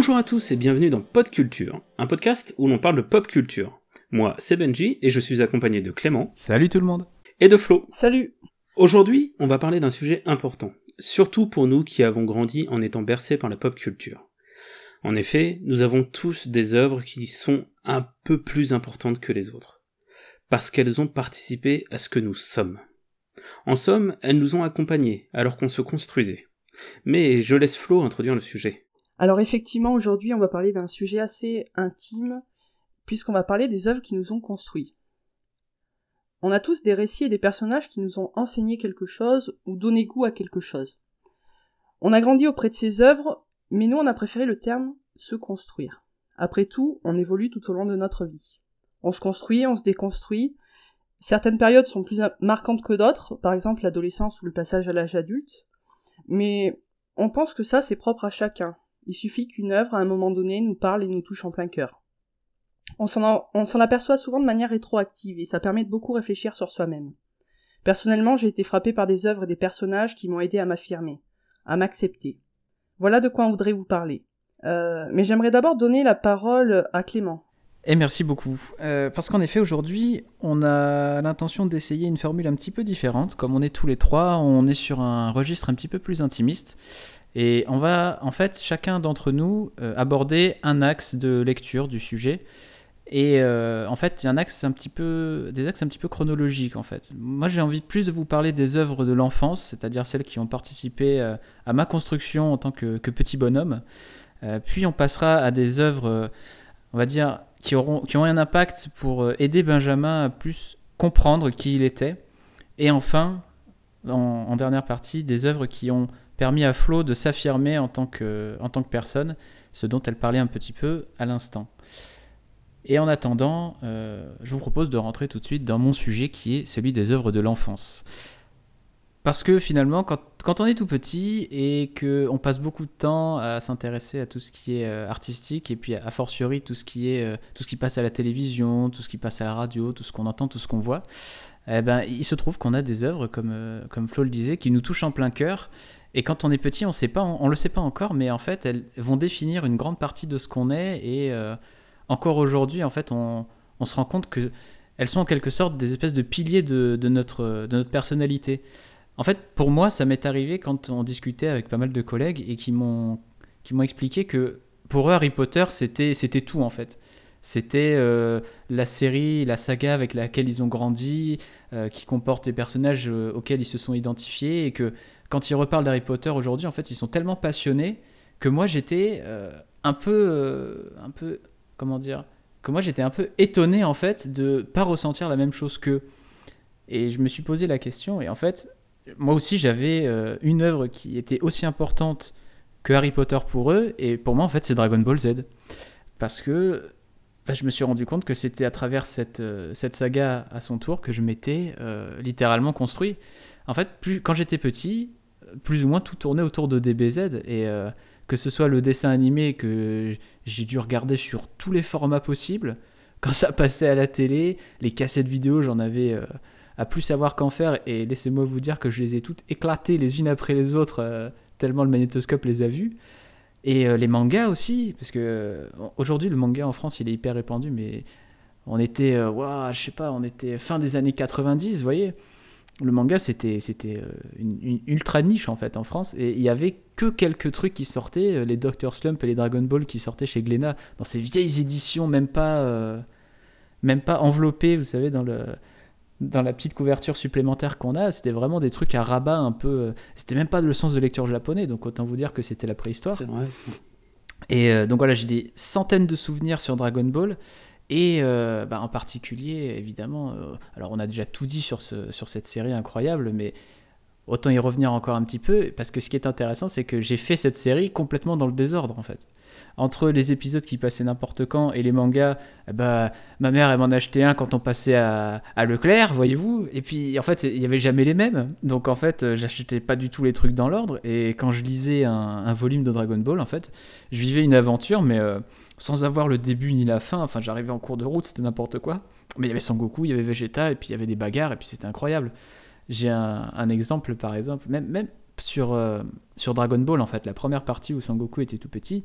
Bonjour à tous et bienvenue dans Pod Culture, un podcast où l'on parle de pop culture. Moi, c'est Benji et je suis accompagné de Clément. Salut tout le monde. Et de Flo. Salut. Aujourd'hui, on va parler d'un sujet important, surtout pour nous qui avons grandi en étant bercés par la pop culture. En effet, nous avons tous des œuvres qui sont un peu plus importantes que les autres, parce qu'elles ont participé à ce que nous sommes. En somme, elles nous ont accompagnés alors qu'on se construisait. Mais je laisse Flo introduire le sujet. Alors effectivement, aujourd'hui, on va parler d'un sujet assez intime, puisqu'on va parler des œuvres qui nous ont construits. On a tous des récits et des personnages qui nous ont enseigné quelque chose ou donné goût à quelque chose. On a grandi auprès de ces œuvres, mais nous on a préféré le terme se construire. Après tout, on évolue tout au long de notre vie. On se construit, on se déconstruit. Certaines périodes sont plus marquantes que d'autres, par exemple l'adolescence ou le passage à l'âge adulte. Mais on pense que ça c'est propre à chacun. Il suffit qu'une œuvre, à un moment donné, nous parle et nous touche en plein cœur. On s'en aperçoit souvent de manière rétroactive et ça permet de beaucoup réfléchir sur soi-même. Personnellement, j'ai été frappé par des œuvres et des personnages qui m'ont aidé à m'affirmer, à m'accepter. Voilà de quoi on voudrait vous parler. Euh, mais j'aimerais d'abord donner la parole à Clément. Et merci beaucoup. Euh, parce qu'en effet, aujourd'hui, on a l'intention d'essayer une formule un petit peu différente. Comme on est tous les trois, on est sur un registre un petit peu plus intimiste. Et on va, en fait, chacun d'entre nous euh, aborder un axe de lecture du sujet. Et euh, en fait, il y a un axe un petit peu, des axes un petit peu chronologiques en fait. Moi, j'ai envie plus de vous parler des œuvres de l'enfance, c'est-à-dire celles qui ont participé euh, à ma construction en tant que, petit bonhomme. puis on passera à des œuvres, on va dire, qui auront, qui un impact pour aider Benjamin à plus comprendre qui il était. Et enfin, en, en dernière partie, des œuvres qui ont permis à Flo de s'affirmer en, tant que, en tant que personne, ce dont elle parlait un petit peu à l'instant. Et en attendant, euh, je vous propose de rentrer tout de suite dans mon sujet qui est celui des œuvres de l'enfance. Parce que finalement, quand, on est tout petit et qu'on passe beaucoup de temps à s'intéresser à tout ce qui est euh, artistique et puis a fortiori tout ce qui est euh, tout ce qui passe à la télévision, tout ce qui passe à la radio, tout ce qu'on entend, tout ce qu'on voit, eh ben, il se trouve qu'on a des œuvres comme comme Flo le disait qui nous touchent en plein cœur et quand on est petit, on sait le sait pas encore, mais en fait, elles vont définir une grande partie de ce qu'on est. Et euh, encore aujourd'hui, en fait, on, se rend compte que elles sont en quelque sorte des espèces de piliers de, notre, de notre personnalité. En fait, pour moi, ça m'est arrivé quand on discutait avec pas mal de collègues et qui m'ont qui m'ont expliqué que pour eux, Harry Potter, c'était c'était tout en fait. C'était euh, la série, la saga avec laquelle ils ont grandi, euh, qui comporte des personnages auxquels ils se sont identifiés et que quand ils reparlent d'Harry Potter aujourd'hui, en fait, ils sont tellement passionnés que moi j'étais euh, un peu, euh, un peu, comment dire, que moi j'étais un peu étonné en fait de pas ressentir la même chose qu'eux. Et je me suis posé la question et en fait, moi aussi j'avais euh, une œuvre qui était aussi importante que Harry Potter pour eux et pour moi en fait c'est Dragon Ball Z parce que bah, je me suis rendu compte que c'était à travers cette, cette saga à son tour que je m'étais littéralement construit. En fait, plus, quand j'étais petit, plus ou moins tout tournait autour de DBZ et euh, que ce soit le dessin animé que j'ai dû regarder sur tous les formats possibles quand ça passait à la télé, les cassettes vidéo, j'en avais euh, à plus savoir qu'en faire et laissez-moi vous dire que je les ai toutes éclatées les unes après les autres euh, tellement le magnétoscope les a vues. Et les mangas aussi, parce que aujourd'hui le manga en France il est hyper répandu, mais on était, je sais pas, on était fin des années 90, vous voyez le manga c'était c'était euh, une, ultra niche en fait en France. Et il y avait que quelques trucs qui sortaient euh, les Doctor Slump et les Dragon Ball qui sortaient chez Glénat dans ces vieilles éditions même pas euh, même pas enveloppées vous savez dans le dans la petite couverture supplémentaire qu'on a. C'était vraiment des trucs à rabat un peu c'était même pas le sens de lecture japonais donc autant vous dire que c'était la préhistoire. Vrai, et donc voilà j'ai des centaines de souvenirs sur Dragon Ball et euh, bah, en particulier, évidemment, euh, alors on a déjà tout dit sur, ce, sur cette série incroyable, mais autant y revenir encore un petit peu, parce que ce qui est intéressant, c'est que j'ai fait cette série complètement dans le désordre, en fait entre les épisodes qui passaient n'importe quand et les mangas, bah, ma mère elle m'en achetait un quand on passait à, Leclerc, voyez-vous. Et puis en fait, il n'y avait jamais les mêmes. Donc en fait, euh, j'achetais pas du tout les trucs dans l'ordre. Et quand je lisais un, volume de Dragon Ball, en fait, je vivais une aventure, mais euh, sans avoir le début ni la fin. Enfin, j'arrivais en cours de route, c'était n'importe quoi. Mais il y avait Son Goku, il y avait Vegeta, et puis il y avait des bagarres, et puis c'était incroyable. J'ai un, exemple, par exemple, même, même sur, euh, sur Dragon Ball, en fait, la première partie où Son Goku était tout petit,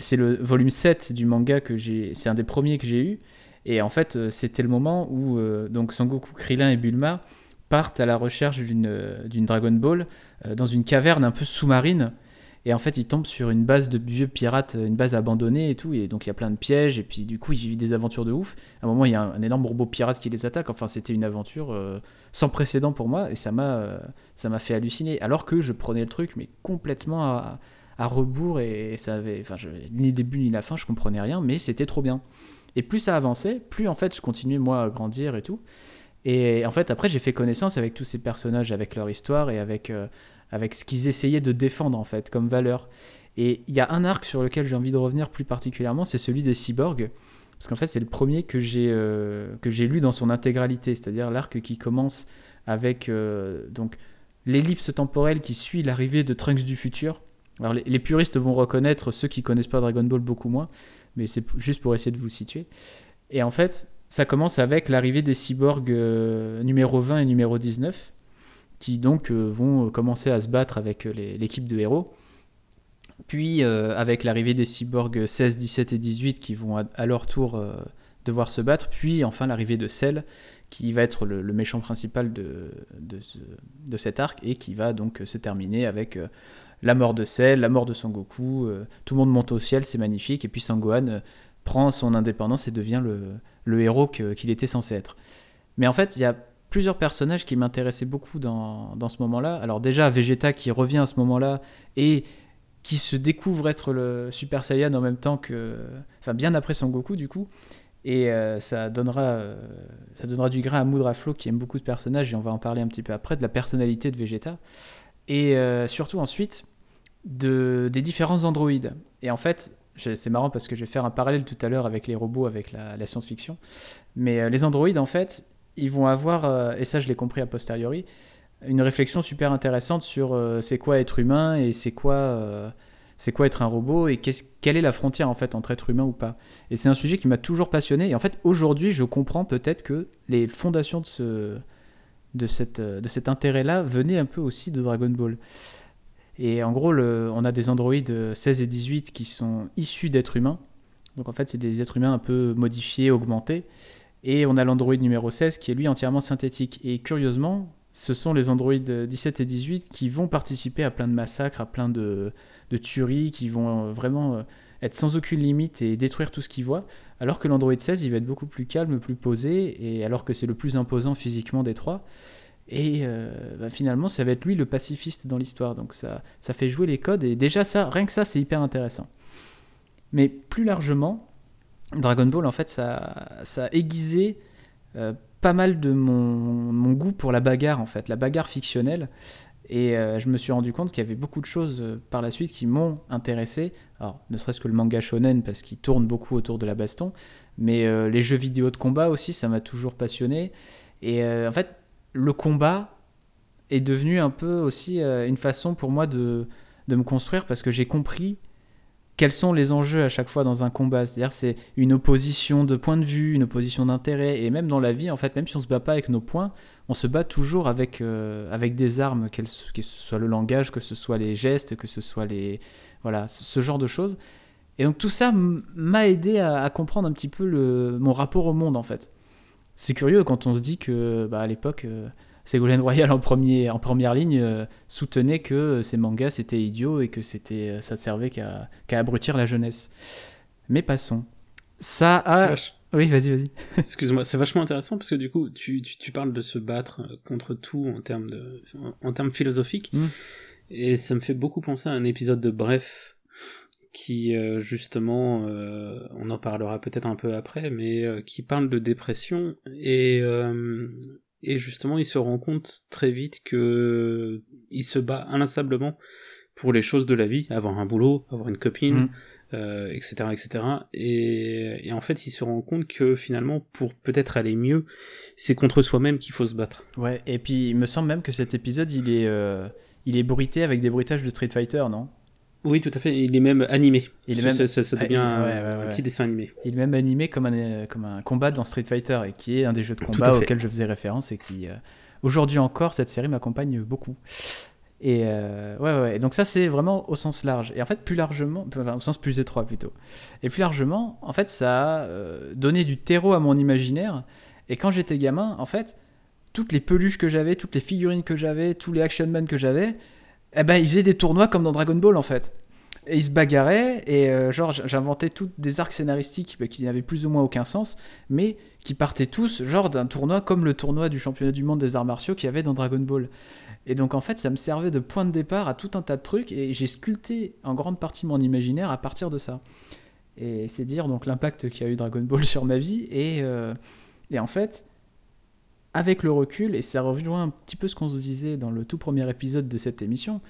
c'est le volume 7 du manga que j'ai. C'est un des premiers que j'ai eu. Et en fait, c'était le moment où donc Sangoku, Krillin et Bulma partent à la recherche d'une Dragon Ball dans une caverne un peu sous-marine et en fait, il tombe sur une base de vieux pirates, une base abandonnée et tout. Et donc, il y a plein de pièges. Et puis, du coup, il vit des aventures de ouf. À un moment, il y a un, énorme robot pirate qui les attaque. Enfin, c'était une aventure euh, sans précédent pour moi. Et ça m'a euh, ça m'a fait halluciner. Alors que je prenais le truc, mais complètement à, rebours. Et, ça avait. Enfin, ni le début ni la fin, je comprenais rien. Mais c'était trop bien. Et plus ça avançait, plus en fait, je continuais moi à grandir et tout. Et en fait, après, j'ai fait connaissance avec tous ces personnages, avec leur histoire et avec. Euh, avec ce qu'ils essayaient de défendre en fait comme valeur. Et il y a un arc sur lequel j'ai envie de revenir plus particulièrement, c'est celui des cyborgs. Parce qu'en fait, c'est le premier que j'ai euh, j'ai lu dans son intégralité, c'est-à-dire l'arc qui commence avec euh, donc l'ellipse temporelle qui suit l'arrivée de Trunks du futur. Alors les, puristes vont reconnaître ceux qui connaissent pas Dragon Ball beaucoup moins, mais c'est juste pour essayer de vous situer. Et en fait, ça commence avec l'arrivée des cyborgs euh, numéro 20 et numéro 19 qui donc euh, vont commencer à se battre avec euh, l'équipe de héros. Puis euh, avec l'arrivée des cyborgs 16, 17 et 18 qui vont à, leur tour devoir se battre, puis enfin l'arrivée de Cell qui va être le, méchant principal de, cet arc et qui va donc se terminer avec la mort de Cell, la mort de Sangoku, tout le monde monte au ciel, c'est magnifique, et puis Sangohan prend son indépendance et devient le, héros qu'il était censé être. Mais en fait, il y a plusieurs personnages qui m'intéressaient beaucoup dans, ce moment-là. Alors déjà, Vegeta qui revient à ce moment-là et qui se découvre être le Super Saiyan en même temps que... Enfin, bien après Son Goku, du coup. Et euh, ça, donnera, euh, ça donnera du grain à moudre Flo, qui aime beaucoup de personnages, et on va en parler un petit peu après, de la personnalité de Vegeta. Et euh, surtout ensuite, de, des différents androïdes. Et en fait, c'est marrant parce que je vais faire un parallèle tout à l'heure avec les robots, avec la, science-fiction. Mais les androïdes, en fait, ils vont avoir, euh, et ça je l'ai compris a posteriori, une réflexion super intéressante sur euh, c'est quoi être humain et c'est quoi, euh, c'est quoi être un robot et quelle est la frontière en fait entre être humain ou pas. Et c'est un sujet qui m'a toujours passionné. Et en fait, aujourd'hui, je comprends peut-être que les fondations de, ce, de, cette, de cet intérêt-là venaient un peu aussi de Dragon Ball. Et en gros, on a des androïdes 16 et 18 qui sont issus d'êtres humains. Donc en fait, c'est des êtres humains un peu modifiés, augmentés. Et on a l'Android numéro 16 qui est lui entièrement synthétique. Et curieusement, ce sont les Android 17 et 18 qui vont participer à plein de massacres, à plein de, tueries, qui vont euh, vraiment euh, être sans aucune limite et détruire tout ce qu'ils voient. Alors que l'Android 16, il va être beaucoup plus calme, plus posé, et alors que c'est le plus imposant physiquement des trois. Et euh, bah, finalement, ça va être lui le pacifiste dans l'histoire. Donc ça, ça fait jouer les codes, et déjà ça, rien que ça, c'est hyper intéressant. Mais plus largement, Dragon Ball, en fait, ça, ça a aiguisé euh, pas mal de mon, goût pour la bagarre, en fait, la bagarre fictionnelle. Et euh, je me suis rendu compte qu'il y avait beaucoup de choses par la suite qui m'ont intéressé. Alors, ne serait-ce que le manga shonen, parce qu'il tourne beaucoup autour de la baston, mais les jeux vidéo de combat aussi, ça m'a toujours passionné. Et en fait, le combat est devenu un peu aussi une façon pour moi de, me construire, parce que j'ai compris quels sont les enjeux à chaque fois dans un combat. C'est-à-dire c'est une opposition de point de vue, une opposition d'intérêt, et même dans la vie, en fait, même si on se bat pas avec nos points, on se bat toujours avec, euh, avec des armes, que ce soit le langage, que ce soit les gestes, que ce soit les... Voilà, ce genre de choses. Et donc tout ça m'a aidé à, comprendre un petit peu le, mon rapport au monde, en fait. C'est curieux quand on se dit que, bah, à l'époque... Euh, Ségolène Royal en, premier, en première ligne euh, soutenait que ces mangas c'était idiot et que c'était euh, ça servait qu'à abrutir la jeunesse. Mais passons. Ça a. Oui, vas-y, vas-y. Excuse-moi, c'est vachement intéressant parce que du coup, tu, tu, parles de se battre euh, contre tout en termes, de, en termes philosophiques. Mm. Et ça me fait beaucoup penser à un épisode de Bref qui justement, on en parlera peut-être un peu après, mais qui parle de dépression et et justement il se rend compte très vite que il se bat inlassablement pour les choses de la vie, avoir un boulot, avoir une copine, mm. euh, etc., etc. Et, et, en fait, il se rend compte que finalement, pour peut-être aller mieux, c'est contre soi-même qu'il faut se battre. Ouais. Et puis, il me semble même que cet épisode, il est, euh, il est bruité avec des bruitages de Street Fighter, non? Oui, tout à fait. Il est même animé. Il est même... ça, devient un, petit dessin animé. Il est même animé comme un, comme un combat dans Street Fighter, et qui est un des jeux de combat auxquels je faisais référence, et qui, euh, aujourd'hui encore, cette série m'accompagne beaucoup. Et ouais, ouais, et donc ça c'est vraiment au sens large. Et en fait plus largement, enfin, au sens plus étroit plutôt. Et plus largement, en fait ça a donné du terreau à mon imaginaire. Et quand j'étais gamin, en fait, toutes les peluches que j'avais, toutes les figurines que j'avais, tous les action men que j'avais, eh ben ils faisaient des tournois comme dans Dragon Ball en fait. Et ils se bagarraient et euh, genre j'inventais toutes des arcs scénaristiques bah, qui n'avaient plus ou moins aucun sens mais qui partaient tous genre d'un tournoi comme le tournoi du championnat du monde des arts martiaux qu'il y avait dans Dragon Ball. Et donc en fait ça me servait de point de départ à tout un tas de trucs et j'ai sculpté en grande partie mon imaginaire à partir de ça. Et c'est dire donc l'impact qu'a eu Dragon Ball sur ma vie et, euh, et en fait avec le recul et ça rejoint un petit peu ce qu'on se disait dans le tout premier épisode de cette émission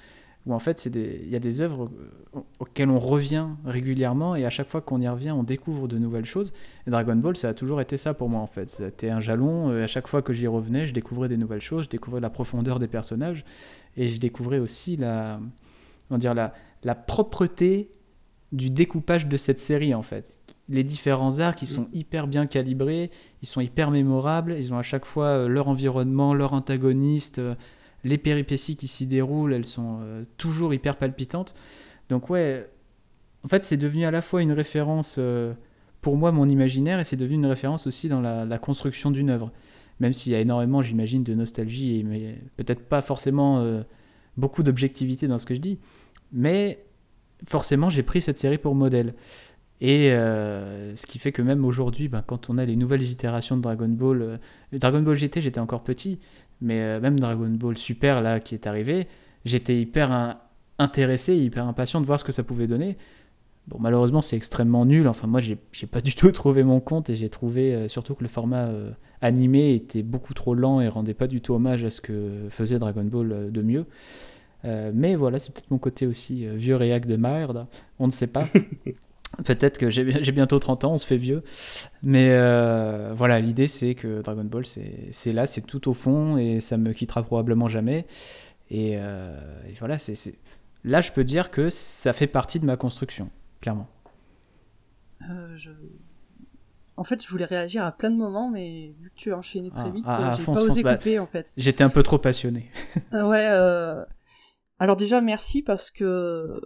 où en fait il y a des œuvres euh, auxquelles on revient régulièrement et à chaque fois qu'on y revient on découvre de nouvelles choses. Dragon Ball ça a toujours été ça pour moi en fait. C'était un jalon et à chaque fois que j'y revenais je découvrais des nouvelles choses je découvrais la profondeur des personnages et je découvrais aussi la dire la, la propreté du découpage de cette série en fait les différents arts qui sont mm. hyper bien calibrés ils sont hyper mémorables ils ont à chaque fois euh, leur environnement leur antagoniste euh, les péripéties qui s'y déroulent, elles sont euh, toujours hyper palpitantes. Donc ouais, en fait c'est devenu à la fois une référence pour moi, mon imaginaire, et c'est devenu une référence aussi dans la, construction d'une œuvre. Même s'il y a énormément, j'imagine, de nostalgie, et mais peut-être pas forcément euh, beaucoup d'objectivité dans ce que je dis, mais forcément j'ai pris cette série pour modèle. Et ce qui fait que même aujourd'hui, ben, quand on a les nouvelles itérations de Dragon Ball, Dragon Ball GT, j'étais encore petit, mais euh, même Dragon Ball Super, là, qui est arrivé, j'étais hyper intéressé, hyper impatient de voir ce que ça pouvait donner. Bon, malheureusement, c'est extrêmement nul. Enfin, moi, j'ai pas du tout trouvé mon compte et j'ai trouvé euh, surtout que le format euh, animé était beaucoup trop lent et rendait pas du tout hommage à ce que faisait Dragon Ball de mieux. mais voilà, c'est peut-être mon côté aussi vieux réac de merde. On ne sait pas. Peut-être que j'ai bientôt 30 ans, on se fait vieux. Mais euh, voilà, l'idée c'est que Dragon Ball c'est là, c'est tout au fond et ça me quittera probablement jamais. Et, euh, voilà, c'est là je peux dire que ça fait partie de ma construction, clairement. Euh, en fait, je voulais réagir à plein de moments, mais vu que tu as enchaîné très ah, vite, ah, j'ai pas osé bah, couper en fait. J'étais un peu trop passionné. ouais. Alors déjà, merci parce que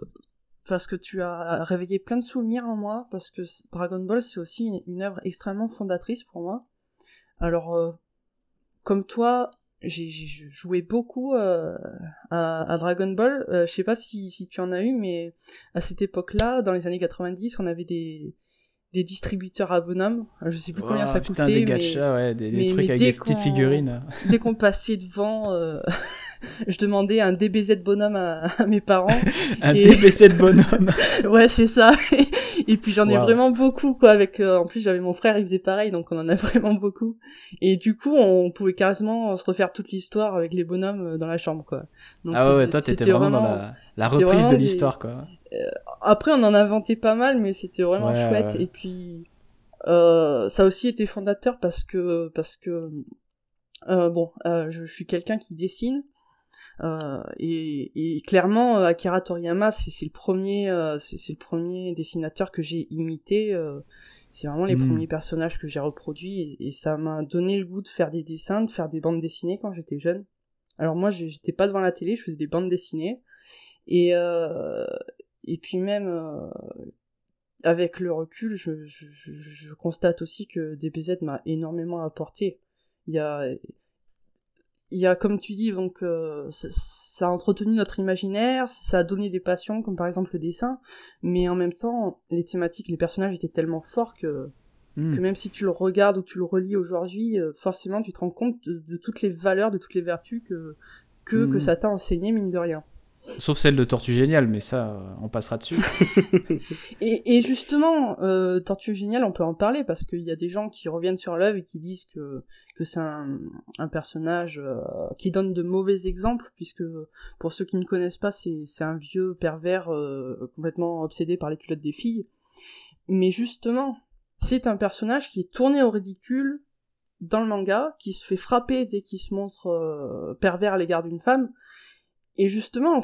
parce que tu as réveillé plein de souvenirs en moi, parce que Dragon Ball c'est aussi une, œuvre extrêmement fondatrice pour moi. Alors, euh, comme toi, j'ai joué beaucoup euh, à, Dragon Ball. Euh, je sais pas si, si tu en as eu, mais à cette époque-là, dans les années 90, on avait des, des distributeurs à bonhomme. Je sais plus combien ça coûtait. des gachas, ouais, des, trucs avec des petites figurines. Dès qu'on passait devant, euh, je demandais un DBZ bonhomme à, mes parents. un DBZ bonhomme. ouais, c'est ça. et puis j'en ai vraiment beaucoup, quoi. Avec, euh, en plus, j'avais mon frère, il faisait pareil, donc on en a vraiment beaucoup. Et du coup, on pouvait carrément se refaire toute l'histoire avec les bonhommes euh, dans la chambre, quoi. ah ouais, toi, t'étais vraiment, vraiment, dans la, la reprise de l'histoire, quoi. Euh, après, on en inventait pas mal, mais c'était vraiment chouette. Et puis, euh, ça a aussi été fondateur parce que, parce que, euh, bon, je, je, suis quelqu'un qui dessine. Et, et, clairement, Akira Toriyama, c'est le premier, c'est le premier dessinateur que j'ai imité. c'est vraiment les hmm. premiers personnages que j'ai reproduits et, et ça m'a donné le goût de faire des dessins, de faire des bandes dessinées quand j'étais jeune. Alors moi, j'étais pas devant la télé, je faisais des bandes dessinées. Et, euh, et puis même euh, avec le recul, je, je, je, constate aussi que DBZ m'a énormément apporté. Il y a, il y a comme tu dis, donc euh, ça a entretenu notre imaginaire, ça a donné des passions comme par exemple le dessin, mais en même temps, les thématiques, les personnages étaient tellement forts que hmm. que même si tu le regardes ou tu le relis aujourd'hui, euh, forcément tu te rends compte de, toutes les valeurs, de toutes les vertus que que, que hmm. ça t'a enseigné mine de rien. Sauf celle de Tortue Géniale, mais ça, on passera dessus. et, justement, euh, Tortue Géniale, on peut en parler parce qu'il y a des gens qui reviennent sur l'œuvre et qui disent que, que c'est un, personnage euh, qui donne de mauvais exemples, puisque pour ceux qui ne connaissent pas, c'est, un vieux pervers euh, complètement obsédé par les culottes des filles. Mais justement, c'est un personnage qui est tourné au ridicule dans le manga, qui se fait frapper dès qu'il se montre euh, pervers à l'égard d'une femme, et justement,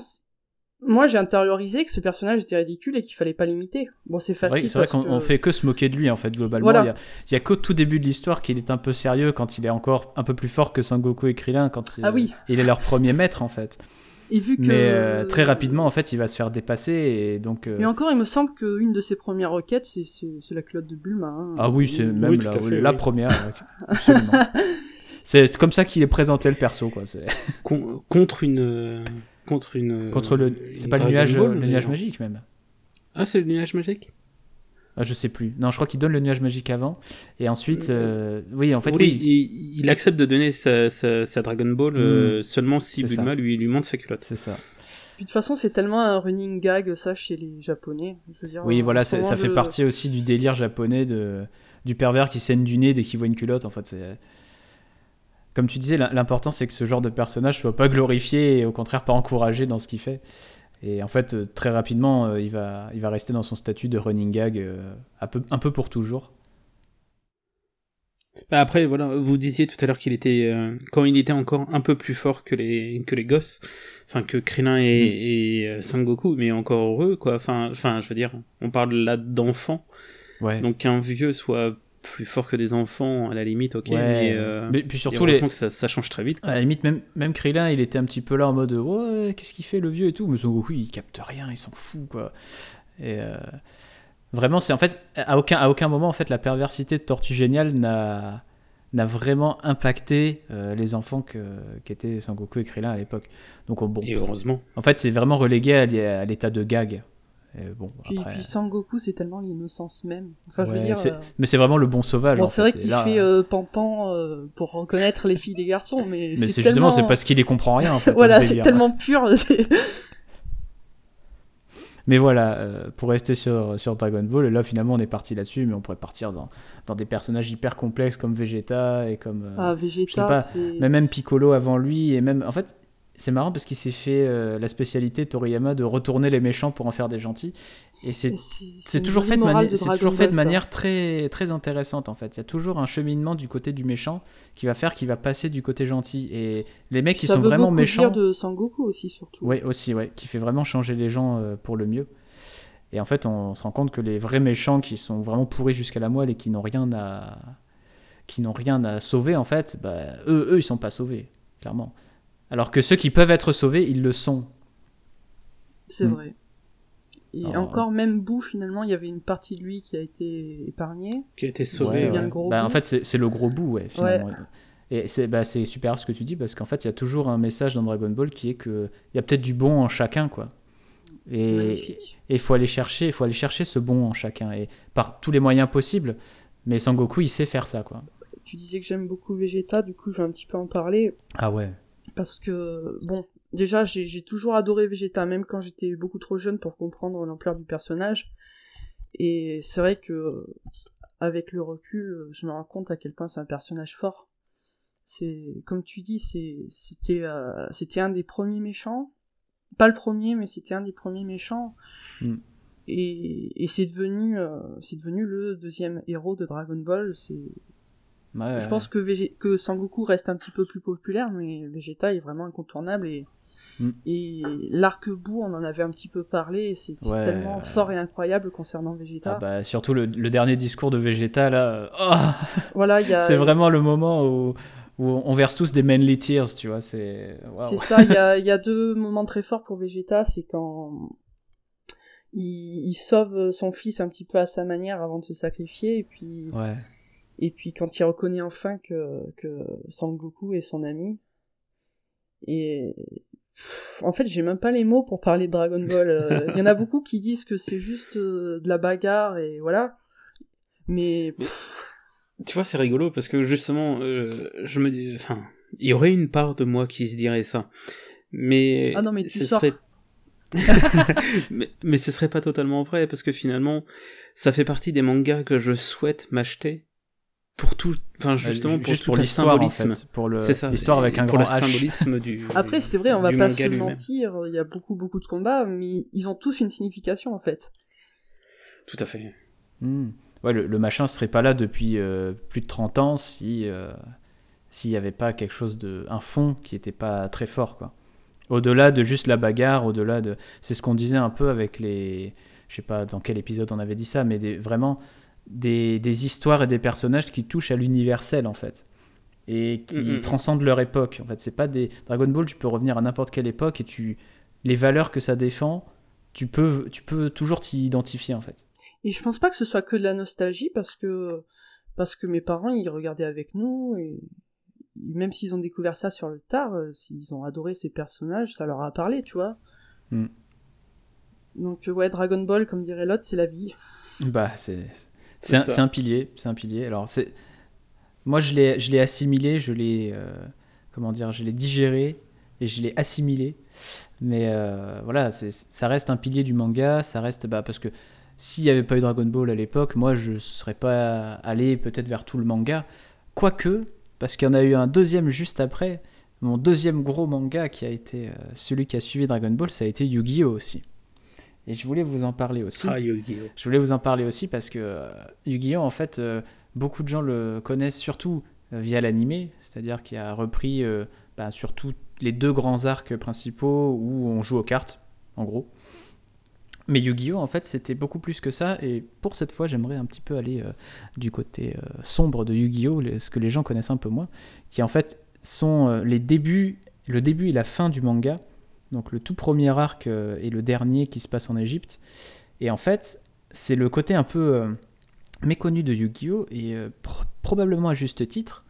moi j'ai intériorisé que ce personnage était ridicule et qu'il fallait pas l'imiter. Bon, c'est facile. C'est vrai, qu'on fait que se moquer de lui en fait, globalement. Il, y a, qu'au tout début de l'histoire qu'il est un peu sérieux quand il est encore un peu plus fort que Sangoku et Krillin, quand il, ah oui. il est leur premier maître en fait. Et vu que... Mais euh, très rapidement, en fait, il va se faire dépasser et donc. euh, Et encore, il me semble qu'une de ses premières requêtes, c'est- la culotte de Bulma. hein. Ah oui, c'est même Oui, la, à fait, la oui. première. absolument. C'est comme ça qu'il est présenté le perso, quoi. Con- contre une. euh, Contre une. contre le. une C'est pas le nuage, Ball, le nuage non. magique même. Ah, c'est le nuage magique? Ah, je sais plus. Non, je crois qu'il donne le nuage magique avant. Et ensuite, Euh, euh, oui, en fait, oui, oui. Il, il accepte de donner sa, sa, sa Dragon Ball euh, seulement si Hmm. Bulma ça. lui, lui montre sa culotte. C'est ça. Puis de toute façon, c'est tellement un running gag, ça, chez les Japonais. Je veux dire, Oui, voilà, ça fait partie aussi du délire japonais de, du pervers qui saigne du nez dès qu'il voit une culotte. En fait, c'est. Comme tu disais, l'im- l'important c'est que ce genre de personnage soit pas glorifié et au contraire pas encouragé dans ce qu'il fait. Et en fait, euh, très rapidement, euh, il, va, il va rester dans son statut de running gag euh, un, peu, un peu pour toujours. Bah après, voilà, vous disiez tout à l'heure qu'il était, euh, quand il était encore un peu plus fort que les, que les gosses, enfin que Krillin et, Mm. et euh, Sangoku, mais encore heureux, quoi. Enfin, enfin, je veux dire, on parle là d'enfants, Ouais. donc qu'un vieux soit plus fort que des enfants, à la limite, ok, Ouais. mais, euh, Mais puis surtout, les, que ça, ça change très vite. quoi. à la limite, même, même Krillin, il était un petit peu là en mode Ouais, qu'est-ce qu'il fait le vieux et tout. Mais Son Goku, il capte rien, il s'en fout, quoi. Et euh, vraiment, c'est en fait, à aucun, à aucun moment, en fait, la perversité de Tortue Géniale n'a n'a vraiment impacté euh, les enfants que qu'étaient Sangoku et Krillin à l'époque. Donc bon, Et heureusement. en fait, c'est vraiment relégué à, l'é- à l'état de gag. Et bon, Puis, après, puis Sangoku, c'est tellement l'innocence même. Enfin, je veux dire. euh, mais c'est vraiment le bon sauvage. Bon, c'est vrai qu'il là- fait euh, pampan euh, pour reconnaître les filles des garçons, mais, Mais c'est justement, c'est parce qu'il y comprend rien. En fait, à voilà, ce c'est tellement pur. Mais voilà, euh, pour rester sur, sur Dragon Ball, et là finalement on est parti là-dessus, mais on pourrait partir dans, dans des personnages hyper complexes comme Vegeta et comme. Ah, je sais Vegeta, pas, c'est... mais même Piccolo avant lui, et même. En fait, c'est marrant parce qu'il s'est fait euh, la spécialité Toriyama de retourner les méchants pour en faire des gentils. Et c'est. Toujours, fait de, c'est toujours fait de manière très, très intéressante en fait. Il y a toujours un cheminement du côté du méchant qui va faire qu'il va passer du côté gentil. Et les mecs qui sont veut vraiment méchants. dire de Sangoku aussi, surtout. Oui, aussi, ouais, qui fait vraiment changer les gens euh, pour le mieux. Et en fait, on se rend compte que les vrais méchants qui sont vraiment pourris jusqu'à la moelle et qui n'ont rien à qui n'ont rien à sauver, en fait, bah, eux, eux, ils sont pas sauvés, clairement. Alors que ceux qui peuvent être sauvés, ils le sont. C'est Mm. vrai. Et Alors, encore, même Boo, finalement, il y avait une partie de lui qui a été épargnée. Qui a été C'était sauvé, bien ouais. Bah, en fait, c'est le gros bout, ouais, finalement. Et c'est bah, c'est super ce que tu dis, parce qu'en fait, il y a toujours un message dans Dragon Ball qui est que il y a peut-être du bon en chacun, quoi. c'est Et magnifique. Et il faut aller chercher, il faut aller chercher ce bon en chacun et par tous les moyens possibles. Mais Sangoku, il sait faire ça, quoi. Tu disais que j'aime beaucoup Vegeta, du coup, je vais un petit peu en parler. Ah ouais. Parce que, bon, déjà, j'ai toujours adoré Vegeta, même quand j'étais beaucoup trop jeune pour comprendre l'ampleur du personnage. Et c'est vrai que, avec le recul, je me rends compte à quel point c'est un personnage fort. C'est, comme tu dis, c'était, euh, c'était un des premiers méchants. Pas le premier, mais c'était un des premiers méchants. Mm. Et, et c'est devenu, euh, c'est devenu le deuxième héros de Dragon Ball. C'est, Ouais, je pense que, Sangoku reste un petit peu plus populaire, mais Vegeta est vraiment incontournable et, Mm. et l'arc bout, on en avait un petit peu parlé, c'est Ouais. tellement fort et incroyable concernant Vegeta. Ah bah, surtout le, le dernier discours de Vegeta, là. euh, oh, Voilà, c'est vraiment le moment où, où on verse tous des manly tears, tu vois. C'est. ça, il y a, il y a deux moments très forts pour Vegeta, c'est quand il, il sauve son fils un petit peu à sa manière avant de se sacrifier, et puis, Ouais. Et puis quand il reconnaît enfin que, que Sangoku est son ami. Et en fait, j'ai même pas les mots pour parler de Dragon Ball. Euh, Il y en a beaucoup qui disent que c'est juste euh, de la bagarre et voilà. Mais Tu vois, c'est rigolo parce que justement, euh, je me dis, enfin, il y aurait une part de moi qui se dirait ça, mais Ah non, mais tu ce sors. serait, mais, mais ce serait pas totalement vrai parce que finalement, ça fait partie des mangas que je souhaite m'acheter pour tout, enfin justement pour Juste pour le l'histoire, en symbolisme. fait. Pour le- C'est ça. l'histoire avec un pour grand le H. symbolisme du. après, c'est vrai, on va pas se lui-même. mentir. Il y a beaucoup, beaucoup de combats, mais ils ont tous une signification en fait. Tout à fait. Hmm. Ouais, le, le machin serait pas là depuis euh, plus de 30 ans si euh, s'il n'y avait pas quelque chose de un fond qui était pas très fort quoi. Au-delà de juste la bagarre, au-delà de c'est ce qu'on disait un peu avec les je sais pas dans quel épisode on avait dit ça mais des, vraiment des, des histoires et des personnages qui touchent à l'universel en fait. et qui Mm, mm, mm. transcendent leur époque. En fait, c'est pas des Dragon Ball, tu peux revenir à n'importe quelle époque et tu les valeurs que ça défend, tu peux tu peux toujours t'y identifier en fait. Et je pense pas que ce soit que de la nostalgie parce que parce que mes parents ils regardaient avec nous et même s'ils ont découvert ça sur le tard, euh, s'ils ont adoré ces personnages, ça leur a parlé, tu vois. Mm. Donc ouais, Dragon Ball, comme dirait l'autre, c'est la vie. Bah, c'est C'est un, pilier, c'est un pilier. Alors c'est moi je l'ai je l'ai assimilé, je l'ai euh, comment dire, je l'ai digéré et je l'ai assimilé. Mais euh, voilà, ça reste un pilier du manga, ça reste bah parce que s'il n'y avait pas eu Dragon Ball à l'époque, moi je serais pas allé peut-être vers tout le manga, quoique parce qu'il y en a eu un deuxième juste après. Mon deuxième gros manga qui a été euh, celui qui a suivi Dragon Ball, ça a été Yu-Gi-Oh aussi. Et je voulais vous en parler aussi. Ah, Yu-Gi-Oh! Je voulais vous en parler aussi parce que euh, Yu-Gi-Oh! en fait, euh, beaucoup de gens le connaissent surtout euh, via l'animé, c'est-à-dire qu'il a repris bah, surtout les deux grands arcs principaux où on joue aux cartes, en gros. Mais Yu-Gi-Oh! en fait, c'était beaucoup plus que ça, et pour cette fois, j'aimerais un petit peu aller euh, du côté euh, sombre de Yu-Gi-Oh! ce que les gens connaissent un peu moins, qui en fait sont euh, les débuts, le début et la fin du manga, donc le tout premier arc euh, et le dernier qui se passe en Égypte. Et en fait, c'est le côté un peu euh, méconnu de Yu-Gi-Oh! et euh, pro- probablement à juste titre,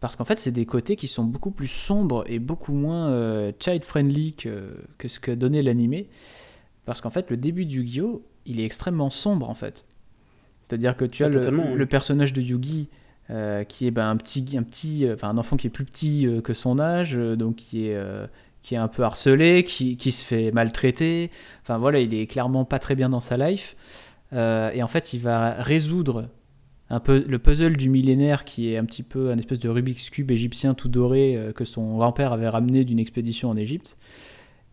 parce qu'en fait, c'est des côtés qui sont beaucoup plus sombres et beaucoup moins euh, child-friendly que, que ce que donnait l'animé. Parce qu'en fait, le début de Yu-Gi-Oh! il est extrêmement sombre en fait. C'est-à-dire que tu as Ah, le, totalement, oui. le personnage de Yugi euh, qui est ben, un petit, un petit, euh, un enfant qui est plus petit que son âge, donc qui est, qui est un peu harcelé, qui, qui se fait maltraiter. Enfin voilà, il est clairement pas très bien dans sa life. Euh, et en fait, il va résoudre un peu le puzzle du millénaire qui est un petit peu un espèce de Rubik's Cube égyptien tout doré euh, que son grand-père avait ramené d'une expédition en Égypte.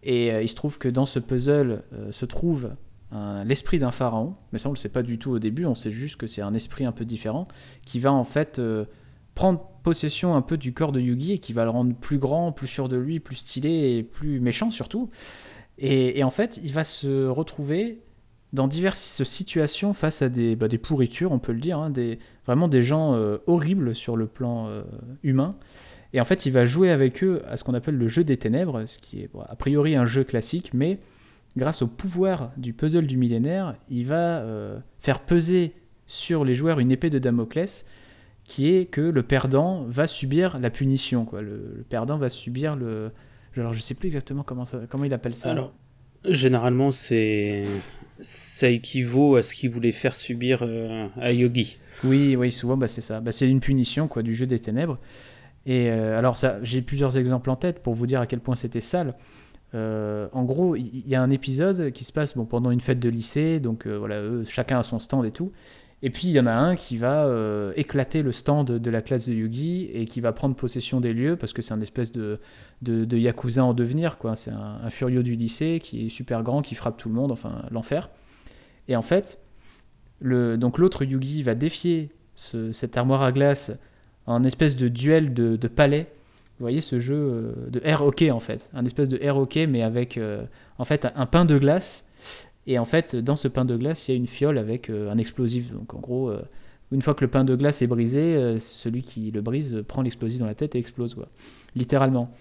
Et euh, il se trouve que dans ce puzzle se trouve l'esprit d'un pharaon, mais ça on le sait pas du tout au début, on sait juste que c'est un esprit un peu différent qui va en fait prendre possession un peu du corps de Yugi et qui va le rendre plus grand, plus sûr de lui, plus stylé et plus méchant surtout. Et, en fait, il va se retrouver dans diverses situations face à des, bah, pourritures, on peut le dire, hein, des, vraiment des gens euh, horribles sur le plan euh, humain. Et en fait, il va jouer avec eux à ce qu'on appelle le jeu des ténèbres, ce qui est a priori un jeu classique, mais grâce au pouvoir du puzzle du millénaire, il va euh, faire peser sur les joueurs une épée de Damoclès qui est que le perdant va subir la punition. Quoi. Le, le perdant va subir le... Alors je sais plus exactement comment, ça, comment il appelle ça. Alors, généralement, c'est ça équivaut à ce qu'il voulait faire subir euh, à Yogi. Oui, oui, souvent bah, c'est ça. Bah, c'est une punition quoi, du jeu des ténèbres. Et euh, alors ça, j'ai plusieurs exemples en tête pour vous dire à quel point c'était sale. Euh, en gros, il y, y a un épisode qui se passe bon, pendant une fête de lycée, donc voilà, eux, chacun a son stand et tout. Et puis il y en a un qui va euh, éclater le stand de la classe de Yugi et qui va prendre possession des lieux parce que c'est un espèce de, de, yakuza en devenir, quoi. C'est un, un furieux du lycée qui est super grand, qui frappe tout le monde, enfin l'enfer. Et en fait, le, donc l'autre Yugi va défier ce- cette armoire à glace en espèce de duel de, de palais. Vous voyez ce jeu euh, de air hockey en fait, un espèce de air hockey mais avec euh, en fait un pain de glace. Et en fait, dans ce pain de glace, il y a une fiole avec euh, un explosif. Donc en gros, euh, une fois que le pain de glace est brisé, euh, celui qui le brise prend l'explosif dans la tête et explose quoi, littéralement.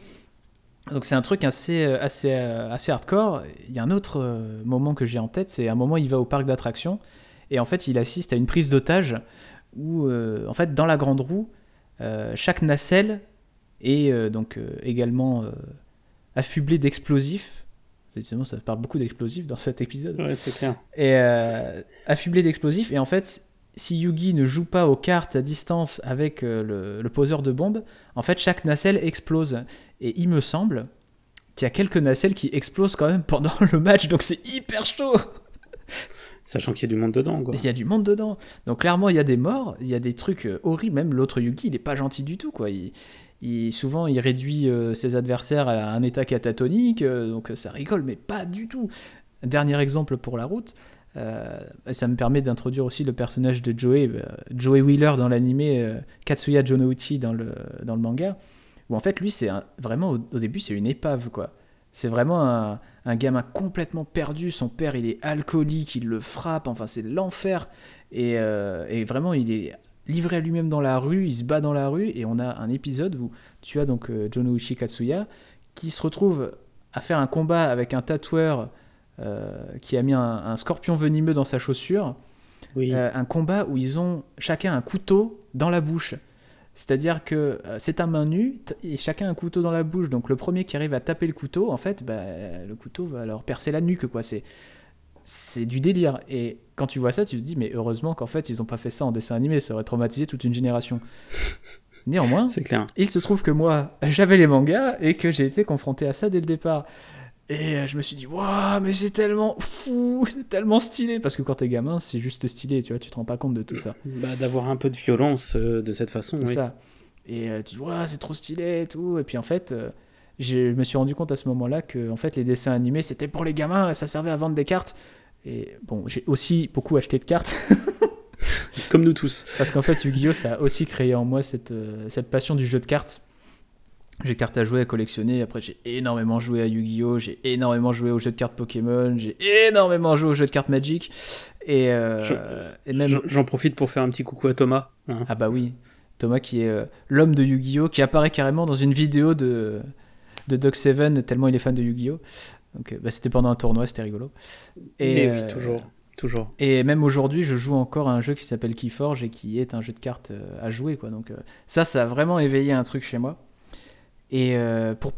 Donc c'est un truc assez, assez, assez hardcore. Il y a un autre moment que j'ai en tête, c'est un moment où il va au parc d'attractions et en fait il assiste à une prise d'otage où en fait dans la grande roue, chaque nacelle est donc également affublée d'explosifs. Effectivement, ça parle beaucoup d'explosifs dans cet épisode. Ouais, c'est clair. Et euh, affublé d'explosifs. Et en fait, si Yugi ne joue pas aux cartes à distance avec euh, le, le poseur de bombes, en fait, chaque nacelle explose. Et il me semble qu'il y a quelques nacelles qui explosent quand même pendant le match, donc c'est hyper chaud. Sachant qu'il y a du monde dedans, quoi. Il y a du monde dedans. Donc clairement, il y a des morts, il y a des trucs euh, horribles. Même l'autre Yugi, il est pas gentil du tout, quoi. Il, souvent, il réduit euh, ses adversaires à un état catatonique, euh, donc ça rigole, mais pas du tout. Dernier exemple pour la route. euh, ça me permet d'introduire aussi le personnage de Joey, euh, Joey Wheeler dans l'animé, euh, Katsuya Jonouchi dans le, dans le manga, où en fait lui c'est vraiment au, début c'est une épave quoi. C'est vraiment un, gamin complètement perdu, son père il est alcoolique, il le frappe, enfin c'est l'enfer, euh, et vraiment il est livré à lui-même dans la rue, il se bat dans la rue, et on a un épisode où tu as donc euh, Jonoichi Katsuya qui se retrouve à faire un combat avec un tatoueur euh, qui a mis un, scorpion venimeux dans sa chaussure. Euh, un combat où ils ont chacun un couteau dans la bouche. C'est-à-dire que c'est à main nue et chacun un couteau dans la bouche. Donc le premier qui arrive à taper le couteau, en fait, bah, le couteau va leur percer la nuque. quoi. C'est c'est du délire. Et quand tu vois ça, tu te dis, mais heureusement qu'en fait, ils n'ont pas fait ça en dessin animé, ça aurait traumatisé toute une génération. Néanmoins, clair. il se trouve que moi, j'avais les mangas et que j'ai été confronté à ça dès le départ. Et euh, je me suis dit, waouh, mais c'est tellement fou, c'est tellement stylé. Parce que quand t'es gamin, c'est juste stylé, tu vois, tu te rends pas compte de tout ça. Bah, d'avoir un peu de violence euh, de cette façon, oui. ça. Et euh, tu dis, waouh, c'est trop stylé et tout. Et puis en fait, je me suis rendu compte à ce moment-là que en fait, les dessins animés, c'était pour les gamins et ça servait à vendre des cartes. Et bon, j'ai aussi beaucoup acheté de cartes. Comme nous tous. Parce qu'en fait, Yu-Gi-Oh! ça a aussi créé en moi cette, euh, cette passion du jeu de cartes. J'ai cartes à jouer, à collectionner. Après, j'ai énormément joué à Yu-Gi-Oh! J'ai énormément joué aux jeux de cartes Pokémon. J'ai énormément joué aux jeux de cartes Magic. Et, euh, même. J'en profite pour faire un petit coucou à Thomas. Hein. Ah bah oui. Thomas qui est euh, l'homme de Yu-Gi-Oh! qui apparaît carrément dans une vidéo de, de Doc Seven, tellement il est fan de Yu-Gi-Oh! Donc euh, bah, c'était pendant un tournoi, c'était rigolo. Et oui, euh, toujours. Toujours. Et même aujourd'hui, je joue encore à un jeu qui s'appelle Keyforge et qui est un jeu de cartes euh, à jouer. Quoi. Donc ça, ça a vraiment éveillé un truc chez moi. Et pour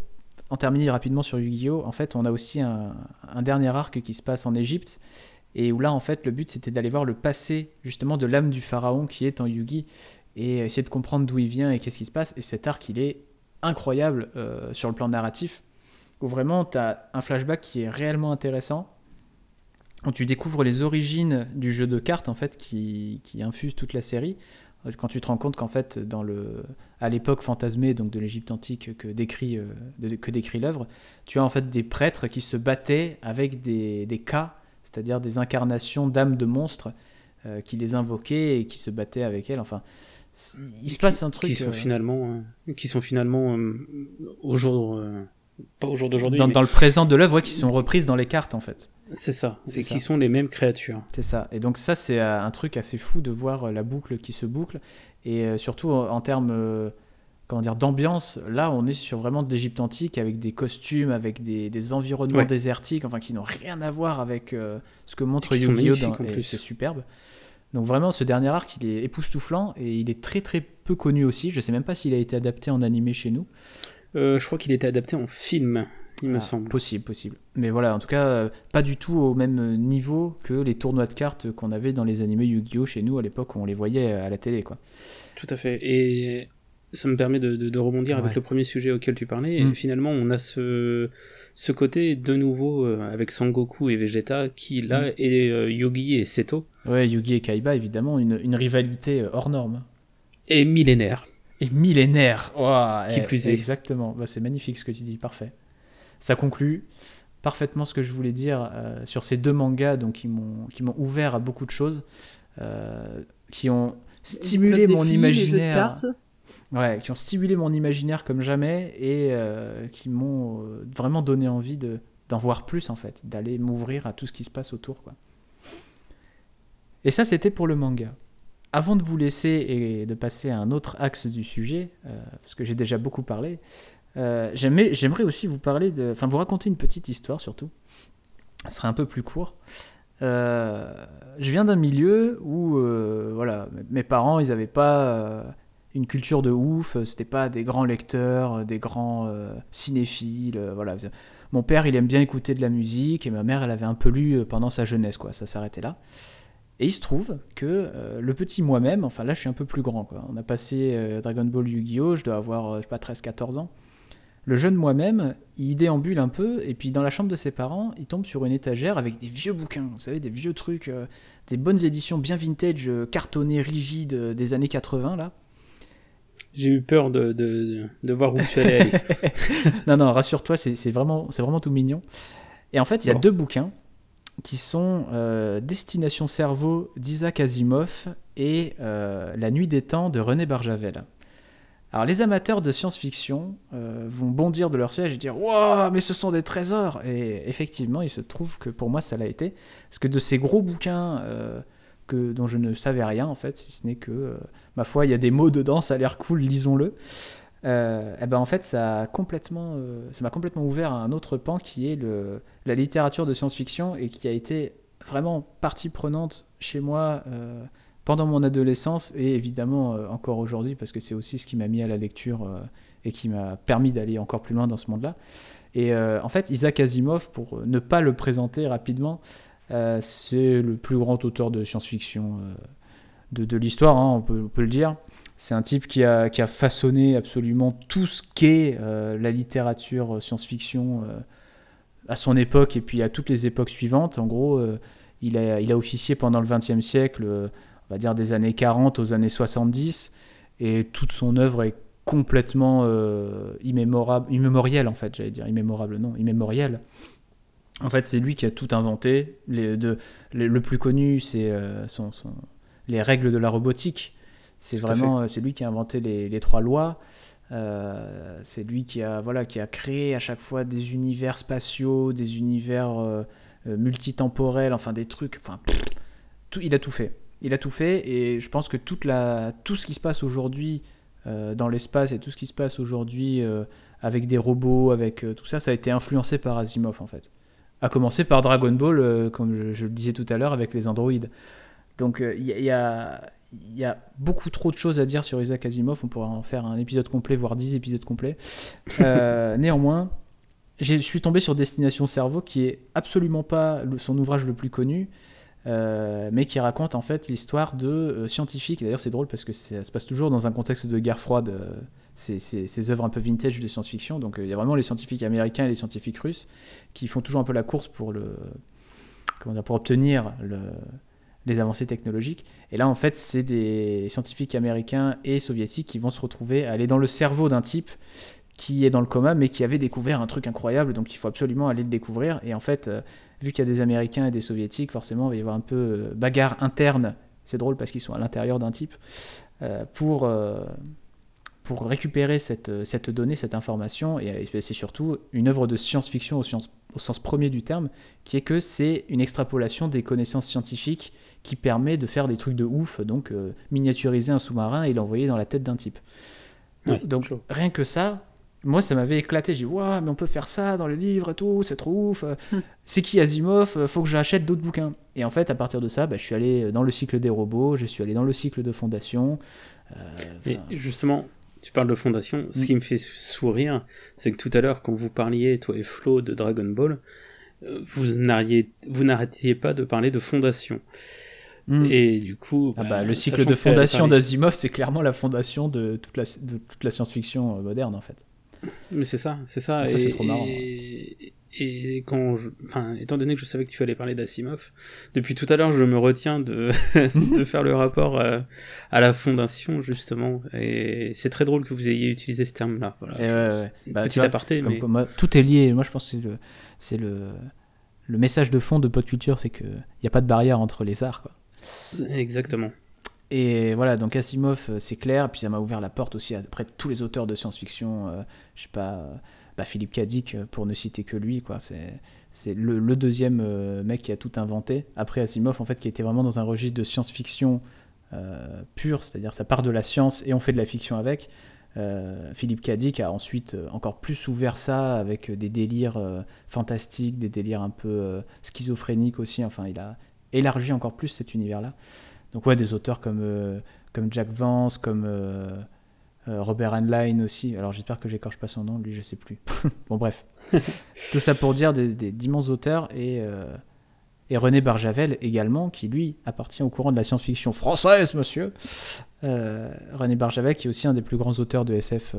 en terminer rapidement sur Yu-Gi-Oh, en fait, on a aussi un, dernier arc qui se passe en Égypte. Et où là, en fait, le but, c'était d'aller voir le passé, justement, de l'âme du pharaon qui est en Yu-Gi. Et essayer de comprendre d'où il vient et qu'est-ce qui se passe. Et cet arc, il est incroyable sur le plan narratif où vraiment tu as un flashback qui est réellement intéressant, où tu découvres les origines du jeu de cartes en fait qui, qui infuse toute la série. Quand tu te rends compte qu'en fait, dans le, à l'époque fantasmée donc de l'Égypte antique que décrit, euh, que décrit l'œuvre, tu as en fait des prêtres qui se battaient avec des, des cas, c'est-à-dire des incarnations d'âmes de monstres euh, qui les invoquaient et qui se battaient avec elles. Enfin, il se passe un truc qui sont euh, finalement, qui sont finalement au jour pas au jour d'aujourd'hui. Dans, le présent de l'œuvre, qui sont reprises dans les cartes en fait. C'est ça, et qui sont les mêmes créatures. C'est ça. Et donc ça, c'est euh, un truc assez fou de voir euh, la boucle qui se boucle. Et euh, surtout en termes comment dire, d'ambiance, là, on est sur vraiment de l'Égypte antique avec des costumes, avec des, environnements désertiques, enfin qui n'ont rien à voir avec ce que montre Yu-Gi-Oh! C'est superbe. Donc vraiment, ce dernier arc, il est époustouflant et il est très très peu connu aussi. Je sais même pas s'il a été adapté en animé chez nous. Euh, je crois qu'il était adapté en film, il me ah, semble. Possible, possible. Mais voilà, en tout cas, euh, pas du tout au même niveau que les tournois de cartes qu'on avait dans les animés Yu-Gi-Oh! chez nous à l'époque où on les voyait à la télé, quoi. Tout à fait. Et ça me permet de, rebondir avec le premier sujet auquel tu parlais. Et mm. finalement, on a ce, ce côté de nouveau euh, avec Sangoku et Vegeta qui là mm. est Yugi et Seto. Ouais, Yugi et Kaiba, évidemment, une, une rivalité hors norme. Et millénaire et millénaire. qui plus est. Exactement. Bah, c'est magnifique ce que tu dis, parfait. Ça conclut parfaitement ce que je voulais dire euh, sur ces deux mangas donc, qui m'ont ouvert à beaucoup de choses, euh, qui ont stimulé mon imaginaire. Ouais, qui ont stimulé mon imaginaire comme jamais et euh, qui m'ont vraiment donné envie de d'en voir plus en fait, d'aller m'ouvrir à tout ce qui se passe autour quoi. Et ça c'était pour le manga avant de vous laisser et de passer à un autre axe du sujet, euh, parce que j'ai déjà beaucoup parlé, euh, j'aimerais aussi vous parler enfin vous raconter une petite histoire surtout. Ce serait un peu plus court. Euh, je viens d'un milieu où, voilà, mes parents, ils n'avaient pas une culture de ouf. C'était pas des grands lecteurs, des grands cinéphiles, voilà. Mon père, il aime bien écouter de la musique et ma mère, elle avait un peu lu pendant sa jeunesse, quoi. Ça s'arrêtait là. Et il se trouve que euh, le petit moi-même, enfin là je suis un peu plus grand, quoi. on a passé euh, Dragon Ball Yu-Gi-Oh! je dois avoir, euh, je sais pas, 13-14 ans. Le jeune moi-même, il déambule un peu, et puis dans la chambre de ses parents, il tombe sur une étagère avec des vieux bouquins, vous savez, des vieux trucs, des bonnes éditions bien vintage, cartonnées, rigides, des années 80, là. J'ai eu peur de, de, de, voir où tu allais aller. non, non, rassure-toi, c'est vraiment, vraiment tout mignon. Et en fait, il y a deux bouquins qui sont euh, Destination Cerveau d'Isaac Asimov et euh, La Nuit des Temps de René Barjavel. Alors les amateurs de science-fiction euh, vont bondir de leur siège et dire Waouh, mais ce sont des trésors Et effectivement, il se trouve que pour moi ça l'a été. Parce que de ces gros bouquins que, dont je ne savais rien en fait, si ce n'est que, ma foi, il y a des mots dedans, ça a l'air cool, lisons-le. Et eh ben en fait, ça a complètement, m'a complètement ouvert à un autre pan qui est le, la littérature de science-fiction et qui a été vraiment partie prenante chez moi pendant mon adolescence et évidemment encore aujourd'hui parce que c'est aussi ce qui m'a mis à la lecture et qui m'a permis d'aller encore plus loin dans ce monde-là. Et euh, en fait, Isaac Asimov, pour ne pas le présenter rapidement, euh, c'est le plus grand auteur de science-fiction euh, de, l'histoire, hein, on, peut, le dire. C'est un type qui a, façonné absolument tout ce qu'est la littérature science-fiction à son époque et puis à toutes les époques suivantes. En gros, il, a, il a officié pendant le XXe siècle, on va dire des années 40 aux années 70, et toute son œuvre est complètement euh, immémorable, immémoriel en fait, j'allais dire immémorable, non, immémoriel. En fait, c'est lui qui a tout inventé. Les, le plus connu, c'est euh, les règles de la robotique. C'est vraiment, euh, c'est lui qui a inventé les, les trois lois. c'est lui qui a, voilà, qui a créé à chaque fois des univers spatiaux, des univers multitemporels, enfin des trucs. Enfin, tout, il a tout fait. Il a tout fait, et je pense que toute la, tout ce qui se passe aujourd'hui euh, dans l'espace et tout ce qui se passe aujourd'hui euh, avec des robots, avec euh, tout ça, ça a été influencé par Asimov en fait. A commencer par Dragon Ball, comme je, le disais tout à l'heure, avec les androïdes. Donc il y, a, y, a, beaucoup trop de choses à dire sur Isaac Asimov, on pourrait en faire un épisode complet, voire dix épisodes complets. néanmoins, je suis tombé sur Destination Cerveau, qui est absolument pas son ouvrage le plus connu, euh, mais qui raconte en fait l'histoire de euh, scientifiques. D'ailleurs, c'est drôle parce que ça se passe toujours dans un contexte de guerre froide, euh, ces, ces, œuvres un peu vintage de science-fiction. Donc, il y a vraiment les scientifiques américains et les scientifiques russes qui font toujours un peu la course pour, le, comment dire, pour obtenir le, les avancées technologiques. Et là, en fait, c'est des scientifiques américains et soviétiques qui vont se retrouver à aller dans le cerveau d'un type qui est dans le coma, mais qui avait découvert un truc incroyable, donc il faut absolument aller le découvrir. Et en fait, vu qu'il y a des Américains et des Soviétiques, forcément, il va y avoir un peu euh, bagarre interne. C'est drôle parce qu'ils sont à l'intérieur d'un type. Euh, pour, euh, pour récupérer cette, cette donnée, cette information, et c'est surtout une œuvre de science-fiction au, au, sens premier du terme, qui est que c'est une extrapolation des connaissances scientifiques qui permet de faire des trucs de ouf, donc miniaturiser un sous-marin et l'envoyer dans la tête d'un type. donc rien que ça, moi, ça m'avait éclaté. J'ai dit, waouh, mais on peut faire ça dans les livres et tout, c'est trop ouf. Hmm. c'est qui Asimov? Faut que j'achète d'autres bouquins. Et en fait, à partir de ça, bah, je suis allé dans le cycle des robots, je suis allé dans le cycle de Fondation. Euh, justement, tu parles de Fondation. Ce hmm. qui me fait sourire, c'est que tout à l'heure, quand vous parliez, toi et Flo, de Dragon Ball, euh, vous n'arrêtiez pas de parler de Fondation. Hmm. Et du coup, ah bah, bah, le cycle de fondation d'Asimov, c'est clairement la fondation de toute la, de toute la science-fiction euh, moderne, en fait. Mais c'est ça, c'est ça. ça c'est trop marrant. Et, quand je, enfin, étant donné que je savais que tu allais parler d'Asimov, depuis tout à l'heure, je me retiens de, de faire le rapport euh, à, la fondation, justement. Et c'est très drôle que vous ayez utilisé ce terme-là. Voilà. Ouais, bah, petit aparté, mais... tout est lié. Moi, je pense que c'est le, le, le, message de fond de Pod Culture, c'est qu'il n'y a pas de barrière entre les arts, quoi. Exactement. Et voilà, donc Asimov, euh, c'est clair. Puis ça m'a ouvert la porte aussi à près tous les auteurs de science-fiction. Euh, je sais pas, euh, bah Philippe Cadic, pour ne citer que lui. C'est, c'est le, deuxième mec qui a tout inventé. Après Asimov, en fait, qui était vraiment dans un registre de science-fiction pure, c'est-à-dire ça part de la science et on fait de la fiction avec. Philippe Cadic a ensuite encore plus ouvert ça avec des délires fantastiques, des délires un peu schizophréniques aussi. Enfin, il a élargi encore plus cet univers-là. Donc ouais, des auteurs comme, euh, comme Jack Vance, comme euh, euh, Robert Heinlein aussi. Alors j'espère que j'écorche pas son nom, lui je sais plus. bon bref. Tout ça pour dire des, d'immenses auteurs et, et René Barjavel également, qui lui appartient au courant de la science-fiction française, monsieur. René Barjavel qui est aussi un des plus grands auteurs de SF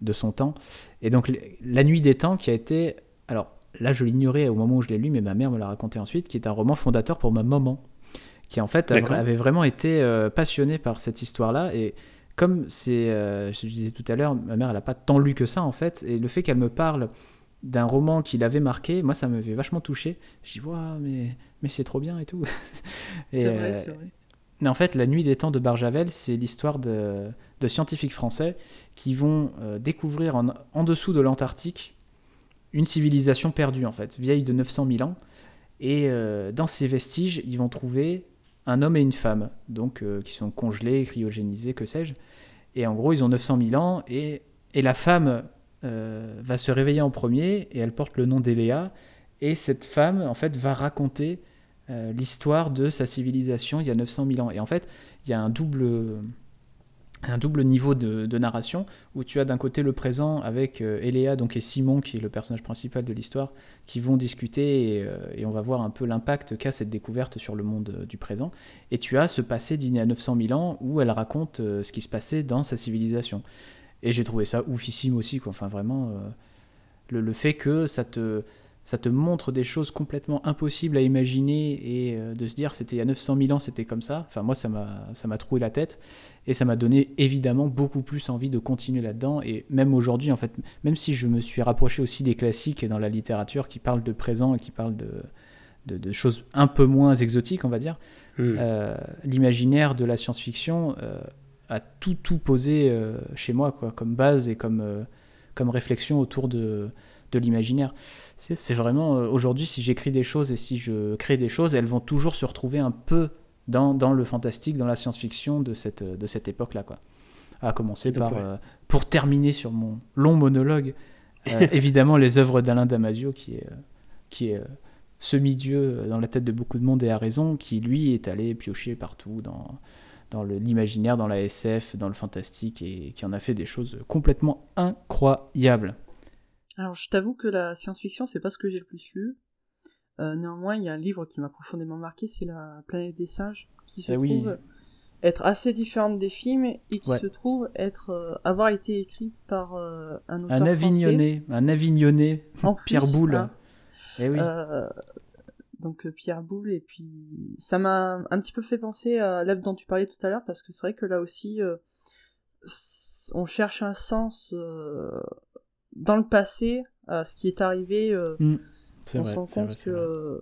de son temps. Et donc La Nuit des Temps qui a été... Alors là je l'ignorais au moment où je l'ai lu, mais ma mère me l'a raconté ensuite, qui est un roman fondateur pour ma maman qui en fait avait vraiment été euh, passionné par cette histoire-là. Et comme c'est, euh, je disais tout à l'heure, ma mère, elle n'a pas tant lu que ça en fait. Et le fait qu'elle me parle d'un roman qui l'avait marqué, moi ça m'avait vachement touché. Je dis, waouh, mais, mais c'est trop bien et tout. c'est vrai, euh, c'est vrai. Mais en fait, La Nuit des Temps de Barjavel, c'est l'histoire de, de, scientifiques français qui vont découvrir en, en, dessous de l'Antarctique une civilisation perdue, en fait, vieille de 900 000 ans. Et dans ces vestiges, ils vont trouver un homme et une femme, donc euh, qui sont congelés, cryogénisés, que sais-je. Et en gros, ils ont 900 000 ans et, et la femme euh, va se réveiller en premier et elle porte le nom d'Eléa. Et cette femme, en fait, va raconter euh, l'histoire de sa civilisation il y a 900 000 ans. Et en fait, il y a un double, un double niveau de, narration où tu as d'un côté le présent avec euh, Eléa donc et Simon qui est le personnage principal de l'histoire qui vont discuter et, on va voir un peu l'impact qu'a cette découverte sur le monde du présent et tu as ce passé y a 900 000 ans où elle raconte ce qui se passait dans sa civilisation et j'ai trouvé ça oufissime aussi, quoi. Enfin, vraiment, euh, le, le, fait que ça te, ça te montre des choses complètement impossibles à imaginer et euh, de se dire c'était il y a 900 000 ans, c'était comme ça. Enfin, moi, ça m'a troué la tête et ça m'a donné évidemment beaucoup plus envie de continuer là-dedans. Et même aujourd'hui, en fait, même si je me suis rapproché aussi des classiques dans la littérature qui parlent de présent et qui parlent de, de, de choses un peu moins exotiques, on va dire, hmm. euh, l'imaginaire de la science-fiction à tout tout posé euh, chez moi quoi, comme base et comme, euh, comme réflexion autour de, de l'imaginaire. C'est vraiment euh, aujourd'hui si j'écris des choses et si je crée des choses, elles vont toujours se retrouver un peu dans, dans le fantastique, dans la science-fiction de cette, de cette époque-là. quoi. À commencer par, pour terminer sur mon long monologue, évidemment les œuvres d'Alain Damasio qui est, qui est semi-dieu dans la tête de beaucoup de monde et a raison, qui lui est allé piocher partout dans dans l'imaginaire, dans la SF, dans le fantastique, et qui en a fait des choses complètement incroyables. Alors je t'avoue que la science-fiction, c'est pas ce que j'ai le plus lu. Euh, néanmoins, il y a un livre qui m'a profondément marqué, c'est La planète des singes, qui se eh trouve être assez différente des films et qui se trouve être euh, avoir été écrit par euh, un auteur un Avignonné, un Avignonné, Pierre Boulle. Hein. Eh oui donc euh, Pierre Boulle et puis ça m'a un petit peu fait penser à l'œuvre dont tu parlais tout à l'heure parce que c'est vrai que là aussi on cherche un sens dans le passé à ce qui est arrivé mm. On se rend compte que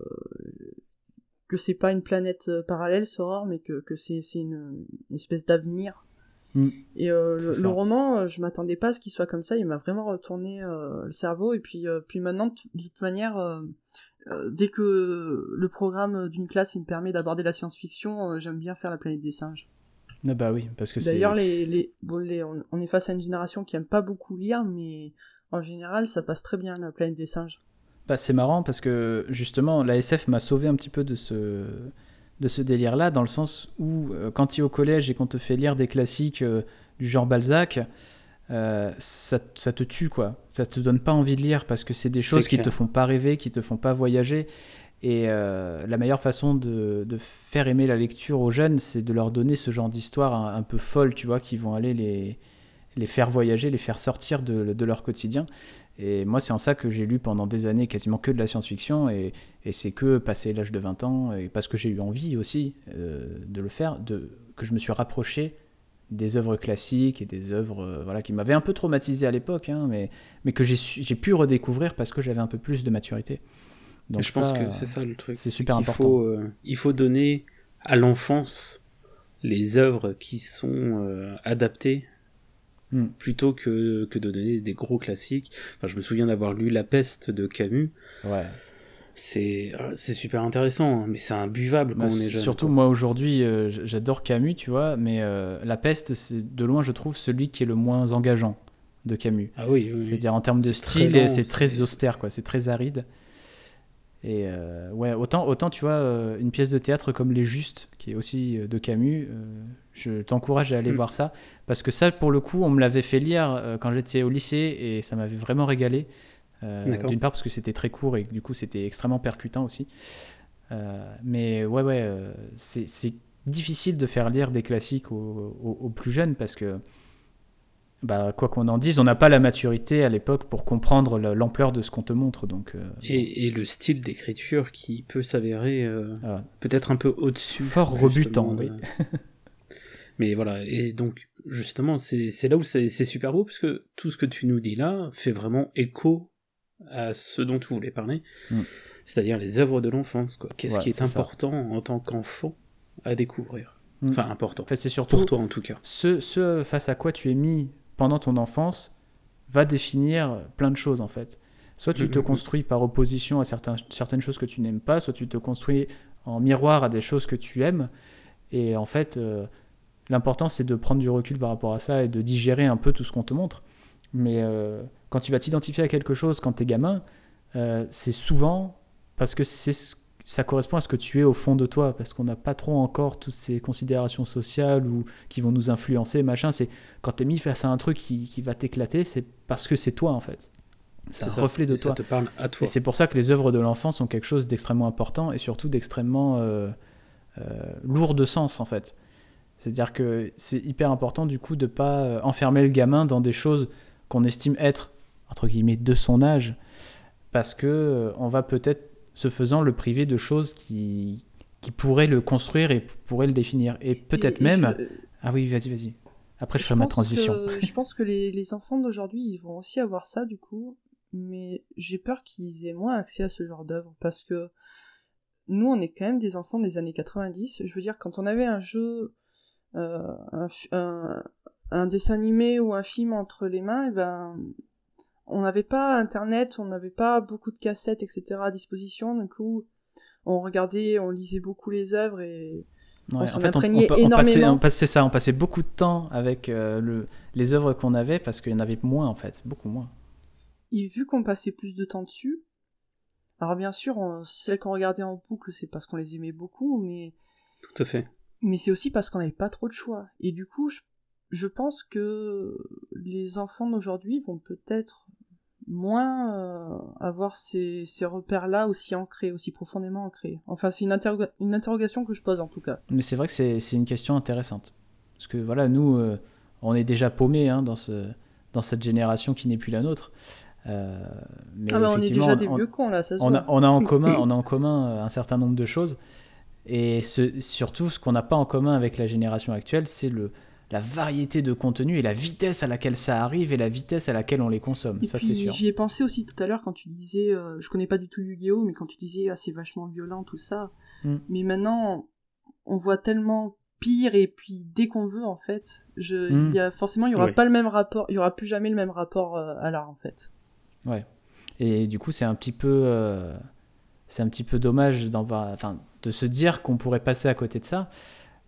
que c'est pas une planète parallèle Soror mais que, que c'est une, une, espèce d'avenir mm. et le, roman je m'attendais pas à ce qu'il soit comme ça il m'a vraiment retourné le cerveau et puis puis maintenant de toute manière euh, dès que le programme d'une classe il me permet d'aborder la science-fiction, euh, j'aime bien faire la planète des singes. Ah bah oui, parce que D'ailleurs, les, les, bon, les, on, est face à une génération qui aime pas beaucoup lire, mais en général, ça passe très bien, la planète des singes. Bah, c'est marrant parce que justement, la SF m'a sauvé un petit peu de ce, de ce délire-là, dans le sens où, euh, quand tu es au collège et qu'on te fait lire des classiques du genre Balzac, euh, ça, ça, te tue, quoi. Ça te donne pas envie de lire parce que c'est des choses qui te font pas rêver, qui te font pas voyager. Et euh, la meilleure façon de, de, faire aimer la lecture aux jeunes, c'est de leur donner ce genre d'histoire un, peu folle, tu vois, qui vont aller les, les faire voyager, les faire sortir de, de leur quotidien. Et moi, c'est en ça que j'ai lu pendant des années quasiment que de la science-fiction. Et, et c'est que, passé l'âge de 20 ans, et parce que j'ai eu envie aussi euh, de le faire, de, que je me suis rapproché des œuvres classiques et des œuvres euh, voilà, qui m'avaient un peu traumatisé à l'époque, hein, mais, mais que j'ai pu redécouvrir parce que j'avais un peu plus de maturité. Donc je pense que c'est ça le truc. C'est super important. Faut, euh, il faut donner à l'enfance les œuvres qui sont adaptées hmm. plutôt que, que de donner des gros classiques. Enfin, je me souviens d'avoir lu La peste de Camus. Ouais c'est super intéressant, hein, mais c'est imbuvable quand bah, on est jeune. Surtout moi aujourd'hui, euh, j'adore Camus, tu vois, mais euh, La Peste, c'est de loin, je trouve, celui qui est le moins engageant de Camus. Ah oui, Je veux dire, en termes de style, c'est très austère, quoi. C'est très aride. Et ouais, autant, autant, tu vois, une pièce de théâtre comme Les Justes, qui est aussi de Camus, je t'encourage à aller mm. voir ça, parce que ça, pour le coup, on me l'avait fait lire quand j'étais au lycée, et ça m'avait vraiment régalé. Euh, d'une part parce que c'était très court et du coup c'était extrêmement percutant aussi. Euh, mais ouais, ouais, euh, c'est difficile de faire lire des classiques aux, plus jeunes parce que, bah, quoi qu'on en dise, on n'a pas la maturité à l'époque pour comprendre l'ampleur de ce qu'on te montre. Donc, et, le style d'écriture qui peut s'avérer ah. peut-être un peu au-dessus. Fort rebutant, oui. Mais voilà, et donc justement, c'est là où c'est super beau, parce que tout ce que tu nous dis là fait vraiment écho à ce dont tu voulais parler, mm. c'est-à-dire les œuvres de l'enfance. Qu'est-ce qui est, important en tant qu'enfant à découvrir? Mm. Enfin, important. En fait, c'est surtout pour toi en tout cas. Ce, ce face à quoi tu es mis pendant ton enfance va définir plein de choses en fait. Soit tu te construis par opposition à certains, certaines choses que tu n'aimes pas, soit tu te construis en miroir à des choses que tu aimes. Et en fait, euh, l'important c'est de prendre du recul par rapport à ça et de digérer un peu tout ce qu'on te montre. Mais euh, quand tu vas t'identifier à quelque chose quand tu es gamin, euh, c'est souvent parce que c'est ça correspond à ce que tu es au fond de toi, parce qu'on n'a pas trop encore toutes ces considérations sociales ou qui vont nous influencer, machin. C'est quand tu es mis face à un truc qui, qui va t'éclater, c'est parce que c'est toi en fait. C'est un reflet de toi. Ça te parle à toi. Et c'est pour ça que les œuvres de l'enfant sont quelque chose d'extrêmement important et surtout d'extrêmement euh, euh, lourd de sens en fait. C'est-à-dire que c'est hyper important du coup de pas euh, enfermer le gamin dans des choses qu'on estime être entre guillemets de son âge, parce que on va peut-être se faisant le priver de choses qui qui pourraient le construire et pourraient le définir et peut-être même. Ah oui, vas-y, vas-y. Après, je, je ferai ma transition. je pense que les, les enfants d'aujourd'hui, ils vont aussi avoir ça, du coup mais j'ai peur qu'ils aient moins accès à ce genre d'œuvre parce que nous on est quand même des enfants des années 90 je veux dire quand on avait un jeu euh, un, un, dessin animé ou un film entre les mains et eh ben on n'avait pas internet on n'avait pas beaucoup de cassettes etc à disposition du coup on regardait on lisait beaucoup les œuvres et on s'en imprégnait énormément. On passait, ça, on passait beaucoup de temps avec euh, le, les œuvres qu'on avait parce qu'il y en avait moins en fait, beaucoup moins. Et vu qu'on passait plus de temps dessus, alors bien sûr, celles qu'on regardait en boucle, c'est parce qu'on les aimait beaucoup, mais... Tout à fait. Mais c'est aussi parce qu'on n'avait pas trop de choix. Et du coup, je, pense que les enfants d'aujourd'hui vont peut-être moins euh, avoir ces, ces repères-là aussi ancrés, aussi profondément ancrés. Enfin, c'est une, une interrogation que je pose en tout cas. Mais c'est vrai que c'est une question intéressante. Parce que voilà, nous, euh, on est déjà paumés hein, dans, ce, dans cette génération qui n'est plus la nôtre. Euh, mais ah bah on est déjà des vieux cons là, ça on a, on a, en commun, on a en commun un certain nombre de choses. Et ce, surtout, ce qu'on n'a pas en commun avec la génération actuelle, c'est le, la variété de contenu et la vitesse à laquelle ça arrive et la vitesse à laquelle on les consomme. ça, c'est sûr. J'y ai pensé aussi tout à l'heure quand tu disais, euh, je connais pas du tout Yu-Gi-Oh, mais quand tu disais, ah, c'est vachement violent, tout ça. Mm. Mais maintenant, on voit tellement pire et puis dès qu'on veut, en fait, je, mm. y a, forcément, il y aura pas le même rapport, il y aura plus jamais le même rapport à l'art, en fait. Ouais. Et du coup, c'est un petit peu, euh, c'est un petit peu dommage enfin, de se dire qu'on pourrait passer à côté de ça,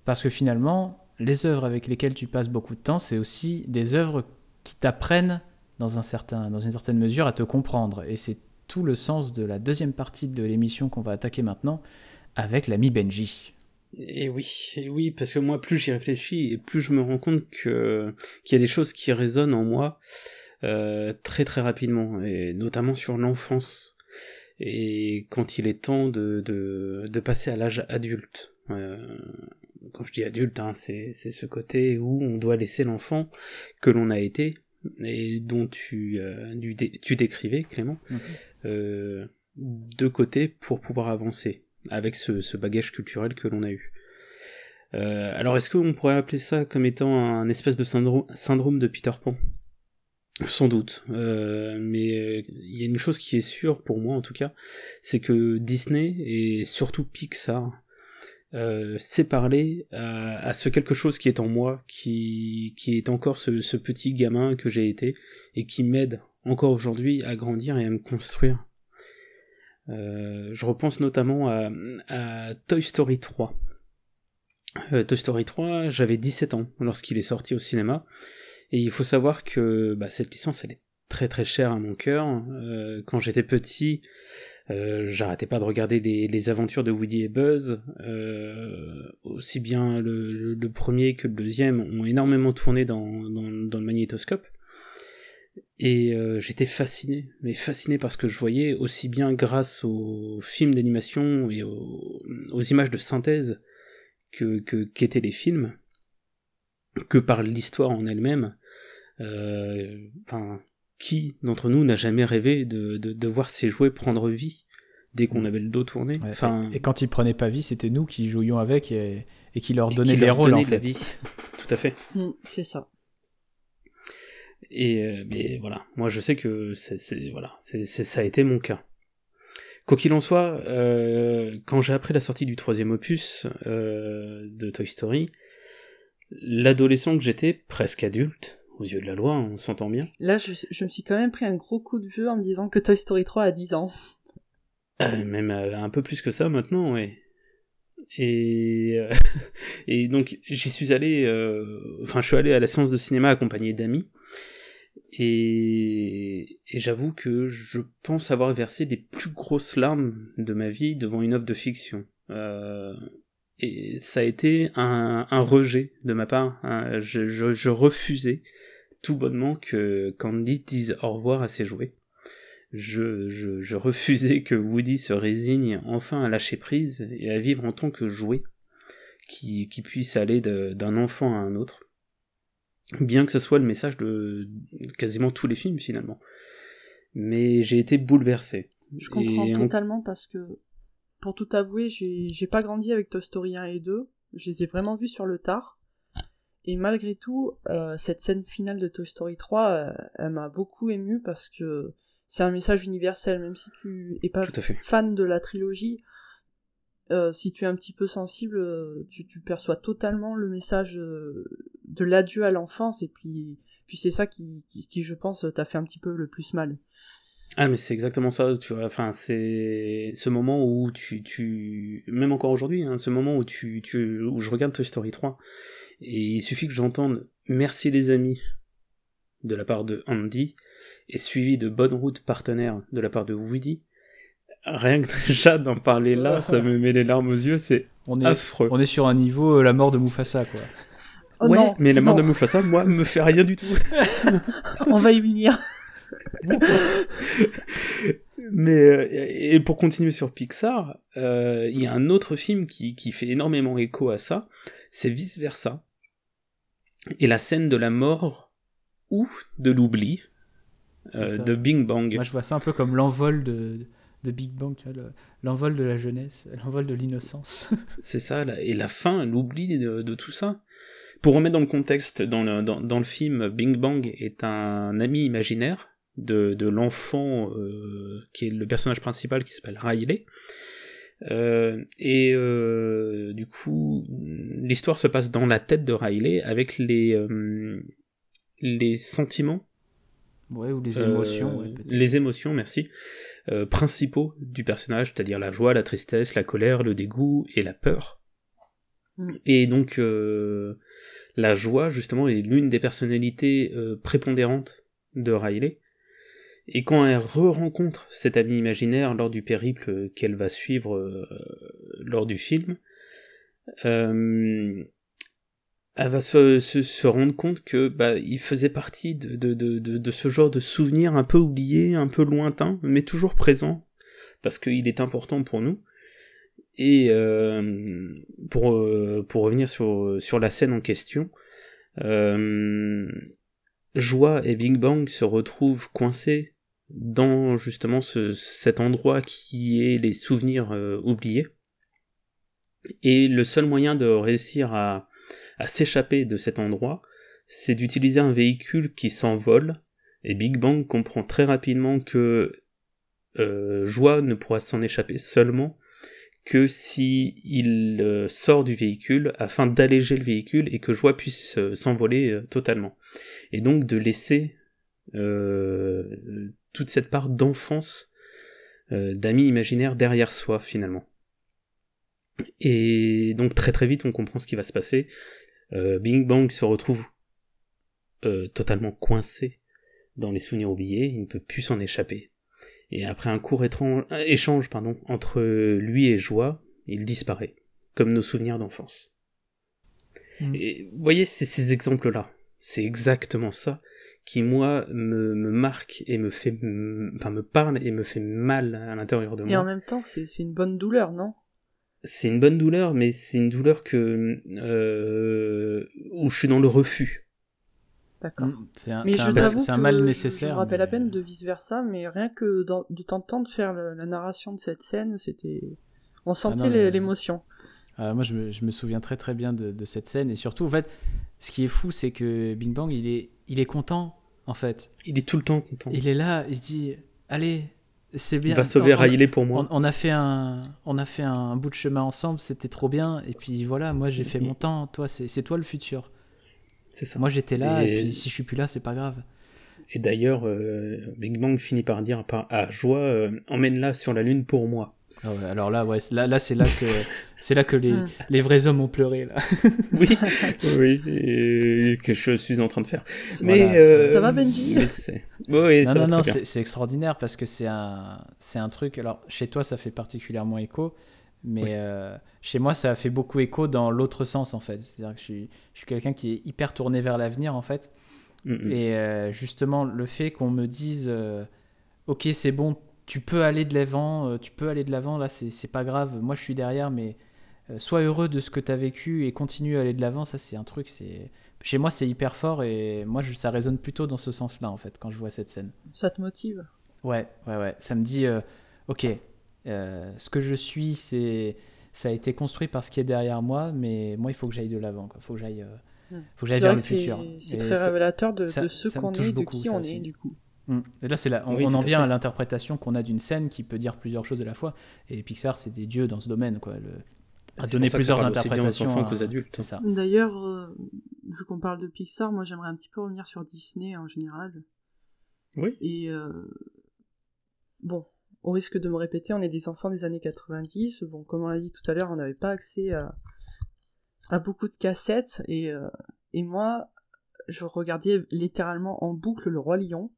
parce que finalement, les œuvres avec lesquelles tu passes beaucoup de temps, c'est aussi des œuvres qui t'apprennent dans, une certaine mesure à te comprendre. Et c'est tout le sens de la deuxième partie de l'émission qu'on va attaquer maintenant avec l'ami Benji. Et oui, et oui, parce que moi, plus j'y réfléchis, et plus je me rends compte que qu'il y a des choses qui résonnent en moi, euh, très très rapidement, et notamment sur l'enfance, et quand il est temps de, de, de passer à l'âge adulte. Euh, quand je dis adulte, hein, c'est ce côté où on doit laisser l'enfant que l'on a été, et dont tu, euh, tu décrivais, Clément, euh, de côté pour pouvoir avancer avec ce, ce bagage culturel que l'on a eu. Euh, alors est-ce qu'on pourrait appeler ça comme étant un espèce de syndrome, syndrome de Peter Pan? Sans doute, euh, mais il y a une chose qui est sûre pour moi en tout cas, c'est que Disney et surtout Pixar euh, sait parler à, ce quelque chose qui est en moi, qui, qui est encore ce, petit gamin que j'ai été et qui m'aide encore aujourd'hui à grandir et à me construire. je repense notamment à, Toy Story 3. Toy Story 3, j'avais 17 ans lorsqu'il est sorti au cinéma. Et il faut savoir que bah, cette licence, elle est très très chère à mon cœur. Euh, quand j'étais petit, euh, j'arrêtais pas de regarder des, les aventures de Woody et Buzz. Euh, aussi bien le, premier que le deuxième ont énormément tourné dans, dans, le magnétoscope. Et euh, j'étais fasciné, mais fasciné par ce que je voyais, aussi bien grâce aux films d'animation et aux, images de synthèse que qu'étaient les films, que par l'histoire en elle-même. Enfin, qui d'entre nous n'a jamais rêvé de, de, voir ses jouets prendre vie dès qu'on mm. avait le dos tourné enfin, et, quand ils prenaient pas vie, c'était nous qui jouions avec et, et qui leur donnaient des rôles en fait. vie. Tout à fait. Mm, c'est ça. Et euh, mais voilà, moi je sais que c'est voilà, c'est ça a été mon cas. Quoi qu'il en soit, euh, quand j'ai appris la sortie du troisième opus euh, de Toy Story, l'adolescent que j'étais, presque adulte, aux yeux de la loi, on s'entend bien. Là, je, me suis quand même pris un gros coup de vieux en me disant que Toy Story 3 a 10 ans. Euh, même euh, un peu plus que ça maintenant, ouais. Et, euh, et donc j'y suis allé, enfin je suis allé à la séance de cinéma accompagné d'amis. Et, et j'avoue que je pense avoir versé les plus grosses larmes de ma vie devant une œuvre de fiction. Euh, et ça a été un, un, rejet de ma part. Hein. Je, je, je, refusais tout bonnement que Candy dise au revoir à ses jouets. Je, je, je, refusais que Woody se résigne enfin à lâcher prise et à vivre en tant que jouet qui, qui puisse aller d'un enfant à un autre. Bien que ce soit le message de quasiment tous les films finalement. Mais j'ai été bouleversé. Je comprends totalement parce que, pour tout avouer, j'ai pas grandi avec Toy Story 1 et 2. Je les ai vraiment vus sur le tard. Et malgré tout, euh, cette scène finale de Toy Story 3, euh, elle m'a beaucoup ému parce que c'est un message universel, même si tu es pas fan de la trilogie, euh, si tu es un petit peu sensible, tu, tu perçois totalement le message de l'adieu à l'enfance, et puis, puis c'est ça qui, qui, qui, je pense, t'a fait un petit peu le plus mal. Ah mais c'est exactement ça, tu vois, enfin c'est ce moment où tu, tu... même encore aujourd'hui, hein, ce moment où tu, tu, où je regarde Toy Story 3, et il suffit que j'entende merci les amis de la part de Andy, et suivi de bonne route partenaire de la part de Woody, rien que déjà d'en parler là, ça me met les larmes aux yeux, c'est affreux. On est sur un niveau euh, la mort de Mufasa, quoi. Oh ouais, mais la mort de Mufasa, moi, me fait rien du tout. on va y venir. mais euh, et pour continuer sur Pixar, euh, il y a un autre film qui, qui fait énormément écho à ça, c'est vice versa. Et la scène de la mort ou de l'oubli de Bing Bang. Moi, je vois ça un peu comme l'envol de, de Big Bang, l'envol de la jeunesse, l'envol de l'innocence. c'est ça, et la fin, l'oubli de, tout ça. Pour remettre dans le contexte, dans le, dans, le film, Bing Bang est un ami imaginaire de, de l'enfant euh, qui est le personnage principal qui s'appelle Riley. Euh, et euh, du coup, l'histoire se passe dans la tête de Riley avec les, les sentiments Ouais, ou les émotions. Euh, les émotions, merci. Euh, principaux du personnage, c'est-à-dire la joie, la tristesse, la colère, le dégoût et la peur. Mm. Et donc, euh, la joie, justement, est l'une des personnalités prépondérantes de Riley. Et quand elle re-rencontre cet ami imaginaire lors du périple qu'elle va suivre lors du film, elle va se, se, rendre compte que bah, il faisait partie de, de, de, de, ce genre de souvenir un peu oublié, un peu lointain, mais toujours présent, parce qu'il est important pour nous. Et euh, pour, euh, pour revenir sur, sur la scène en question, euh, Joie et Big Bang se retrouvent coincés dans justement ce, cet endroit qui est les souvenirs euh, oubliés. Et le seul moyen de réussir à, à s'échapper de cet endroit, c'est d'utiliser un véhicule qui s'envole, et Big Bang comprend très rapidement que euh, Joie ne pourra s'en échapper seulement que si il euh, sort du véhicule afin d'alléger le véhicule et que Joie puisse euh, s'envoler totalement. Et donc de laisser toute cette part d'enfance, d'amis imaginaires derrière soi finalement. Et donc très très vite on comprend ce qui va se passer. Euh, Bing Bang se retrouve euh, totalement coincé dans les souvenirs oubliés, il ne peut plus s'en échapper. Et après un court étrange, échange pardon, entre lui et Joie, il disparaît, comme nos souvenirs d'enfance. Mm. Et vous voyez, c'est ces exemples-là, c'est exactement ça qui moi me, me marque et me fait, enfin me parle et me fait mal à l'intérieur de moi. Et en même temps, c'est une bonne douleur, non? C'est une bonne douleur, mais c'est une douleur que euh, où je suis dans le refus. D'accord. Mm, c'est un, mais je un, un mal nécessaire. Je me rappelle à peine de vice versa, mais rien que de t'entendre faire la narration de cette scène, c'était, on sentait ah l'émotion. Euh, moi, je me, je me, souviens très très bien de, de, cette scène et surtout, en fait, ce qui est fou, c'est que Bing Bang, il est, il est content, en fait. Il est tout le temps content. Il est là, il se dit, allez, c'est bien. Il va sauver Riley pour moi. On, a fait un, on a fait un bout de chemin ensemble, c'était trop bien. Et puis voilà, moi j'ai fait mon temps. Toi, c'est toi le futur. C'est ça. Moi j'étais là, et... puis si je suis plus là, c'est pas grave. Et d'ailleurs, euh, Big Bang finit par dire à Joie, euh, emmène-la sur la lune pour moi. Ah ouais, alors là, ouais, là, là c'est là que c'est là que les, les vrais hommes ont pleuré là. Oui, oui, et que je suis en train de faire. Voilà. Mais euh, Ça va, Benji mais c'est- Oui, non, ça non, va non, c'est extraordinaire parce que c'est un, c'est un truc. Alors, chez toi, ça fait particulièrement écho, mais Oui. euh, chez moi, ça a fait beaucoup écho dans l'autre sens, en fait. C'est-à-dire que je suis, quelqu'un qui est hyper tourné vers l'avenir, en fait. Mm, mm. Et euh, justement, le fait qu'on me dise, euh, ok, c'est bon, tu peux aller de l'avant, euh, tu peux aller de l'avant, là, c'est pas grave. Moi, je suis derrière, mais euh, sois heureux de ce que tu as vécu et continue à aller de l'avant. Ça, c'est un truc, c'est. Chez moi, c'est hyper fort et moi, je- ça résonne plutôt dans ce sens-là, en fait, quand je vois cette scène. Ça te motive? Ouais, ouais, ouais. Ça me dit, euh, ok, euh, ce que je suis, c'est, ça a été construit par ce qui est derrière moi, mais moi, il faut que j'aille de l'avant. Il faut que j'aille, euh, vers le futur. c'est très révélateur de, ça- de ce qu'on est, de qui on est, du coup. Et là, c'est là, on, Oui, on tout en à vient fait. à l'interprétation qu'on a d'une scène qui peut dire plusieurs choses à la fois. Et Pixar, c'est des dieux dans ce domaine, quoi. Le, à C'est donner plusieurs aux interprétations. enfants à- qu'aux adultes. C'est ça. D'ailleurs, euh, vu qu'on parle de Pixar, moi j'aimerais un petit peu revenir sur Disney en général. Oui. Et euh, bon, au risque de me répéter, on est des enfants des années 90. Bon, comme on l'a dit tout à l'heure, on n'avait pas accès à, à beaucoup de cassettes. Et, euh, et moi, je regardais littéralement en boucle Le Roi Lion.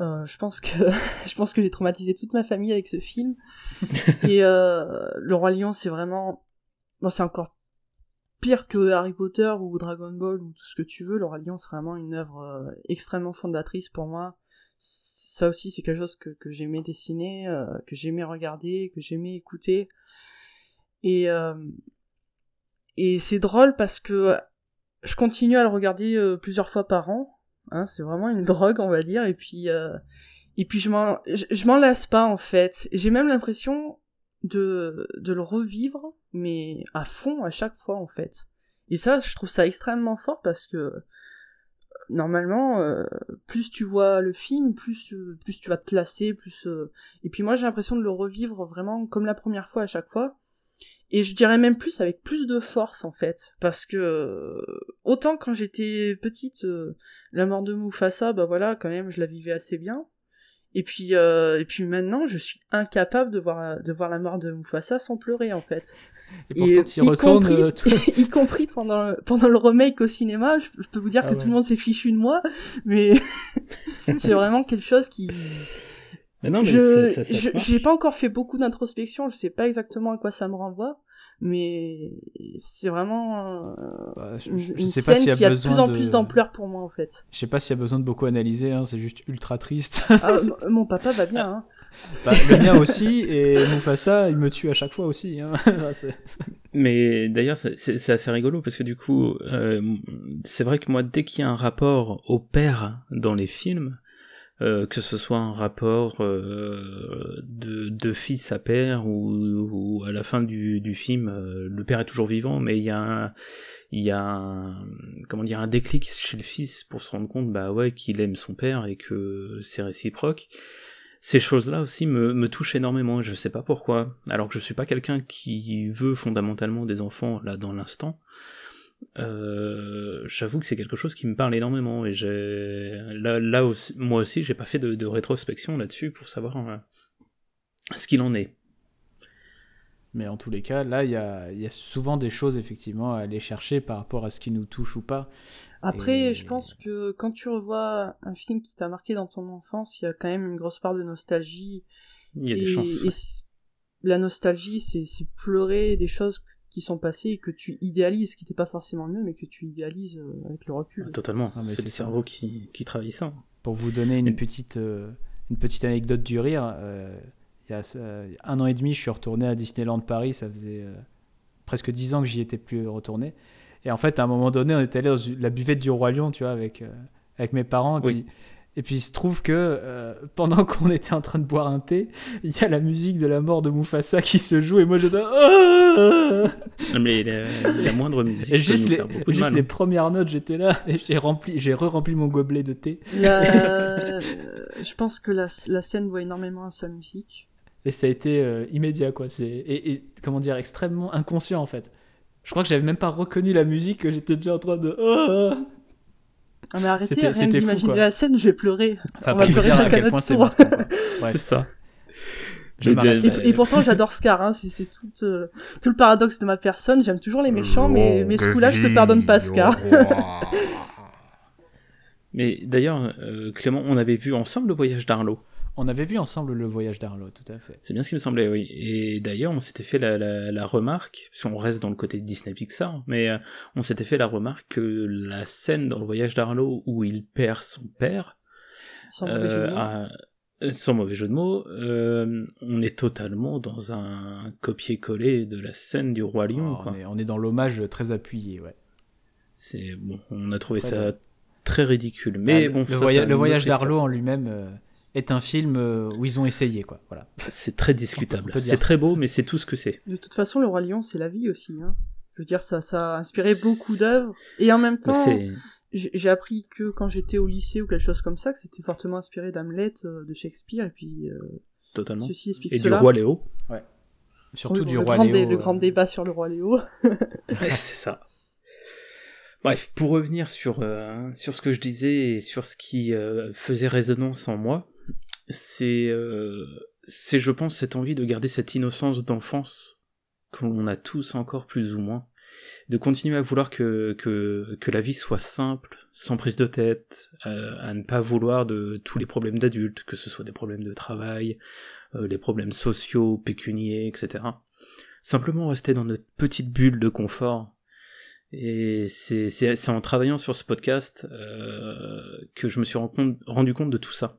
Euh, je pense que je pense que j'ai traumatisé toute ma famille avec ce film. et euh, Le Roi Lion, c'est vraiment bon, c'est encore pire que Harry Potter ou Dragon Ball ou tout ce que tu veux. Le Roi Lion, c'est vraiment une œuvre euh, extrêmement fondatrice pour moi. Ça aussi, c'est quelque chose que, que j'aimais dessiner, euh, que j'aimais regarder, que j'aimais écouter. Et euh, et c'est drôle parce que je continue à le regarder plusieurs fois par an. Hein, c'est vraiment une drogue, on va dire. Et puis, euh, et puis je m'en, je, m'en lasse pas en fait. J'ai même l'impression de de le revivre, mais à fond à chaque fois en fait. Et ça, je trouve ça extrêmement fort parce que euh, normalement, euh, plus tu vois le film, plus euh, plus tu vas te lasser, plus. euh, Et puis moi, j'ai l'impression de le revivre vraiment comme la première fois à chaque fois. Et je dirais même plus avec plus de force en fait, parce que euh, autant quand j'étais petite, euh, la mort de Mufasa, bah voilà, quand même, je la vivais assez bien. Et puis euh, et puis maintenant, je suis incapable de voir de voir la mort de Mufasa sans pleurer en fait. Et pourtant, tu y y retournes. compris- euh, tout- y compris pendant le, pendant le remake au cinéma, je, je peux vous dire Ah que ouais. tout le monde s'est fichu de moi, mais c'est vraiment quelque chose qui Mais non, mais je j'ai pas encore fait beaucoup d'introspection, je sais pas exactement à quoi ça me renvoie, mais c'est vraiment euh, Bah, je, une, je- une sais pas scène s'il y a qui a de besoin plus en de- plus d'ampleur pour moi en fait. Je sais pas s'il y a besoin de beaucoup analyser, hein, c'est juste ultra triste. Ah, mon papa va bien, hein. Bah, le mien aussi, et Mufasa, il me tue à chaque fois aussi. Hein. Mais d'ailleurs, c'est assez rigolo parce que du coup, euh, c'est vrai que moi, dès qu'il y a un rapport au père dans les films, euh, que ce soit un rapport euh, de, fils à père ou, à la fin du, film, euh, le père est toujours vivant, mais il y a un, il y a comment dire, un déclic chez le fils pour se rendre compte, bah ouais, qu'il aime son père et que c'est réciproque. Ces choses-là aussi me, me touchent énormément, je sais pas pourquoi. Alors que je suis pas quelqu'un qui veut fondamentalement des enfants là dans l'instant. Euh, j'avoue que c'est quelque chose qui me parle énormément et j'ai là, là aussi, moi aussi j'ai pas fait de, de rétrospection là-dessus pour savoir euh, ce qu'il en est. Mais en tous les cas, là, il y a, il y a souvent des choses effectivement à aller chercher par rapport à ce qui nous touche ou pas. Après, Et- je pense que quand tu revois un film qui t'a marqué dans ton enfance, il y a quand même une grosse part de nostalgie. Il y a des chances. et c- la nostalgie, c'est c'est pleurer des choses qui sont passées et que tu idéalises, qui n'était pas forcément mieux, mais que tu idéalises euh, avec le recul. Totalement. Ah, mais c'est le ça. cerveau qui, qui travaille ça. Pour vous donner une Et- petite, euh, une petite anecdote du rire, euh, il y a euh, un an et demi, je suis retourné à Disneyland Paris. Ça faisait euh, presque dix ans que j'y étais plus retourné. Et en fait, à un moment donné, on était allé dans la buvette du Roi Lion, tu vois, avec, euh, avec mes parents. Et, Oui. puis, et puis, il se trouve que euh, pendant qu'on était en train de boire un thé, il y a la musique de la mort de Mufasa qui se joue. Et moi, je Ah Mais la, la moindre musique Et peut juste, nous les, faire beaucoup de juste mal. les premières notes, j'étais là et j'ai rempli, j'ai re-rempli mon gobelet de thé. La- je pense que la, la scène voit énormément à sa musique. Et ça a été euh, immédiat, quoi. C'est et, et, comment dire, extrêmement inconscient en fait. Je crois que j'avais même pas reconnu la musique, que j'étais déjà en train de. Ah Ah mais arrêtez, C'était- rien que d'imaginer la scène, je vais pleurer. Enfin, On va pleurer à chacun quel notre tour. C'est ça. et, pourtant, j'adore Scar. Hein, c'est tout, euh, tout le paradoxe de ma personne. J'aime toujours les méchants, mais, mais ce coup-là, je te pardonne pas, Scar. mais d'ailleurs, euh, Clément, on avait vu ensemble le voyage d'Arlo. On avait vu ensemble le voyage d'Arlo, tout à fait. C'est bien ce qui me semblait, oui. Et d'ailleurs, on s'était fait la, la, remarque, si on reste dans le côté Disney Pixar, mais euh, on s'était fait la remarque que la scène dans le voyage d'Arlo où il perd son père, sans mauvais jeu de mots, euh, sans mauvais jeu de mots euh, on est totalement dans un copier-coller de la scène du roi lion. Oh, on, est, dans l'hommage très appuyé, ouais. C'est bon, on a trouvé ça très ridicule, mais bon. Le, le voyage d'Arlo en lui-même est un film euh, où ils ont essayé, quoi. Voilà. C'est très discutable. C'est très beau, mais c'est tout ce que c'est. De toute façon, Le Roi Lion, c'est la vie aussi. Hein. Je veux dire, ça, ça a inspiré beaucoup d'œuvres. Et en même temps, j'ai appris que quand j'étais au lycée ou quelque chose comme ça, que c'était fortement inspiré d'Hamlet euh, de Shakespeare. Et puis, euh, Totalement. ceci explique et du Roi Léo. Ouais. Surtout du le Roi grand Léo. le grand débat sur le Roi Léo. c'est ça. Bref, pour revenir sur, sur ce que je disais et sur ce qui faisait résonance en moi, c'est euh, c'est je pense cette envie de garder cette innocence d'enfance qu'on a tous encore plus ou moins de continuer à vouloir que, que, que la vie soit simple, sans prise de tête, euh, à ne pas vouloir de tous les problèmes d'adultes, que ce soit des problèmes de travail, euh, les problèmes sociaux, pécuniers, etc. Simplement rester dans notre petite bulle de confort. Et c'est, c'est, en travaillant sur ce podcast euh, que je me suis rendu compte de tout ça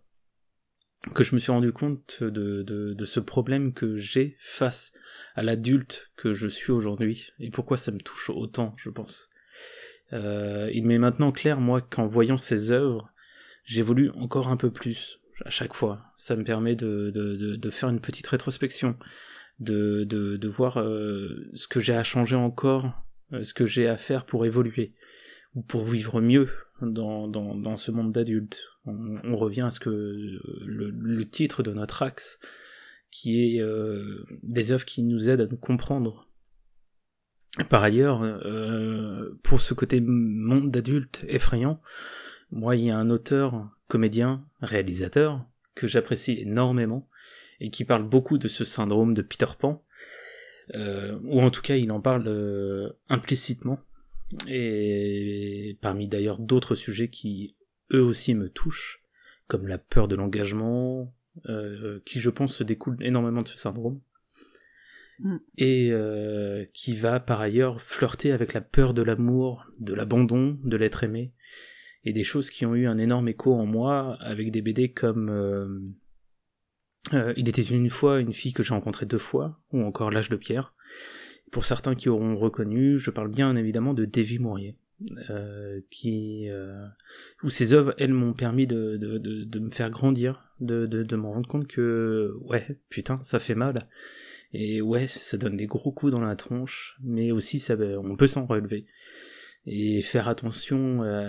que je me suis rendu compte de, ce problème que j'ai face à l'adulte que je suis aujourd'hui, et pourquoi ça me touche autant, je pense. Euh, il m'est maintenant clair, moi, qu'en voyant ces œuvres, j'évolue encore un peu plus à chaque fois. Ça me permet de, faire une petite rétrospection, de, voir euh, ce que j'ai à changer encore, euh, ce que j'ai à faire pour évoluer, pour vivre mieux, dans, ce monde d'adultes. On, revient à ce que le, le, titre de notre axe, qui est euh, des œuvres qui nous aident à nous comprendre. Par ailleurs, euh, pour ce côté monde d'adultes effrayant, moi il y a un auteur, comédien, réalisateur, que j'apprécie énormément, et qui parle beaucoup de ce syndrome de Peter Pan, euh, ou en tout cas il en parle euh, implicitement, et parmi d'ailleurs d'autres sujets qui eux aussi me touchent, comme la peur de l'engagement, euh, qui je pense se découle énormément de ce syndrome, mm. et euh, qui va par ailleurs flirter avec la peur de l'amour, de l'abandon, de l'être aimé, et des choses qui ont eu un énorme écho en moi avec des BD comme euh, Il était une fois une fille que j'ai rencontrée deux fois, ou encore L'âge de pierre, pour certains qui auront reconnu, je parle bien évidemment de Davy Mourier, euh, qui euh, où ces œuvres elles m'ont permis de, de, de, me faire grandir, de, de, de me rendre compte que ouais putain ça fait mal et ouais ça donne des gros coups dans la tronche, mais aussi ça on peut s'en relever et faire attention à,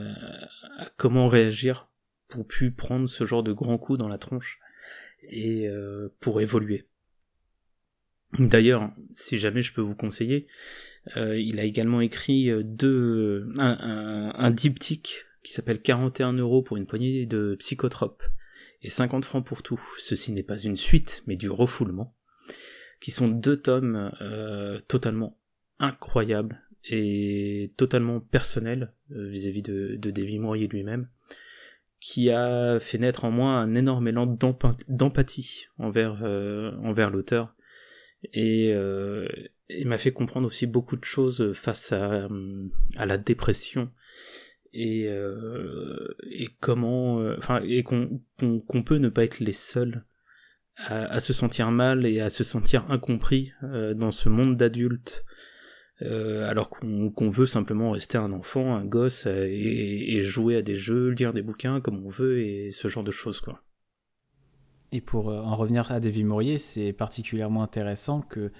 à, comment réagir pour plus prendre ce genre de grands coups dans la tronche et euh, pour évoluer. D'ailleurs, si jamais je peux vous conseiller, euh, il a également écrit euh, deux, un, diptyque qui s'appelle 41 euros pour une poignée de psychotropes et 50 francs pour tout. Ceci n'est pas une suite, mais du refoulement, qui sont deux tomes euh, totalement incroyables et totalement personnels vis-à-vis de, de Davy Mourier lui-même, qui a fait naître en moi un énorme élan d'empathie envers l'auteur et, euh, il m'a fait comprendre aussi beaucoup de choses face à, à la dépression et, euh, et comment euh, enfin et qu'on peut ne pas être les seuls à, se sentir mal et à se sentir incompris euh, dans ce monde d'adultes euh, alors qu'on qu'on veut simplement rester un enfant, un gosse et, et, jouer à des jeux, lire des bouquins comme on veut et ce genre de choses quoi. Et pour euh, en revenir à David Maurier, c'est particulièrement intéressant que,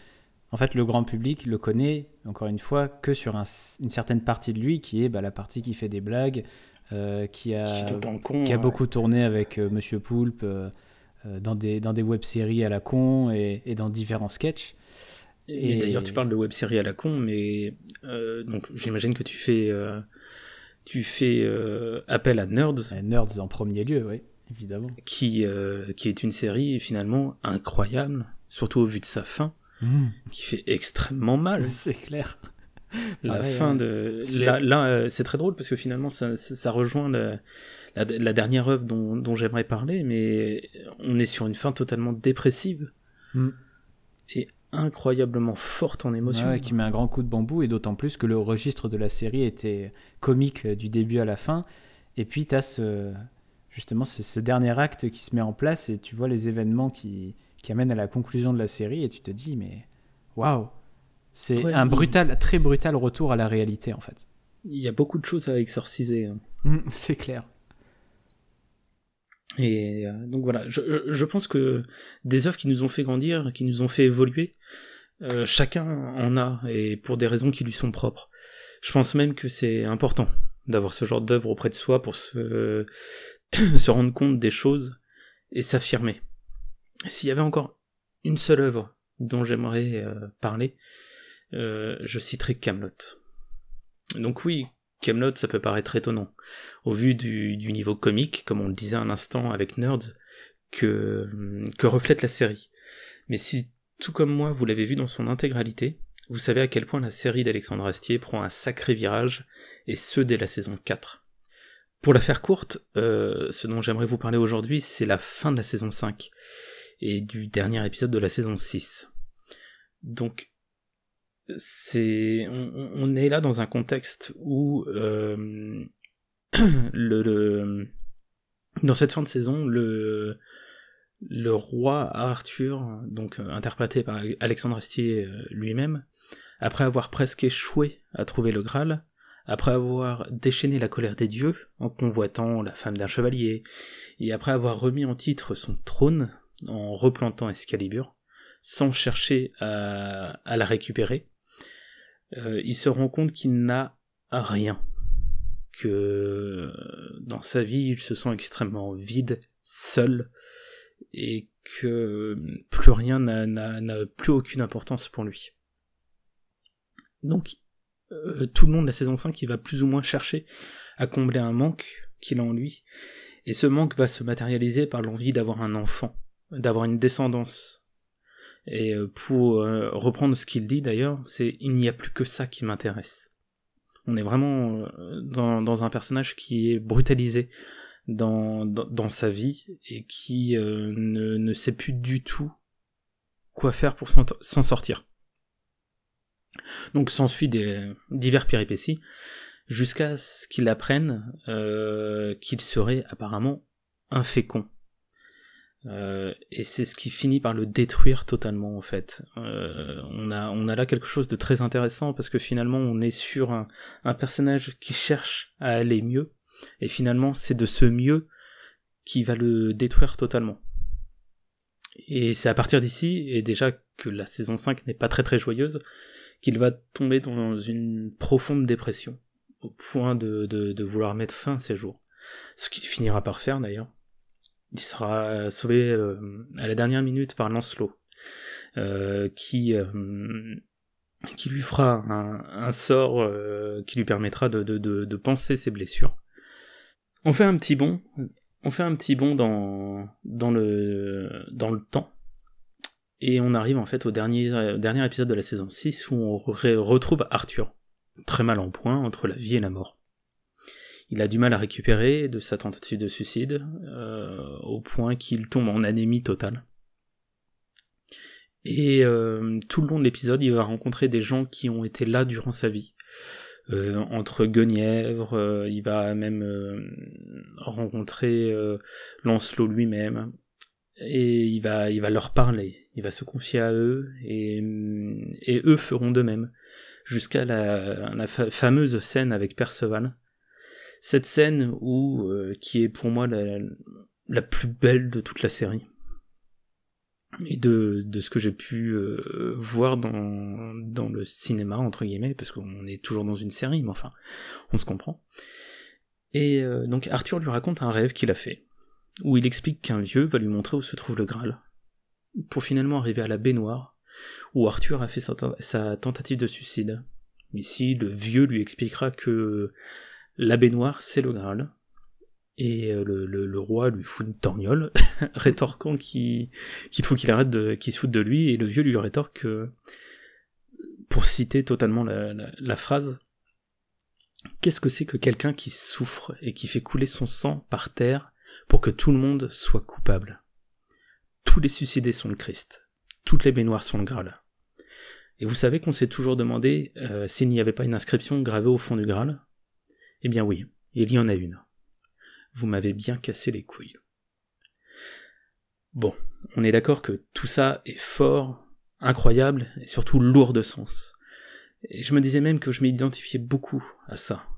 en fait, le grand public le connaît, encore une fois, que sur une certaine partie de lui, qui est bah, la partie qui fait des blagues, euh, qui, a, qui, a beaucoup tourné avec euh, Monsieur Poulpe dans des, dans des web-séries à la con et, et dans différents sketchs. Et, d'ailleurs, tu parles de web-séries à la con, mais donc j'imagine que tu fais, tu fais appel à Nerds. Nerds en premier lieu, oui évidemment. Qui, euh, qui est une série finalement incroyable, surtout au vu de sa fin, Mmh. qui fait extrêmement mal. C'est clair. La fin hein. de. Là, là, euh, c'est très drôle parce que finalement, ça, ça, ça rejoint le- la, la dernière œuvre dont, dont j'aimerais parler, mais on est sur une fin totalement dépressive Mm. et incroyablement forte en émotion. Ouais, qui met un grand coup de bambou, et d'autant plus que le registre de la série était comique euh, du début à la fin. Et puis, tu as ce, justement ce, ce dernier acte qui se met en place, et tu vois les événements qui, qui amènent à la conclusion de la série, et tu te dis, mais waouh! C'est Ouais, un il- brutal, très brutal retour à la réalité, en fait. Il y a beaucoup de choses à exorciser. hein. Mm, C'est clair. Et euh, donc voilà, je, je pense que des œuvres qui nous ont fait grandir, qui nous ont fait évoluer, euh, chacun en a, et pour des raisons qui lui sont propres. Je pense même que c'est important d'avoir ce genre d'œuvre auprès de soi pour se, se rendre compte des choses et s'affirmer. S'il y avait encore une seule œuvre dont j'aimerais euh, parler, euh, je citerai Camelot. Donc oui, Camelot, ça peut paraître étonnant au vu du, niveau comique, comme on le disait à l'instant avec Nerds, que, que reflète la série. Mais si, tout comme moi, vous l'avez vu dans son intégralité, vous savez à quel point la série d'Alexandre Astier prend un sacré virage, et ce dès la saison 4. Pour la faire courte, euh, ce dont j'aimerais vous parler aujourd'hui, c'est la fin de la saison 5, et du dernier épisode de la saison 6. Donc, c'est, on, est là dans un contexte où euh, dans cette fin de saison, le, roi Arthur, donc euh, interprété par Alexandre Astier lui-même, après avoir presque échoué à trouver le Graal, après avoir déchaîné la colère des dieux en convoitant la femme d'un chevalier, et après avoir remis en titre son trône en replantant Excalibur, sans chercher à, la récupérer, euh, il se rend compte qu'il n'a rien que dans sa vie il se sent extrêmement vide, seul, et que plus rien n'a plus aucune importance pour lui. Donc, euh, tout le long de la saison 5, il va plus ou moins chercher à combler un manque qu'il a en lui, et ce manque va se matérialiser par l'envie d'avoir un enfant, d'avoir une descendance. Et euh, pour euh, reprendre ce qu'il dit d'ailleurs, c'est il n'y a plus que ça qui m'intéresse. On est vraiment dans, un personnage qui est brutalisé dans, dans, sa vie et qui ne, ne sait plus du tout quoi faire pour s'en sortir. Donc s'ensuit des divers péripéties jusqu'à ce qu'il apprenne euh, qu'il serait apparemment infécond. Euh, et c'est ce qui finit par le détruire totalement en fait. Euh, on a on a là quelque chose de très intéressant parce que finalement on est sur un, un personnage qui cherche à aller mieux et finalement c'est de ce mieux qui va le détruire totalement. Et c'est à partir d'ici et déjà que la saison 5 n'est pas très très joyeuse qu'il va tomber dans une profonde dépression au point de, de, vouloir mettre fin à ses jours. Ce qu'il finira par faire d'ailleurs. Il sera sauvé euh, à la dernière minute par Lancelot, euh, qui, euh, lui fera un, sort euh, qui lui permettra de, de, de, de panser ses blessures. On fait un petit bond, on fait un petit bond dans, dans, le, dans le temps, et on arrive en fait au dernier, euh, dernier épisode de la saison 6 où on re- retrouve Arthur, très mal en point entre la vie et la mort. Il a du mal à récupérer de sa tentative de suicide, euh, au point qu'il tombe en anémie totale. Et euh, tout le long de l'épisode, il va rencontrer des gens qui ont été là durant sa vie. Euh, entre Guenièvre, il va même rencontrer Lancelot lui-même, et il va, il va leur parler, il va se confier à eux, et, et eux feront de même, jusqu'à la, la fa- fameuse scène avec Perceval. Cette scène où, euh, qui est pour moi la, la plus belle de toute la série. Et de, de ce que j'ai pu euh, voir dans, dans le cinéma, entre guillemets, parce qu'on est toujours dans une série, mais enfin, on se comprend. Et euh, donc Arthur lui raconte un rêve qu'il a fait, où il explique qu'un vieux va lui montrer où se trouve le Graal, pour finalement arriver à la baignoire, où Arthur a fait sa, tentative de suicide. Ici, le vieux lui expliquera que la baignoire, c'est le Graal, Et le, roi lui fout une torgnole, rétorquant qu'il faut qu'il arrête de, qu'il se foute de lui, et le vieux lui rétorque, pour citer totalement la phrase, Qu'est-ce que c'est que quelqu'un qui souffre et qui fait couler son sang par terre pour que tout le monde soit coupable Tous les suicidés sont le Christ, toutes les baignoires sont le Graal. Et vous savez qu'on s'est toujours demandé euh, s'il n'y avait pas une inscription gravée au fond du Graal? Eh bien oui, il y en a une. Vous m'avez bien cassé les couilles. Bon, on est d'accord que tout ça est fort, incroyable et surtout lourd de sens. Et je me disais même que je m'identifiais beaucoup à ça.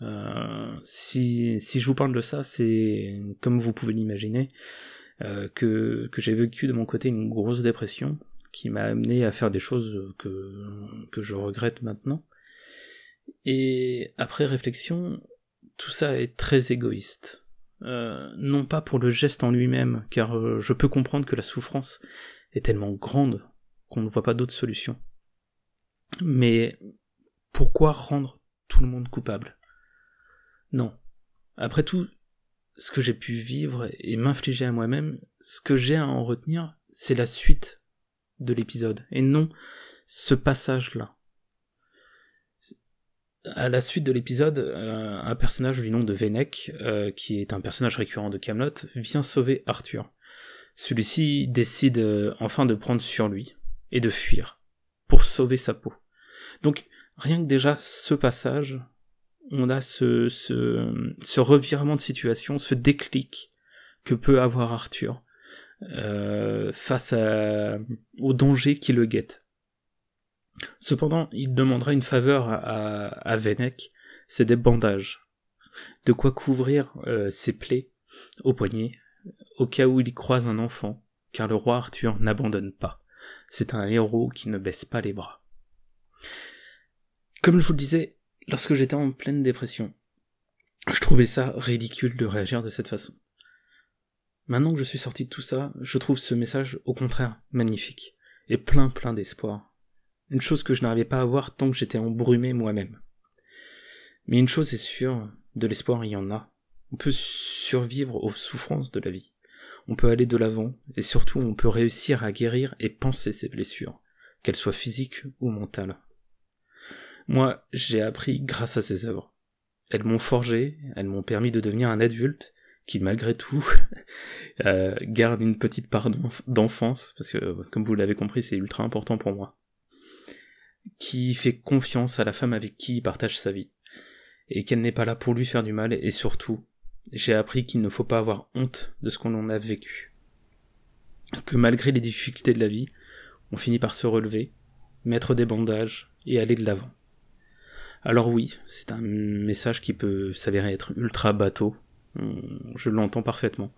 Euh, si, si je vous parle de ça, c'est, comme vous pouvez l'imaginer, euh, que, j'ai vécu de mon côté une grosse dépression qui m'a amené à faire des choses que, je regrette maintenant. Et après réflexion, tout ça est très égoïste. Euh, non pas pour le geste en lui-même, car je peux comprendre que la souffrance est tellement grande qu'on ne voit pas d'autre solution. Mais pourquoi rendre tout le monde coupable? Non. Après tout, ce que j'ai pu vivre et m'infliger à moi-même, ce que j'ai à en retenir, c'est la suite de l'épisode, et non ce passage-là. À la suite de l'épisode, euh, un personnage du nom de Venek, euh, qui est un personnage récurrent de Camelot, vient sauver Arthur. Celui-ci décide euh, enfin de prendre sur lui et de fuir pour sauver sa peau. Donc rien que déjà ce passage, on a ce, revirement de situation, ce déclic que peut avoir Arthur euh, face au danger qui le guette. Cependant, il demandera une faveur à, à c'est des bandages. De quoi couvrir euh, ses plaies au poignet, au cas où il croise un enfant, car le roi Arthur n'abandonne pas. C'est un héros qui ne baisse pas les bras. Comme je vous le disais, lorsque j'étais en pleine dépression, je trouvais ça ridicule de réagir de cette façon. Maintenant que je suis sorti de tout ça, je trouve ce message au contraire magnifique, et plein plein d'espoir. Une chose que je n'arrivais pas à voir tant que j'étais embrumé moi-même. Mais une chose est sûre, de l'espoir il y en a. On peut survivre aux souffrances de la vie. On peut aller de l'avant, et surtout on peut réussir à guérir et penser ses blessures, qu'elles soient physiques ou mentales. Moi, j'ai appris grâce à ces œuvres. Elles m'ont forgé, elles m'ont permis de devenir un adulte qui, malgré tout, euh, garde une petite part d'enfance, parce que, comme vous l'avez compris, c'est ultra important pour moi. Qui fait confiance à la femme avec qui il partage sa vie. Et qu'elle n'est pas là pour lui faire du mal, et surtout, j'ai appris qu'il ne faut pas avoir honte de ce qu'on en a vécu. Que malgré les difficultés de la vie, on finit par se relever, mettre des bandages et aller de l'avant. Alors oui, c'est un message qui peut s'avérer être ultra bateau, je l'entends parfaitement.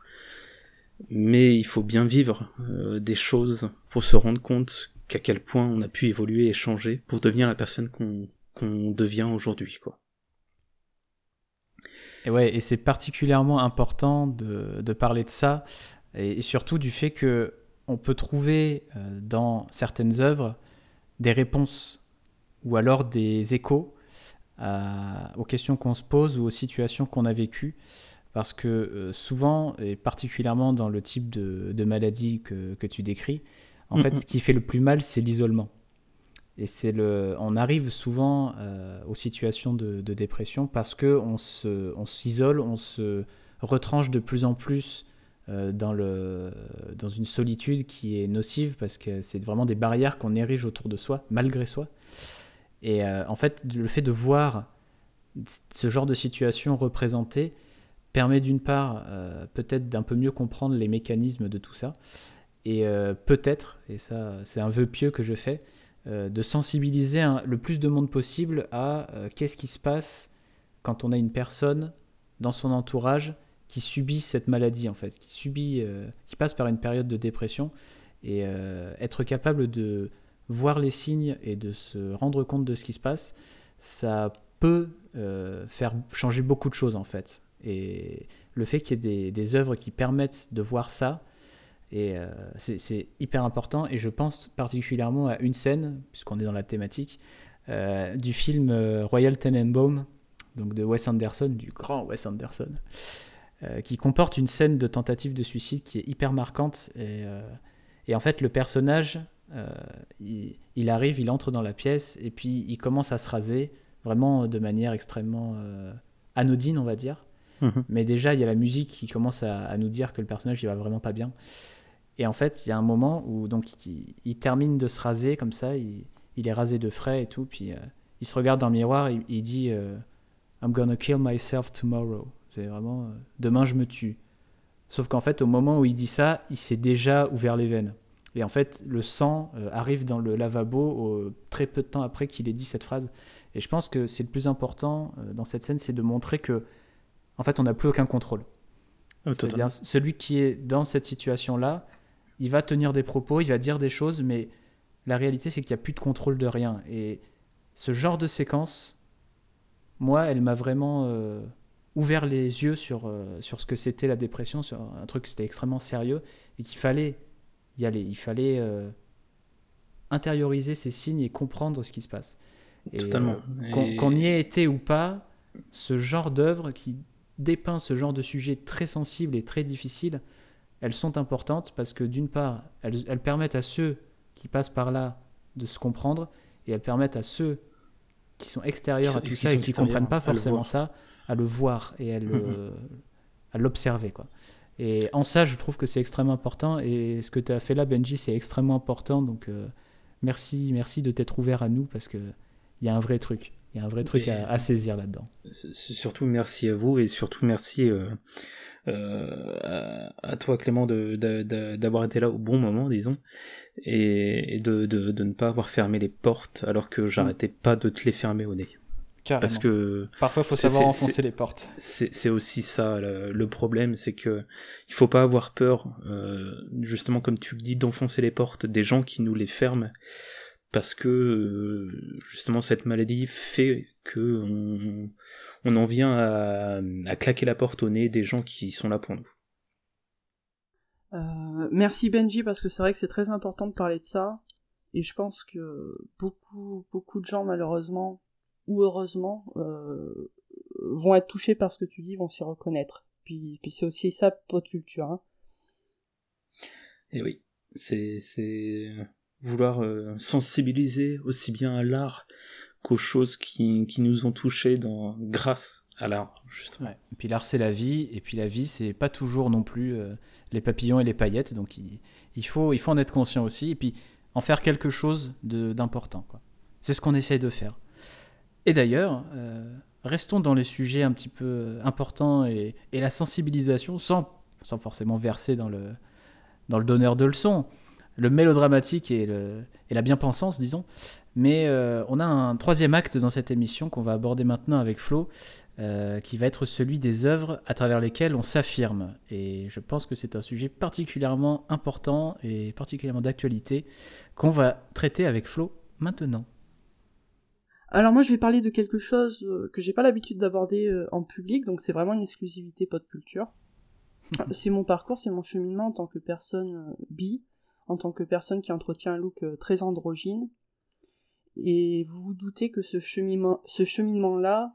Mais il faut bien vivre euh, des choses pour se rendre compte qu'à quel point on a pu évoluer et changer pour devenir la personne qu'on devient aujourd'hui, quoi. Et ouais, et c'est particulièrement important de, parler de ça, et, surtout du fait que on peut trouver euh, dans certaines œuvres des réponses ou alors des échos aux questions qu'on se pose ou aux situations qu'on a vécues. Parce que euh, souvent, et particulièrement dans le type de, de maladie que, que, tu décris, en fait, ce qui fait le plus mal, c'est l'isolement. Et c'est le, on arrive souvent euh, aux situations de, de, dépression parce que on se, on s'isole, on se retranche de plus en plus euh, dans le, dans une solitude qui est nocive parce que c'est vraiment des barrières qu'on érige autour de soi, malgré soi. Et euh, en fait, le fait de voir ce genre de situation représentée permet d'une part euh, peut-être d'un peu mieux comprendre les mécanismes de tout ça, et euh, peut-être, et ça c'est un vœu pieux que je fais, de sensibiliser le plus de monde possible à qu'est-ce qui se passe quand on a une personne dans son entourage qui subit cette maladie en fait, qui subit, qui passe par une période de dépression, et être capable de voir les signes et de se rendre compte de ce qui se passe, ça peut euh, faire changer beaucoup de choses en fait. Et le fait qu'il y ait des, œuvres qui permettent de voir ça, euh, c'est hyper important. Et je pense particulièrement à une scène, puisqu'on est dans la thématique, euh, du film Royal Tenenbaum, donc de Wes Anderson, du grand Wes Anderson, qui comporte une scène de tentative de suicide qui est hyper marquante. Et en fait, le personnage, il, il, arrive, il entre dans la pièce et puis il commence à se raser, vraiment de manière extrêmement anodine, on va dire. Mhm. Mais déjà, il y a la musique qui commence à, nous dire que le personnage, il va vraiment pas bien. Et en fait, il y a un moment où donc il, termine de se raser comme ça, il, est rasé de frais et tout, puis euh, il se regarde dans le miroir, il, il dit euh, I'm gonna kill myself tomorrow. C'est vraiment euh, demain je me tue. Sauf qu'en fait, au moment où il dit ça, il s'est déjà ouvert les veines. Et en fait, le sang arrive dans le lavabo très peu de temps après qu'il ait dit cette phrase. Et je pense que c'est le plus important dans cette scène, c'est de montrer que en fait, on n'a plus aucun contrôle. Ah, C'est-à-dire, celui qui est dans cette situation-là, il va tenir des propos, il va dire des choses, mais la réalité, c'est qu'il n'y a plus de contrôle de rien. Et ce genre de séquence, moi, elle m'a vraiment euh, ouvert les yeux sur, euh, sur ce que c'était la dépression, sur un truc qui était extrêmement sérieux et qu'il fallait y aller. Il fallait euh, intérioriser ces signes et comprendre ce qui se passe. Totalement. Qu'on y ait été ou pas, ce genre d'œuvre qui dépeint ce genre de sujet très sensible et très difficile, elles sont importantes parce que d'une part, elles, permettent à ceux qui passent par là de se comprendre et elles permettent à ceux qui sont extérieurs à tout ça et qui ne comprennent pas forcément ça à le voir et à l'observer. quoi. Et en ça, je trouve que c'est extrêmement important et ce que tu as fait là, Benji, c'est extrêmement important. Donc euh, merci, merci de t'être ouvert à nous parce qu'il y a un vrai truc. Il y a un vrai truc à, saisir là-dedans. Surtout merci à vous et surtout merci euh, euh, à, toi Clément d'avoir été là au bon moment, disons, et, de, ne pas avoir fermé les portes alors que j'arrêtais pas de te les fermer au nez. Parce que parfois il faut savoir enfoncer les portes. C'est aussi ça le, problème, c'est que il faut pas avoir peur, euh, justement comme tu le dis, d'enfoncer les portes des gens qui nous les ferment parce que euh, justement cette maladie fait que on, en vient à, claquer la porte au nez des gens qui sont là pour nous. Euh, merci Benji parce que c'est vrai que c'est très important de parler de ça et je pense que beaucoup beaucoup de gens malheureusement ou heureusement euh, vont être touchés par ce que tu dis, vont s'y reconnaître. Puis, puis c'est aussi ça pot culture. Hein. Et oui, c'est vouloir euh, sensibiliser aussi bien à l'art qu'aux choses qui, qui, nous ont touchés dans, grâce à l'art, justement. Et puis l'art, c'est la vie, et puis la vie, c'est pas toujours non plus euh, les papillons et les paillettes, donc il, il, faut, il faut en être conscient aussi, et puis en faire quelque chose d'important. C'est ce qu'on essaye de faire. Et d'ailleurs, euh, restons dans les sujets un petit peu importants et, la sensibilisation, sans, sans forcément verser dans le, dans le donneur de leçons, le mélodramatique et, la bien-pensance, disons. Mais euh, on a un troisième acte dans cette émission qu'on va aborder maintenant avec Flo, euh, qui va être celui des œuvres à travers lesquelles on s'affirme. Et je pense que c'est un sujet particulièrement important et particulièrement d'actualité qu'on va traiter avec Flo maintenant. Alors moi je vais parler de quelque chose euh, que j'ai pas l'habitude d'aborder en public, donc c'est vraiment une exclusivité pop culture. c'est mon parcours, c'est mon cheminement en tant que personne bi, en tant que personne qui entretient un look euh, très androgyne. Et vous vous doutez que ce cheminement, ce cheminement-là,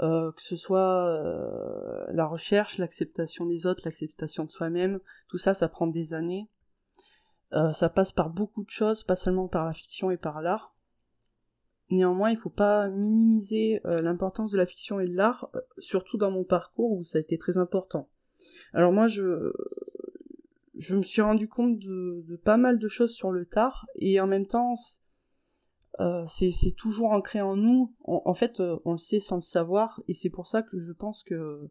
euh, que ce soit euh, la recherche, l'acceptation des autres, l'acceptation de soi-même, tout ça, ça prend des années. ça passe par beaucoup de choses, pas seulement par la fiction et par l'art. Néanmoins, il faut pas minimiser l'importance de la fiction et de l'art, surtout dans mon parcours où ça a été très important. Alors moi, je, je me suis rendu compte de, pas mal de choses sur le tard et en même temps euh, c'est toujours ancré en nous en, fait euh, on le sait sans le savoir et c'est pour ça que je pense que euh,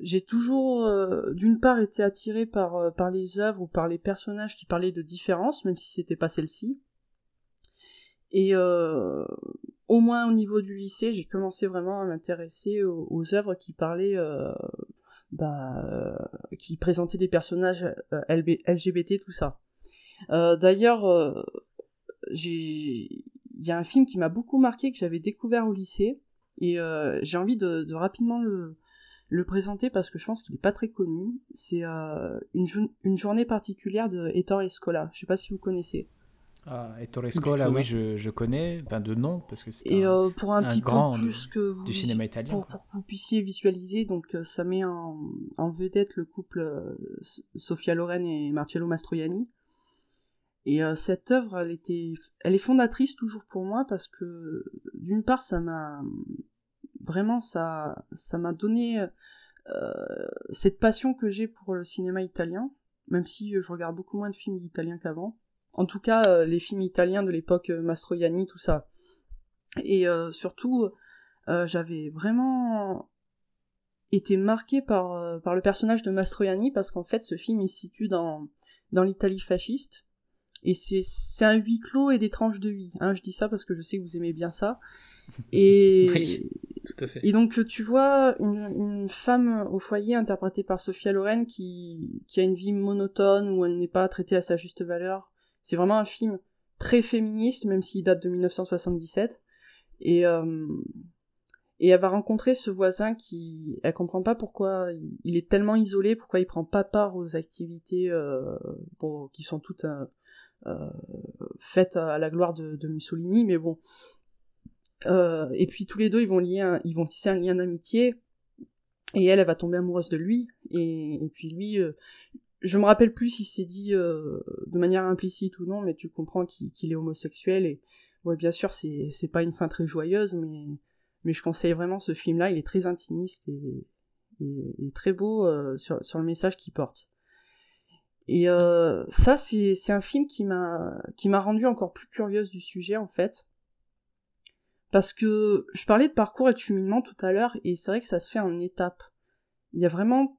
j'ai toujours d'une part été attiré par par les œuvres ou par les personnages qui parlaient de différence même si c'était pas celle-ci et au moins au niveau du lycée j'ai commencé vraiment à m'intéresser aux, œuvres qui parlaient bah, euh, qui présentait des personnages euh, LGBT, tout ça. Euh, d'ailleurs, il y a un film qui m'a beaucoup marqué que j'avais découvert au lycée et j'ai envie de, de, rapidement le, présenter parce que je pense qu'il est pas très connu. C'est une, journée particulière de Ettore Escola. Je sais pas si vous connaissez. Ah, et Torresco, là, oui, je, je connais, ben, de nom, parce que c'est Et un, euh, pour un, un petit peu grand plus que vous, du cinéma italien. pour, que vous puissiez visualiser, donc euh, ça met en, en vedette le couple euh, Sofia Loren et Marcello Mastroianni. Et euh, cette œuvre, elle était, elle est fondatrice toujours pour moi parce que d'une part, ça m'a vraiment ça, ça m'a donné euh, cette passion que j'ai pour le cinéma italien, même si je regarde beaucoup moins de films italiens qu'avant. En tout cas, euh, les films italiens de l'époque euh, Mastroianni, tout ça. Et euh, surtout, euh, j'avais vraiment été marqué par, euh, par le personnage de Mastroianni parce qu'en fait, ce film il se situe dans, dans l'Italie fasciste. Et c'est, c'est un huis clos et des tranches de vie. Hein, je dis ça parce que je sais que vous aimez bien ça. Et, Oui. Tout à fait. et donc tu vois une, une femme au foyer interprétée par Sophia Loren qui, qui a une vie monotone où elle n'est pas traitée à sa juste valeur. C'est vraiment un film très féministe même s'il date de 1977. Et, euh, et elle va rencontrer ce voisin qui elle comprend pas pourquoi il, est tellement isolé, pourquoi il prend pas part aux activités euh, qui sont toutes euh, faites à la gloire de, Mussolini, mais bon. Et puis tous les deux, ils vont lier, vont tisser un lien d'amitié. Et elle, elle va tomber amoureuse de lui. Et, puis lui, je me rappelle plus si c'est dit euh, de manière implicite ou non, mais tu comprends qu'il est homosexuel. Et ouais, bien sûr, c'est c'est pas une fin très joyeuse, mais mais je conseille vraiment ce film-là. Il est très intimiste et, très beau euh, sur le message qu'il porte. Et euh, ça, c'est c'est un film qui m'a qui m'a rendu encore plus curieuse du sujet en fait, parce que je parlais de parcours et de cheminement tout à l'heure, et c'est vrai que ça se fait en étapes. Il y a vraiment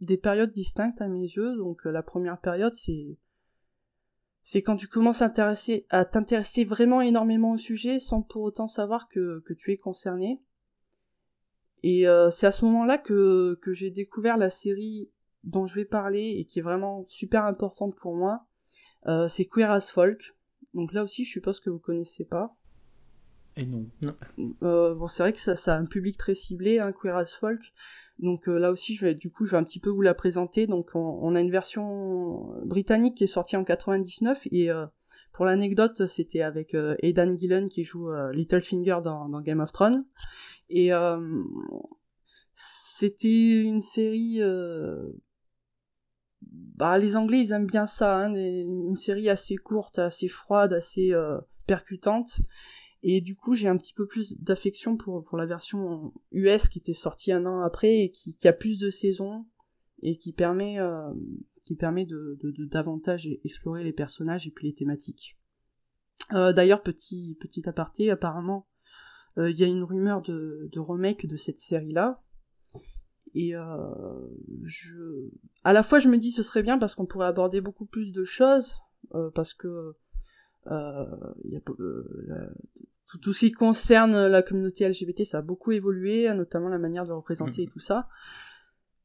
des périodes distinctes à mes yeux. Donc euh, la première période, c'est c'est quand tu commences à t'intéresser vraiment énormément au sujet sans pour autant savoir que que tu es concerné. Et euh, c'est à ce moment-là que que j'ai découvert la série dont je vais parler et qui est vraiment super importante pour moi. Euh, c'est Queer as Folk. Donc là aussi, je suppose que vous connaissez pas. Et non. Euh, bon, c'est vrai que ça, a un public très ciblé, hein, Queer as Folk. Donc euh, là aussi, je vais, du coup, je vais un petit peu vous la présenter. Donc on, a une version britannique qui est sortie en 99 et euh, pour l'anecdote, c'était avec Aidan Gillen qui joue Littlefinger dans, Game of Thrones. Et c'était une série. Bah, les Anglais, ils aiment bien ça, hein, une série assez courte, assez froide, assez percutante. Et du coup, j'ai un petit peu plus d'affection pour, pour la version US qui était sortie un an après et qui, qui a plus de saisons et qui permet, euh, qui permet de, de, de davantage explorer les personnages et puis les thématiques. Euh, D'ailleurs, petit, petit aparté, apparemment, euh, il y a une rumeur de, de remake de cette série-là. Et euh, je... à la fois, je me dis ce serait bien parce qu'on pourrait aborder beaucoup plus de choses, euh, parce que y a, euh, la- tout, tout ce qui concerne la communauté LGBT, ça a beaucoup évolué, notamment la manière de représenter et tout ça.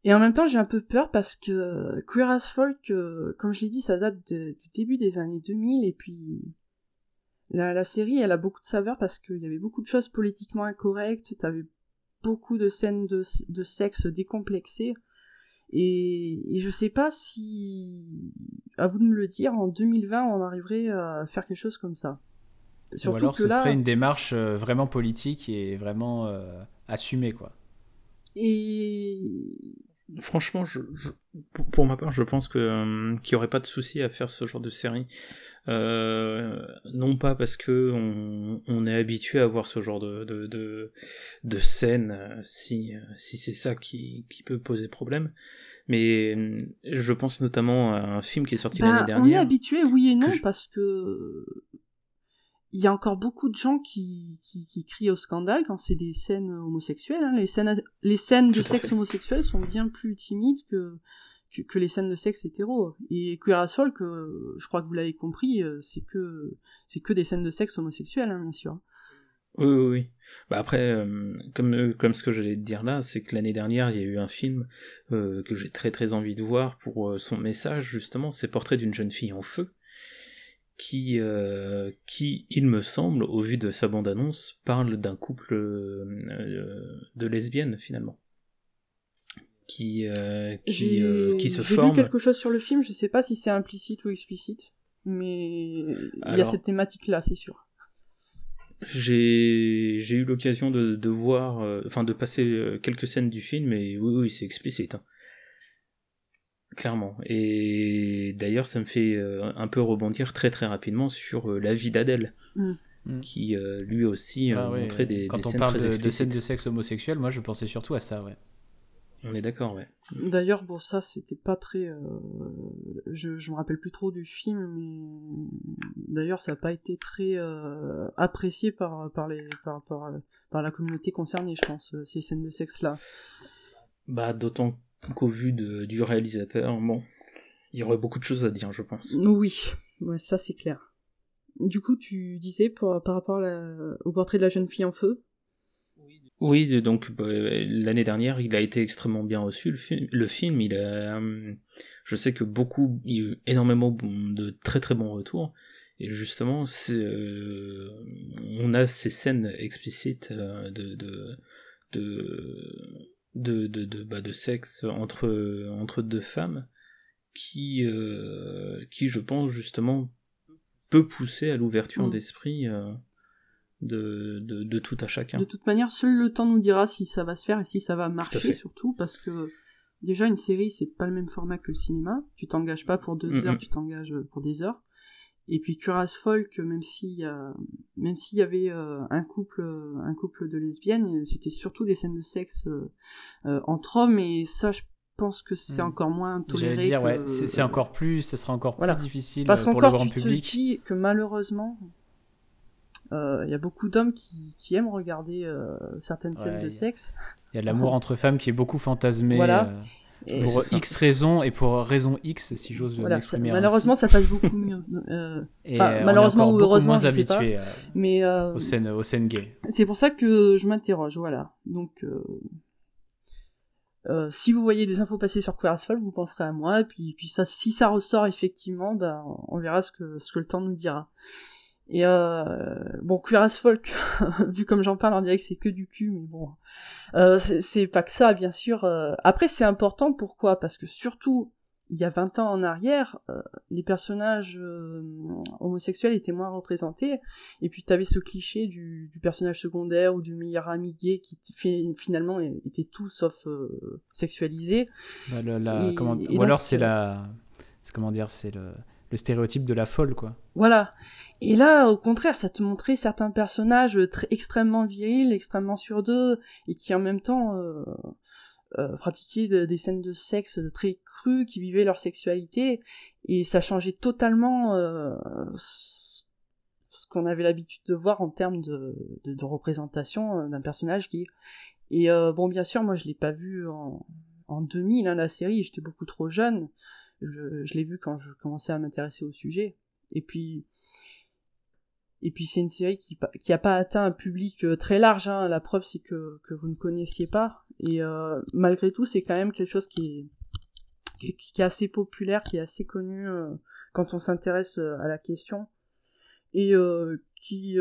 Et en même temps, j'ai un peu peur parce que Queer as Folk, euh, comme je l'ai dit, ça date de- du début des années 2000 et puis la, la série, elle a beaucoup de saveur parce qu'il y avait beaucoup de choses politiquement incorrectes, t'avais beaucoup de scènes de, de sexe décomplexées. Et, et je sais pas si, à vous de me le dire, en 2020, on arriverait à faire quelque chose comme ça. Ou alors ce serait une démarche euh, vraiment politique et vraiment euh, assumée, quoi. Et Franchement, je, je- pour- ma part, je pense que euh, qu'il y aurait pas de souci à faire ce genre de série. Euh, non pas parce que on, on est habitué à voir ce genre de de de, de scène, euh, si si c'est ça qui qui peut poser problème. Mais je pense notamment à un film qui est sorti bah, l'année on est dernière. habitué, oui et non, je- parce que il y a encore beaucoup de gens qui, qui, qui crient au scandale quand c'est des scènes homosexuelles. hein. Les scènes, les scènes de sexe fait. homosexuel sont bien plus timides que, que, que les scènes de sexe hétéro. Et Queer as Folk, euh, je crois que vous l'avez compris, euh, c'est que c'est que des scènes de sexe homosexuel, hein, bien sûr. Oui, oui, oui. Bah après, euh, comme, comme ce que j'allais te dire là, c'est que l'année dernière, il y a eu un film que j'ai très très envie de voir pour son message, justement, c'est Portrait d'une jeune fille en feu, qui, euh, qui, il me semble, au vu de sa bande-annonce, parle d'un couple euh, euh, de lesbiennes, finalement. Qui, euh, qui, qui se j'ai lu quelque chose sur le film, je sais pas si c'est implicite ou explicite. mais il y a cette thématique-là, c'est sûr. J'ai j'ai eu l'occasion de, de voir, enfin de passer quelques scènes du film, et oui, oui, c'est explicite. Hein. Clairement. Et d'ailleurs, ça me fait euh, un peu rebondir très très rapidement sur la vie d'Adèle. Mm. Mm. qui lui aussi ah, montrait des, Quand on parle de, scènes de sexe homosexuel, moi je pensais surtout à ça, ouais. On est d'accord, ouais. D'ailleurs, bon, ça, c'était pas très. Euh, je, je me rappelle plus trop du film, mais d'ailleurs, ça n'a pas été très euh, apprécié par par les par, par, par la communauté concernée, je pense, ces scènes de sexe là. Bah, d'autant qu'au vu de, du réalisateur, bon, il y aurait beaucoup de choses à dire, je pense. Oui, ouais, ça c'est clair. Du coup, tu disais pour, par rapport au portrait de la jeune fille en feu, oui, donc bah, l'année dernière, il a été extrêmement bien reçu. Le, film, le film, il a, hum, je sais que beaucoup, il y a eu énormément de très très bons retours. Et justement, euh, on a ces scènes explicites euh, de de de de de, bah, de sexe entre entre deux femmes qui euh, qui, je pense justement, peut pousser à l'ouverture mm. d'esprit de, de, tout à chacun. De toute manière, seul le temps nous dira si ça va se faire et si ça va marcher, surtout parce que déjà une série c'est pas le même format que le cinéma. Tu t'engages pas pour deux heures, tu t'engages pour des heures. Et puis Curas Folk, même s'il y a, même s'il y avait euh, un couple, un couple de lesbiennes, c'était surtout des scènes de sexe euh, entre hommes et ça, je pense que c'est mm. encore moins toléré. Dire, ouais, c'est encore plus, ce sera encore plus difficile pour le grand public. Parce tu te dis que malheureusement, il euh, y a beaucoup d'hommes qui, qui, aiment regarder euh, certaines scènes de sexe. Il y a l'amour entre femmes qui est beaucoup fantasmé. Voilà. Euh, pour X raisons et pour raison X, si j'ose voilà, Malheureusement, ça passe beaucoup mieux. malheureusement ou heureusement, je sais pas. Mais aux scènes, aux scènes gays. C'est pour ça que je m'interroge, voilà. Donc, euh, si vous voyez des infos passer sur Queer as Folk, vous penserez à moi, et puis, puis ça, si ça ressort effectivement, ben, on verra ce que, ce que le temps nous dira. Et euh, bon, as Folk, vu comme j'en parle, dirait que c'est que du cul, mais bon, euh, c'est pas que ça, bien sûr. Euh. Après, c'est important, pourquoi? Parce que surtout, il y a 20 ans en arrière, euh, les personnages homosexuels étaient moins représentés, et puis t'avais ce cliché du, du, personnage secondaire ou du meilleur ami gay qui finalement était tout sauf sexualisé. Bah, comment... ou alors c'est la... Comment dire C'est le le stéréotype de la folle, quoi. Voilà. Et là, au contraire, ça te montrait certains personnages très extrêmement virils, extrêmement sur d'eux, et qui en même temps euh, euh, pratiquaient des scènes de sexe très crues, qui vivaient leur sexualité, et ça changeait totalement euh, ce qu'on avait l'habitude de voir en termes de, de, représentation d'un personnage qui et bon bien sûr moi je l'ai pas vu en, en 2000 hein, la série j'étais beaucoup trop jeune je, l'ai vu quand je commençais à m'intéresser au sujet. Et puis, et puis c'est une série qui qui a pas atteint un public euh, très large. Hein. La preuve c'est que que vous ne connaissiez pas. Et euh, malgré tout, c'est quand même quelque chose qui est qui, est assez populaire, qui est assez connu euh, quand on s'intéresse à la question. Et qui,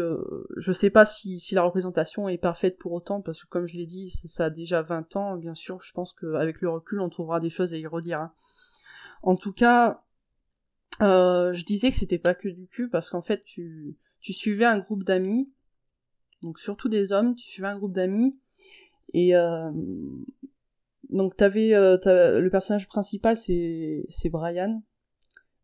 je sais pas si, si la représentation est parfaite pour autant, parce que comme je l'ai dit, ça a déjà 20 ans, bien sûr, je pense qu'avec le recul, on trouvera des choses à y redire. Hein. En tout cas, euh, je disais que c'était pas que du cul parce qu'en fait tu, tu suivais un groupe d'amis, donc surtout des hommes, tu suivais un groupe d'amis et euh, donc t'avais euh, le personnage principal c'est c'est Brian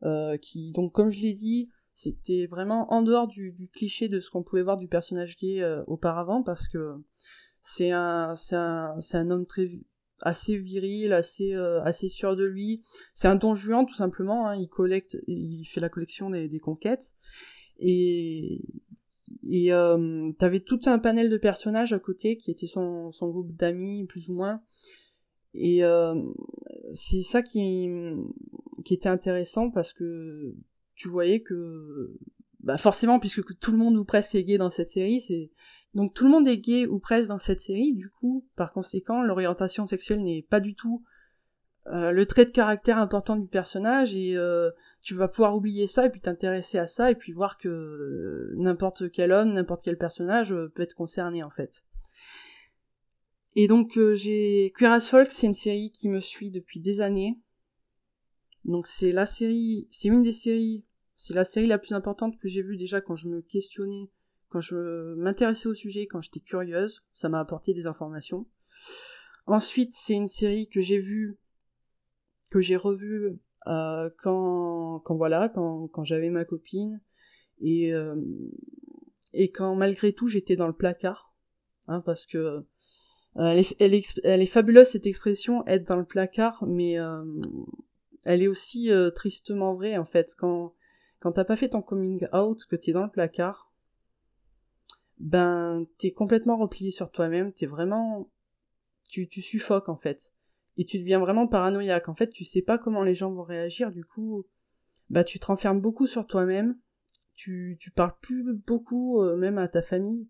euh, qui donc comme je l'ai dit c'était vraiment en dehors du, du cliché de ce qu'on pouvait voir du personnage gay auparavant parce que c'est un c'est un c'est un homme très assez viril, assez euh, assez sûr de lui. C'est un don Juan tout simplement. Hein. Il collecte, il fait la collection des, des conquêtes et et euh, t'avais tout un panel de personnages à côté qui était son son groupe d'amis plus ou moins. Et euh, c'est ça qui qui était intéressant parce que tu voyais que bah forcément puisque tout le monde ou presque est gay dans cette série c'est donc tout le monde est gay ou presque dans cette série du coup par conséquent l'orientation sexuelle n'est pas du tout euh, le trait de caractère important du personnage et euh, tu vas pouvoir oublier ça et puis t'intéresser à ça et puis voir que euh, n'importe quel homme n'importe quel personnage peut être concerné en fait. Et donc j'ai Queer as Folk c'est une série qui me suit depuis des années. Donc c'est la série c'est une des séries c'est la série la plus importante que j'ai vue déjà quand je me questionnais, quand je m'intéressais au sujet, quand j'étais curieuse. Ça m'a apporté des informations. Ensuite, c'est une série que j'ai vue, que j'ai revue euh, quand, quand voilà, quand, quand j'avais ma copine et euh, et quand malgré tout j'étais dans le placard, hein, parce que euh, elle, est, elle, est, elle, est, fabuleuse cette expression être dans le placard, mais elle est aussi tristement vraie en fait quand quand t'as pas fait ton coming out, que t'es dans le placard, ben t'es complètement replié sur toi-même, t'es vraiment tu, tu suffoques en fait. Et tu deviens vraiment paranoïaque. En fait, tu sais pas comment les gens vont réagir, du coup, bah tu te renfermes beaucoup sur toi-même. Tu, tu parles plus beaucoup, euh, même à ta famille,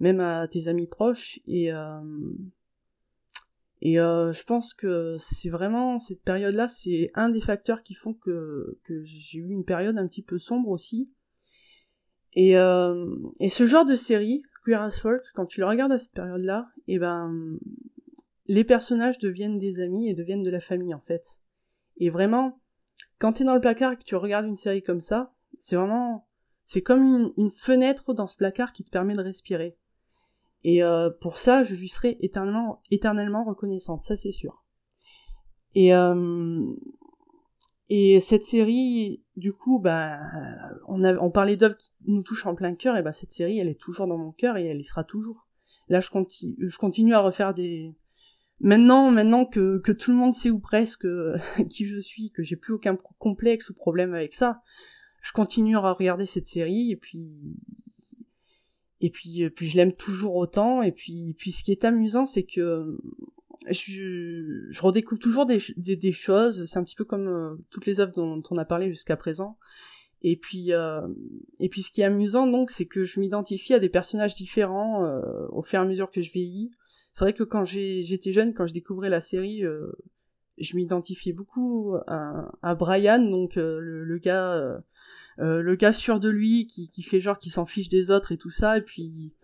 même à tes amis proches. Et, euh, et euh, je pense que c'est vraiment cette période-là, c'est un des facteurs qui font que, que j'ai eu une période un petit peu sombre aussi. Et, euh, et ce genre de série, Queer as Folk, quand tu le regardes à cette période-là, et eh ben les personnages deviennent des amis et deviennent de la famille en fait. Et vraiment, quand t'es dans le placard et que tu regardes une série comme ça, c'est vraiment, c'est comme une, une, fenêtre dans ce placard qui te permet de respirer. Et euh, pour ça, je lui serai éternellement, éternellement reconnaissante, ça c'est sûr. Et euh, et cette série, du coup, bah, on, a, on parlait d'œuvres qui nous touchent en plein cœur, et bah cette série, elle est toujours dans mon cœur et elle y sera toujours. Là, je continue, je continue à refaire des, Maintenant, maintenant que, que tout le monde sait ou presque qui je suis, que j'ai plus aucun complexe ou problème avec ça, je continue à regarder cette série et puis et puis puis je l'aime toujours autant. Et puis puis ce qui est amusant c'est que je, je redécouvre toujours des, des, choses. C'est un petit peu comme euh, toutes les œuvres dont, on a parlé jusqu'à présent. Et puis euh, et puis ce qui est amusant donc c'est que je m'identifie à des personnages différents euh, au fur et à mesure que je vieillis. C'est vrai que quand j'étais jeune, quand je découvrais la série, euh, je m'identifiais beaucoup à, à, Brian, donc euh, le, gars, euh, euh, le gars sûr de lui, qui, qui fait genre qui s'en fiche des autres et tout ça. Et puis,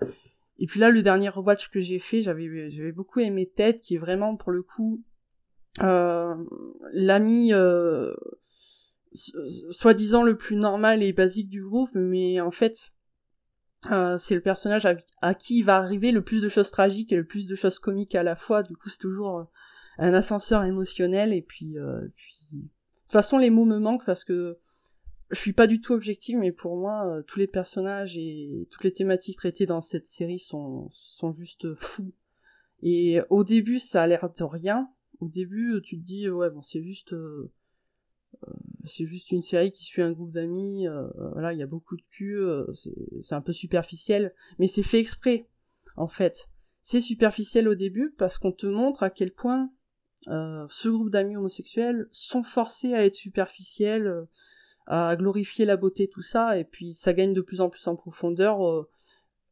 et puis là, le dernier rewatch que j'ai fait, j'avais, j'avais beaucoup aimé Ted, qui est vraiment pour le coup l'ami soi-disant le plus normal et basique du groupe, mais en fait, c'est le personnage à, qui va arriver le plus de choses tragiques et le plus de choses comiques à la fois. Du coup, c'est toujours un ascenseur émotionnel. Et puis, euh, puis, de toute façon, les mots me manquent parce que je suis pas du tout objective, mais pour moi, tous les personnages et toutes les thématiques traitées dans cette série sont sont juste fous. Et au début, ça a l'air de rien. Au début, tu te dis ouais bon, c'est juste c'est juste une série qui suit un groupe d'amis, euh, voilà, il y a beaucoup de cul, euh, c'est un peu superficiel, mais c'est fait exprès, en fait. C'est superficiel au début parce qu'on te montre à quel point euh, ce groupe d'amis homosexuels sont forcés à être superficiels, à glorifier la beauté, tout ça, et puis ça gagne de plus en plus en profondeur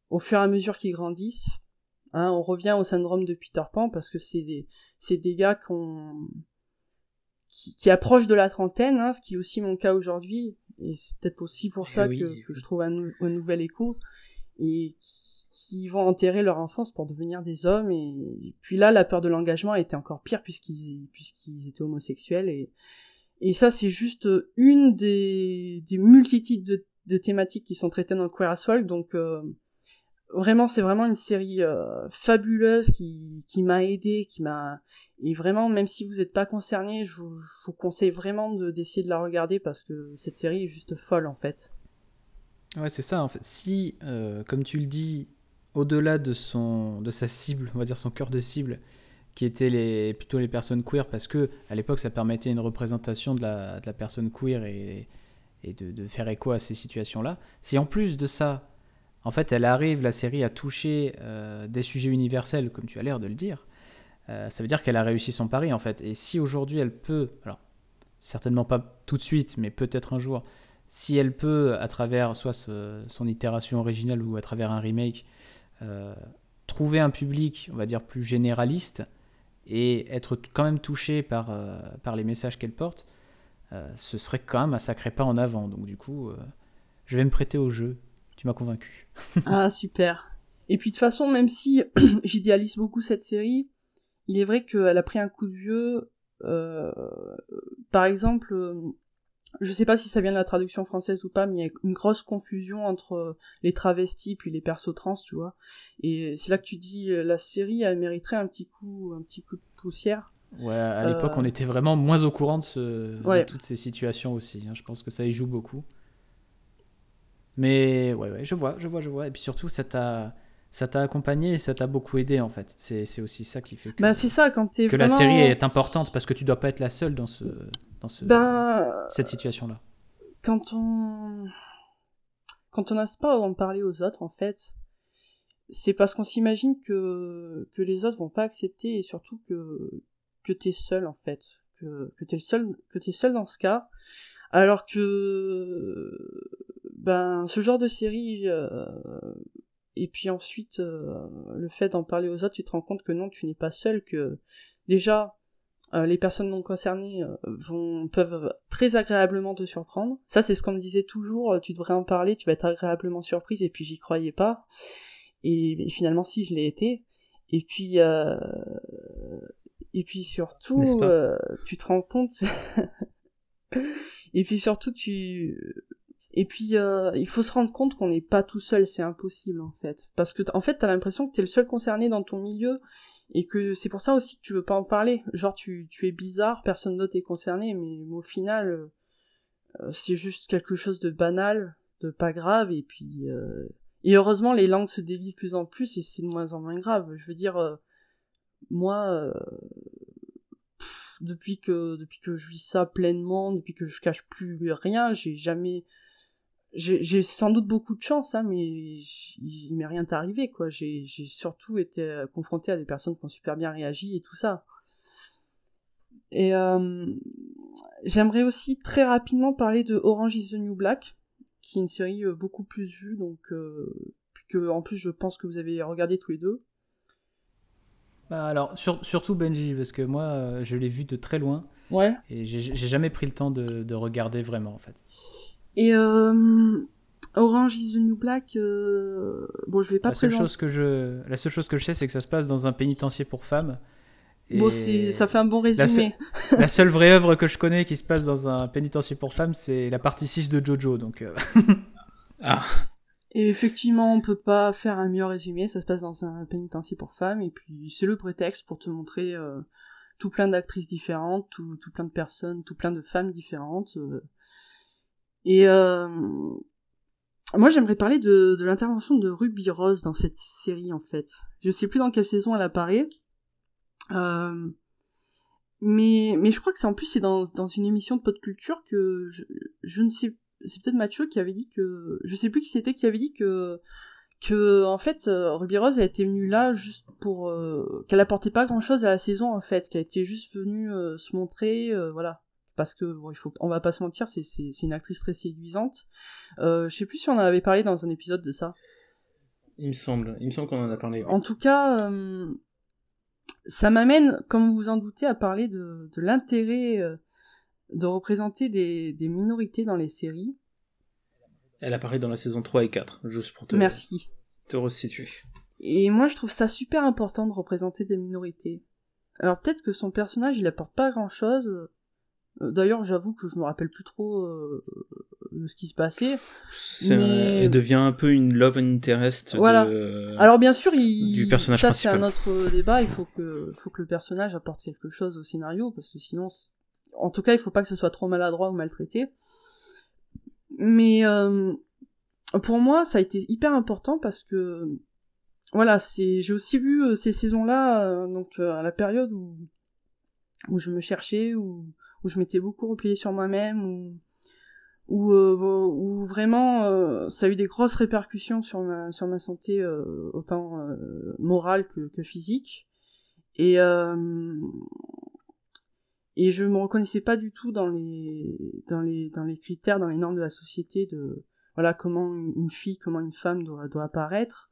au fur et à mesure qu'ils grandissent. Hein, on revient au syndrome de Peter Pan parce que c'est des, c'est des gars qu'on qui, qui approche de la trentaine, hein, ce qui est aussi mon cas aujourd'hui, et c'est peut-être aussi pour eh ça que, que, je trouve un, nouvel écho, et qui, vont enterrer leur enfance pour devenir des hommes, et, puis là, la peur de l'engagement était encore pire puisqu'ils puisqu'ils étaient homosexuels, et, et ça, c'est juste une des, des multitudes de, thématiques qui sont traitées dans Queer as Folk, donc... Euh, vraiment c'est vraiment une série euh, fabuleuse qui, qui m'a aidé qui m'a et vraiment même si vous n'êtes pas concerné je vous, conseille vraiment de d'essayer de la regarder parce que cette série est juste folle en fait. Ouais c'est ça en fait. Si euh, comme tu le dis au-delà de son de sa cible on va dire son cœur de cible qui était les plutôt les personnes queer parce que à l'époque ça permettait une représentation de la, de la personne queer et, et de, faire écho à ces situations là si en plus de ça en fait, elle arrive, la série, à toucher euh, des sujets universels, comme tu as l'air de le dire. Euh, ça veut dire qu'elle a réussi son pari, en fait. Et si aujourd'hui elle peut, alors certainement pas tout de suite, mais peut-être un jour, si elle peut, à travers soit son itération originale ou à travers un remake, trouver un public, on va dire, plus généraliste et être quand même touché par, par les messages qu'elle porte, ce serait quand même un sacré pas en avant. Donc du coup, je vais me prêter au jeu tu m'as convaincu. ah, super. Et puis de toute façon, même si j'idéalise beaucoup cette série, il est vrai qu'elle a pris un coup de vieux. Euh, par exemple, je sais pas si ça vient de la traduction française ou pas, mais il y a une grosse confusion entre les travestis puis les persos trans, tu vois. Et c'est là que tu dis la série elle mériterait un petit coup, un petit coup de poussière. Ouais, à l'époque, on était vraiment moins au courant de, toutes ces situations aussi. Hein. Je pense que ça y joue beaucoup. Mais ouais, ouais, je vois, je vois, je vois. Et puis surtout, ça t'a ça t'a accompagné et ça t'a beaucoup aidé en fait. C'est aussi ça qui fait que, bah, c'est ça, quand es que la série est importante parce que tu dois pas être la seule dans, ce, dans ce, ben, cette situation-là. Quand on quand on n'ose pas en parler aux autres en fait, c'est parce qu'on s'imagine que, que les autres vont pas accepter et surtout que, que t'es seul en fait, que, que t'es seul, que t'es seul dans ce cas, alors que ben ce genre de série euh, et puis ensuite, euh, le fait d'en parler aux autres, tu te rends compte que non, tu n'es pas seul, que déjà, euh, les personnes non concernées euh, vont, peuvent très agréablement te surprendre. Ça, c'est ce qu'on me disait toujours, tu devrais en parler, tu vas être agréablement surprise, et puis j'y croyais pas. Et, finalement, si, je l'ai été. Et puis, et puis surtout, tu te rends compte... et puis surtout, tu et puis euh, il faut se rendre compte qu'on n'est pas tout seul, c'est impossible en fait, parce que en fait t'as l'impression que t'es le seul concerné dans ton milieu et que c'est pour ça aussi que tu veux pas en parler. Genre tu tu es bizarre, personne d'autre est concerné, mais, au final euh, c'est juste quelque chose de banal, de pas grave et puis euh, et heureusement les langues se délient de plus en plus et c'est de moins en moins grave. Je veux dire moi depuis que depuis que je vis ça pleinement, depuis que je cache plus rien, j'ai jamais j'ai sans doute beaucoup de chance, hein, mais il m'est rien arrivé, quoi. J'ai surtout été euh, confronté à des personnes qui ont super bien réagi et tout ça. Et euh, j'aimerais aussi très rapidement parler de Orange is the New Black, qui est une série euh, beaucoup plus vue, donc euh, que en plus je pense que vous avez regardé tous les deux. Bah alors surtout Benji, parce que moi je l'ai vu de très loin. Ouais. Et j'ai jamais pris le temps de, de regarder vraiment en fait. Et euh, Orange is the New Black, euh, bon, je vais pas la seule chose que je La seule chose que je sais, c'est que ça se passe dans un pénitencier pour femmes. Bon, ça fait un bon résumé. La, seule vraie œuvre que je connais qui se passe dans un pénitencier pour femmes, c'est la partie 6 de Jojo. Donc, euh. ah. Et effectivement, on peut pas faire un meilleur résumé. Ça se passe dans un pénitencier pour femmes, et puis c'est le prétexte pour te montrer tout plein d'actrices différentes, tout, tout, plein de personnes, tout plein de femmes différentes. Et euh, moi, j'aimerais parler de, de l'intervention de Ruby Rose dans cette série, en fait. Je sais plus dans quelle saison elle apparaît. Euh, mais, mais je crois que c'est en plus c'est dans, dans une émission de Pod Culture que je, je ne sais c'est peut-être Mathieu qui avait dit que je sais plus qui c'était qui avait dit que que en fait euh, Ruby Rose elle était venue là juste pour euh, qu'elle apportait pas grand chose à la saison en fait qu'elle était juste venue se montrer voilà parce que bon, il faut, on va pas se mentir, c'est c'est une actrice très séduisante. Euh, je sais plus si on en avait parlé dans un épisode de ça. Il me semble, il me semble qu'on en a parlé. En tout cas, euh, ça m'amène, comme vous vous en doutez, à parler de, de l'intérêt euh, de représenter des, des minorités dans les séries. Elle apparaît dans la saison 3 et 4, juste pour te, Merci. te resituer. Et moi, je trouve ça super important de représenter des minorités. Alors peut-être que son personnage, il apporte pas grand-chose, d'ailleurs, j'avoue que je me rappelle plus trop euh, de ce qui se passait. Mais... Elle devient un peu une love interest. Voilà. Alors bien sûr, il... du personnage ça c'est un autre débat. Il faut que, faut que le personnage apporte quelque chose au scénario parce que sinon, en tout cas, il faut pas que ce soit trop maladroit ou maltraité. Mais euh, pour moi, ça a été hyper important parce que voilà, c'est j'ai aussi vu ces saisons-là, donc à la période où où je me cherchais, où où je m'étais beaucoup repliée sur moi-même, où, où, euh, vraiment euh, ça a eu des grosses répercussions sur ma, sur ma santé, euh, autant morale que, que physique. Et, et je me reconnaissais pas du tout dans les, dans les, dans les critères, dans les normes de la société de voilà comment une fille, comment une femme doit, doit apparaître.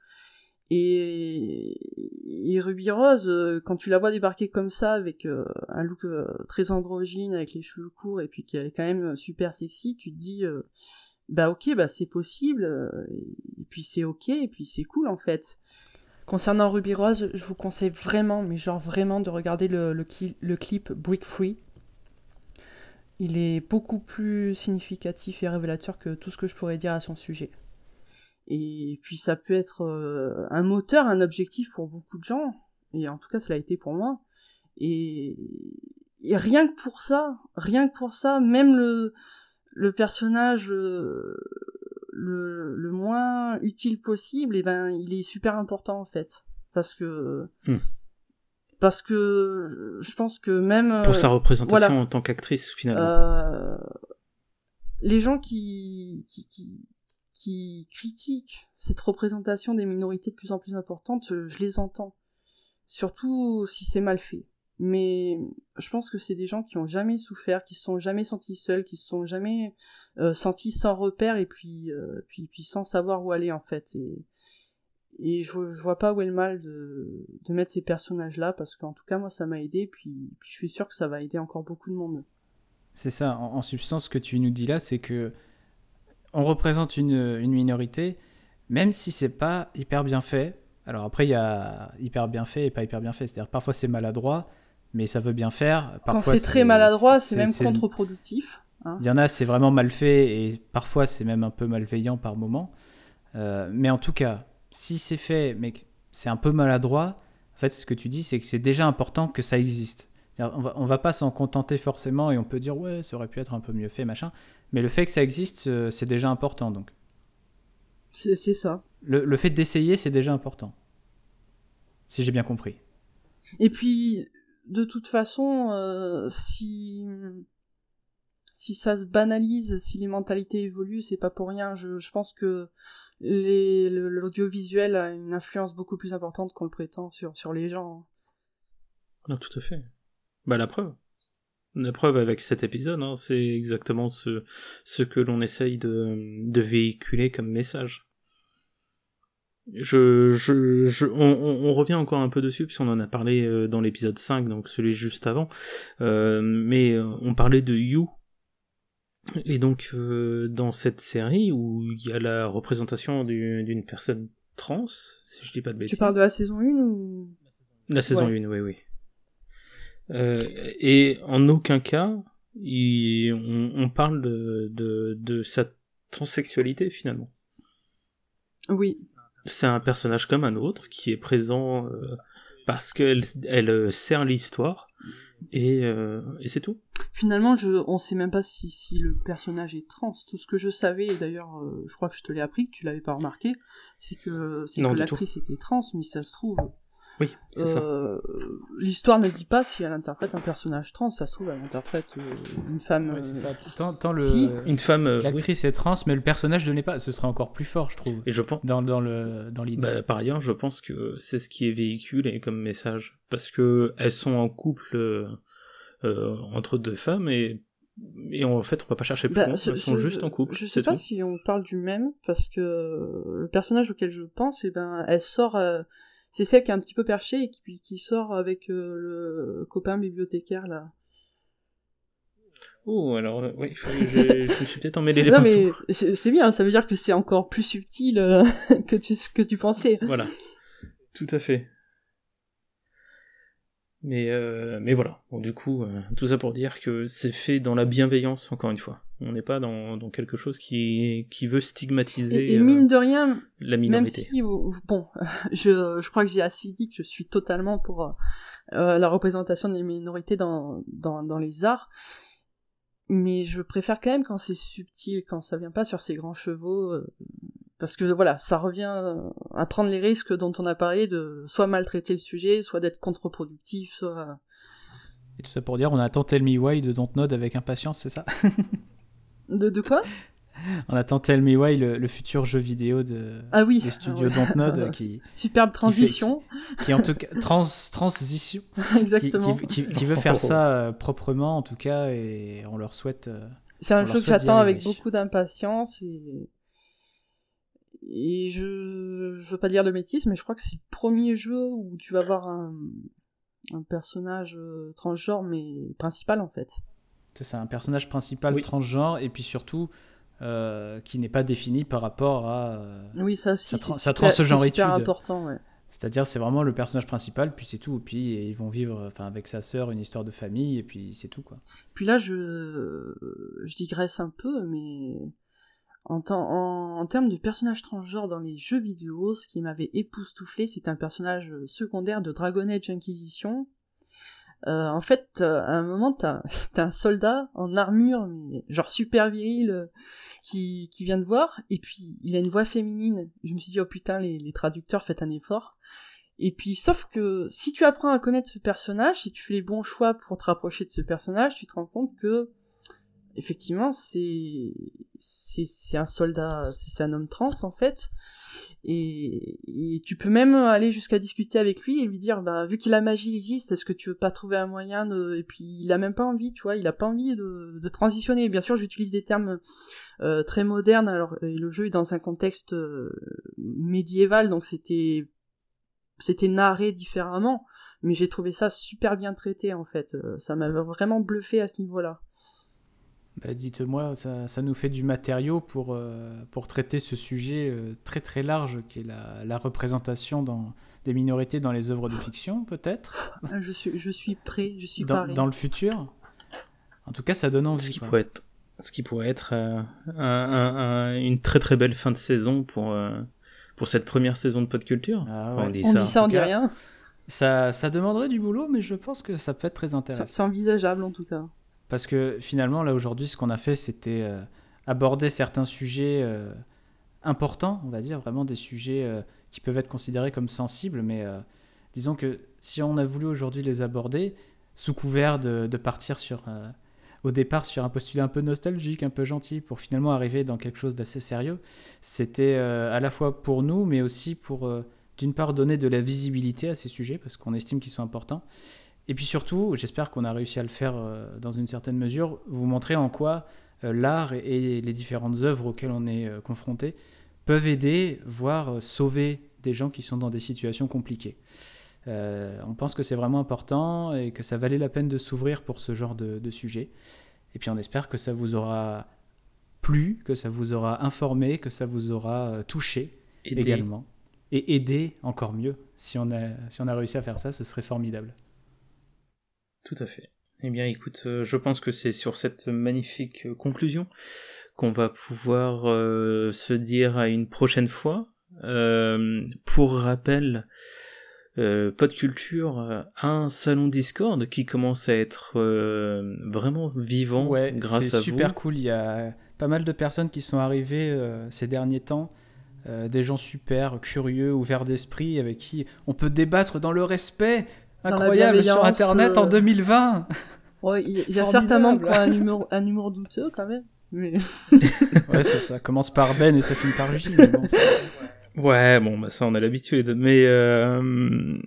Et, Ruby Rose, euh, quand tu la vois débarquer comme ça, avec euh, un look euh, très androgyne, avec les cheveux courts, et puis qu'elle est quand même super sexy, tu te dis, bah ok, bah c'est possible, et puis c'est ok, et puis c'est cool en fait. Concernant Ruby Rose, je vous conseille vraiment, mais genre vraiment, de regarder le clip Brick Free. il est beaucoup plus significatif et révélateur que tout ce que je pourrais dire à son sujet. Et puis ça peut être euh, un moteur, un objectif pour beaucoup de gens, et en tout cas ça l'a été pour moi. Et, rien que pour ça, rien que pour ça, même le, le personnage euh, le, le moins utile possible, et eh ben il est super important en fait, parce que hmm. parce que je pense que même pour sa euh, représentation en tant qu'actrice finalement. Euh, les gens qui, qui, qui qui critiquent cette représentation des minorités de plus en plus importante je les entends. Surtout si c'est mal fait. Mais je pense que c'est des gens qui ont jamais souffert qui se sont jamais sentis seuls qui se sont jamais euh, sentis sans repère et puis puis puis sans savoir où aller en fait. Et et je, je, vois pas où est le mal de, de mettre ces personnages là parce qu'en tout cas moi ça m'a aidé puis, puis je suis sûr que ça va aider encore beaucoup de monde. C'est ça. En, substance ce que tu nous dis là c'est que on représente une, une minorité même si c'est pas hyper bien fait alors après il y a hyper bien fait et pas hyper bien fait c'est à dire parfois c'est maladroit mais ça veut bien faire quand c'est très maladroit c'est même contre-productif hein. il y en a c'est vraiment mal fait et parfois c'est même un peu malveillant par moment euh, mais en tout cas si c'est fait, mais c'est un peu maladroit, en fait, ce que tu dis, c'est que c'est déjà important que ça existe. On va, va pas s'en contenter forcément et on peut dire ouais, ça aurait pu être un peu mieux fait, machin. Mais le fait que ça existe, euh, c'est déjà important donc. C'est ça. Le, fait d'essayer, c'est déjà important. Si j'ai bien compris. Et puis, de toute façon, euh, si si ça se banalise, si les mentalités évoluent, c'est pas pour rien. Je, je pense que l'audiovisuel a une influence beaucoup plus importante qu'on le prétend sur, sur les gens. Non, tout à fait. Bah la preuve. La preuve avec cet épisode, hein, c'est exactement ce, ce que l'on essaye de, de véhiculer comme message. Je, je, je on, on, revient encore un peu dessus puisqu'on en a parlé euh, dans l'épisode 5, donc celui juste avant. Euh, mais euh, on parlait de You et donc euh, dans cette série où il y a la représentation d'une personne trans, si je dis pas de bêtises. Tu parles de la saison 1 ou? La saison 1, oui oui. Euh, et en aucun cas il, on, on, parle de, de, de sa transsexualité finalement. Oui. C'est un personnage comme un autre qui est présent euh, parce qu'elle elle sert l'histoire et, euh, et c'est tout. Finalement, je, on sait même pas si, si le personnage est trans. Tout ce que je savais, et d'ailleurs, euh, je crois que je te l'ai appris, que tu l'avais pas remarqué, c'est que, c'est que l'actrice était trans, mais ça se trouve, oui, c'est ça. Euh, l'histoire ne dit pas si elle interprète un personnage trans, ça se trouve elle interprète euh, une femme. Ouais, ça. Tant, tant le, une femme. L'actrice est trans, mais le personnage ne l'est pas. Ce serait encore plus fort, je trouve. Et je pense. Dans, dans le dans l'idée. Bah, par ailleurs, je pense que c'est ce qui est véhiculé comme message, parce que elles sont en couple euh, entre deux femmes et et en fait, on va pas chercher plus bah, loin, elles sont juste en couple. Je sais pas si on parle du même, parce que le personnage auquel je pense, et eh ben, elle sort, c'est celle qui est un petit peu perchée et qui, qui sort avec euh, le copain bibliothécaire là. Oh, alors, euh, oui, je, me suis peut-être emmêlé les non, mais c'est bien, ça veut dire que c'est encore plus subtil euh, que, tu, que tu pensais. Voilà, tout à fait. Mais, euh, mais voilà. Bon, du coup, euh, tout ça pour dire que c'est fait dans la bienveillance, encore une fois. On n'est pas dans, dans, quelque chose qui, qui veut stigmatiser. Et, mine de rien, la minorité. même si, bon, je, je crois que j'ai assez dit que je suis totalement pour euh, la représentation des minorités dans, dans, dans les arts. Mais je préfère quand même quand c'est subtil, quand ça vient pas sur ces grands chevaux, parce que voilà, ça revient à prendre les risques dont on a parlé de soit maltraiter le sujet, soit d'être contre-productif, soit... Et tout ça pour dire, on attend Tell Me Why de Dontnod avec impatience, c'est ça? De, de quoi? On attend Tell Me Why, le, futur jeu vidéo de, ah oui, des studios ah Dontnod qui... Superbe transition. Qui, en tout cas... Trans, transition. Exactement. Qui, veut faire ça euh, proprement, en tout cas, et on leur souhaite... Euh, c'est un jeu que j'attends avec beaucoup d'impatience et et je, je veux pas dire de métis, mais je crois que c'est le premier jeu où tu vas avoir un, un personnage euh, transgenre, mais principal en fait. C'est ça, un personnage principal transgenre, et puis surtout euh, qui n'est pas défini par rapport à oui, ça aussi, sa, sa transgenritude. C'est important, ouais. C'est-à-dire, c'est vraiment le personnage principal, puis c'est tout. Puis ils vont vivre, enfin, avec sa sœur, une histoire de famille, et puis c'est tout, quoi. Puis là, je, je digresse un peu, mais en, termes de personnage transgenre dans les jeux vidéo, ce qui m'avait époustouflé, c'est un personnage secondaire de Dragon Age Inquisition. Euh, en fait, euh, à un moment, t'as un soldat en armure, mais genre super viril, euh, qui, vient de voir, et puis il a une voix féminine. Je me suis dit, oh putain, les, les traducteurs, faites un effort. Et puis, sauf que si tu apprends à connaître ce personnage, si tu fais les bons choix pour te rapprocher de ce personnage, tu te rends compte que effectivement, c'est c'est un soldat, c'est un homme trans en fait, et, et tu peux même aller jusqu'à discuter avec lui et lui dire, bah vu que la magie existe, est-ce que tu veux pas trouver un moyen de, et puis il a même pas envie, tu vois, il a pas envie de, de transitionner. Bien sûr, j'utilise des termes euh, très modernes. Alors le jeu est dans un contexte euh, médiéval, donc c'était c'était narré différemment, mais j'ai trouvé ça super bien traité en fait. Euh, ça m'avait vraiment bluffé à ce niveau-là. Bah, dites-moi, ça, ça, nous fait du matériau pour, euh, pour traiter ce sujet euh, très très large qui est la, la, représentation dans, des minorités dans les œuvres de fiction, peut-être ah, je suis, je suis prêt, je suis dans, dans le futur? En tout cas, ça donne envie. Ce qui, pourrait être, ce qui pourrait être euh, un, un, une très très belle fin de saison pour, pour cette première saison de Pod Culture. Ah on dit on ça, dit ça, on dit rien. Ça, ça demanderait du boulot, mais je pense que ça peut être très intéressant. C'est envisageable en tout cas. Parce que finalement, là aujourd'hui, ce qu'on a fait, c'était euh, aborder certains sujets euh, importants, on va dire, vraiment des sujets euh, qui peuvent être considérés comme sensibles, mais disons que si on a voulu aujourd'hui les aborder, sous couvert de, de partir sur, au départ sur un postulat un peu nostalgique, un peu gentil, pour finalement arriver dans quelque chose d'assez sérieux, c'était à la fois pour nous, mais aussi pour, d'une part, donner de la visibilité à ces sujets, parce qu'on estime qu'ils sont importants, et puis surtout, j'espère qu'on a réussi à le faire euh, dans une certaine mesure, vous montrer en quoi euh, l'art et les différentes œuvres auxquelles on est euh, confronté peuvent aider, voire sauver des gens qui sont dans des situations compliquées. on pense que c'est vraiment important et que ça valait la peine de s'ouvrir pour ce genre de, de, sujet. Et puis on espère que ça vous aura plu, que ça vous aura informé, que ça vous aura touché également. Et aidé encore mieux. Si on, a, si on a réussi à faire ça, ce serait formidable. Tout à fait. Eh bien, écoute, euh, je pense que c'est sur cette magnifique euh, conclusion qu'on va pouvoir euh, se dire à une prochaine fois. pour rappel, euh, Podculture a un salon Discord qui commence à être vraiment vivant grâce à vous. C'est super cool. Il y a pas mal de personnes qui sont arrivées ces derniers temps. des gens super curieux, ouverts d'esprit, avec qui on peut débattre dans le respect, incroyable sur Internet en 2020. Euh, il y, a certainement un humour, un humour douteux quand même. Mais... ouais, ça, ça commence par Ben et ça finit par J. ouais, bon, bah ça on a l'habitude. Mais euh,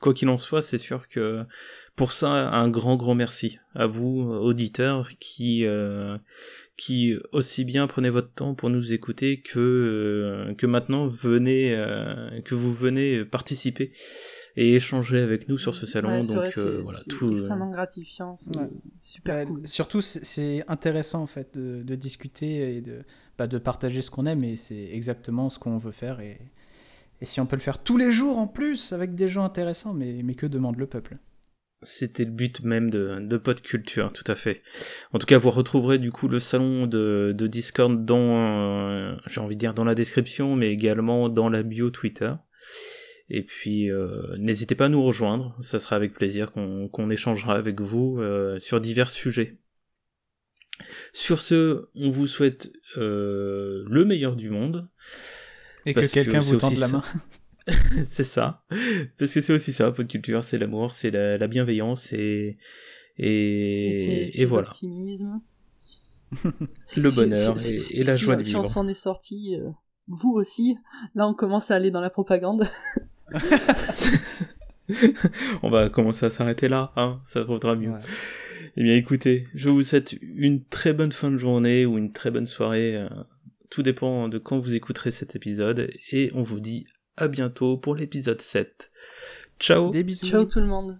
quoi qu'il en soit, c'est sûr que pour ça, un grand grand merci à vous, auditeurs, qui euh, qui aussi bien prenez votre temps pour nous écouter que euh, que maintenant venez euh, que vous venez participer et échanger avec nous sur ce salon. donc euh, voilà, tout. extrêmement gratifiant, super cool. Surtout, c'est intéressant en fait de, discuter et de, bah, de partager ce qu'on aime, et c'est exactement ce qu'on veut faire. Et, et si on peut le faire tous les jours en plus avec des gens intéressants, mais, mais que demande le peuple c'était le but même de, de Pod Culture, tout à fait. En tout cas, vous retrouverez du coup le salon de, de Discord dans, euh, j'ai envie de dire dans la description, mais également dans la bio Twitter. Et puis, euh, n'hésitez pas à nous rejoindre, ça sera avec plaisir qu'on échangera avec vous euh, sur divers sujets. Sur ce, on vous souhaite euh, le meilleur du monde. Et que quelqu'un vous tende la main. c'est ça. Parce que c'est aussi ça, votre culture, c'est l'amour, c'est la, bienveillance et, et, et voilà. L'optimisme. le bonheur et, la joie de vivre. Si on s'en est sorti, vous aussi, là on commence à aller dans la propagande. on va commencer à s'arrêter là, hein, ça vaudra mieux. Eh bien écoutez, je vous souhaite une très bonne fin de journée ou une très bonne soirée, euh, tout dépend de quand vous écouterez cet épisode, et on vous dit à bientôt pour l'épisode 7. Ciao Des bisous. Ciao tout le monde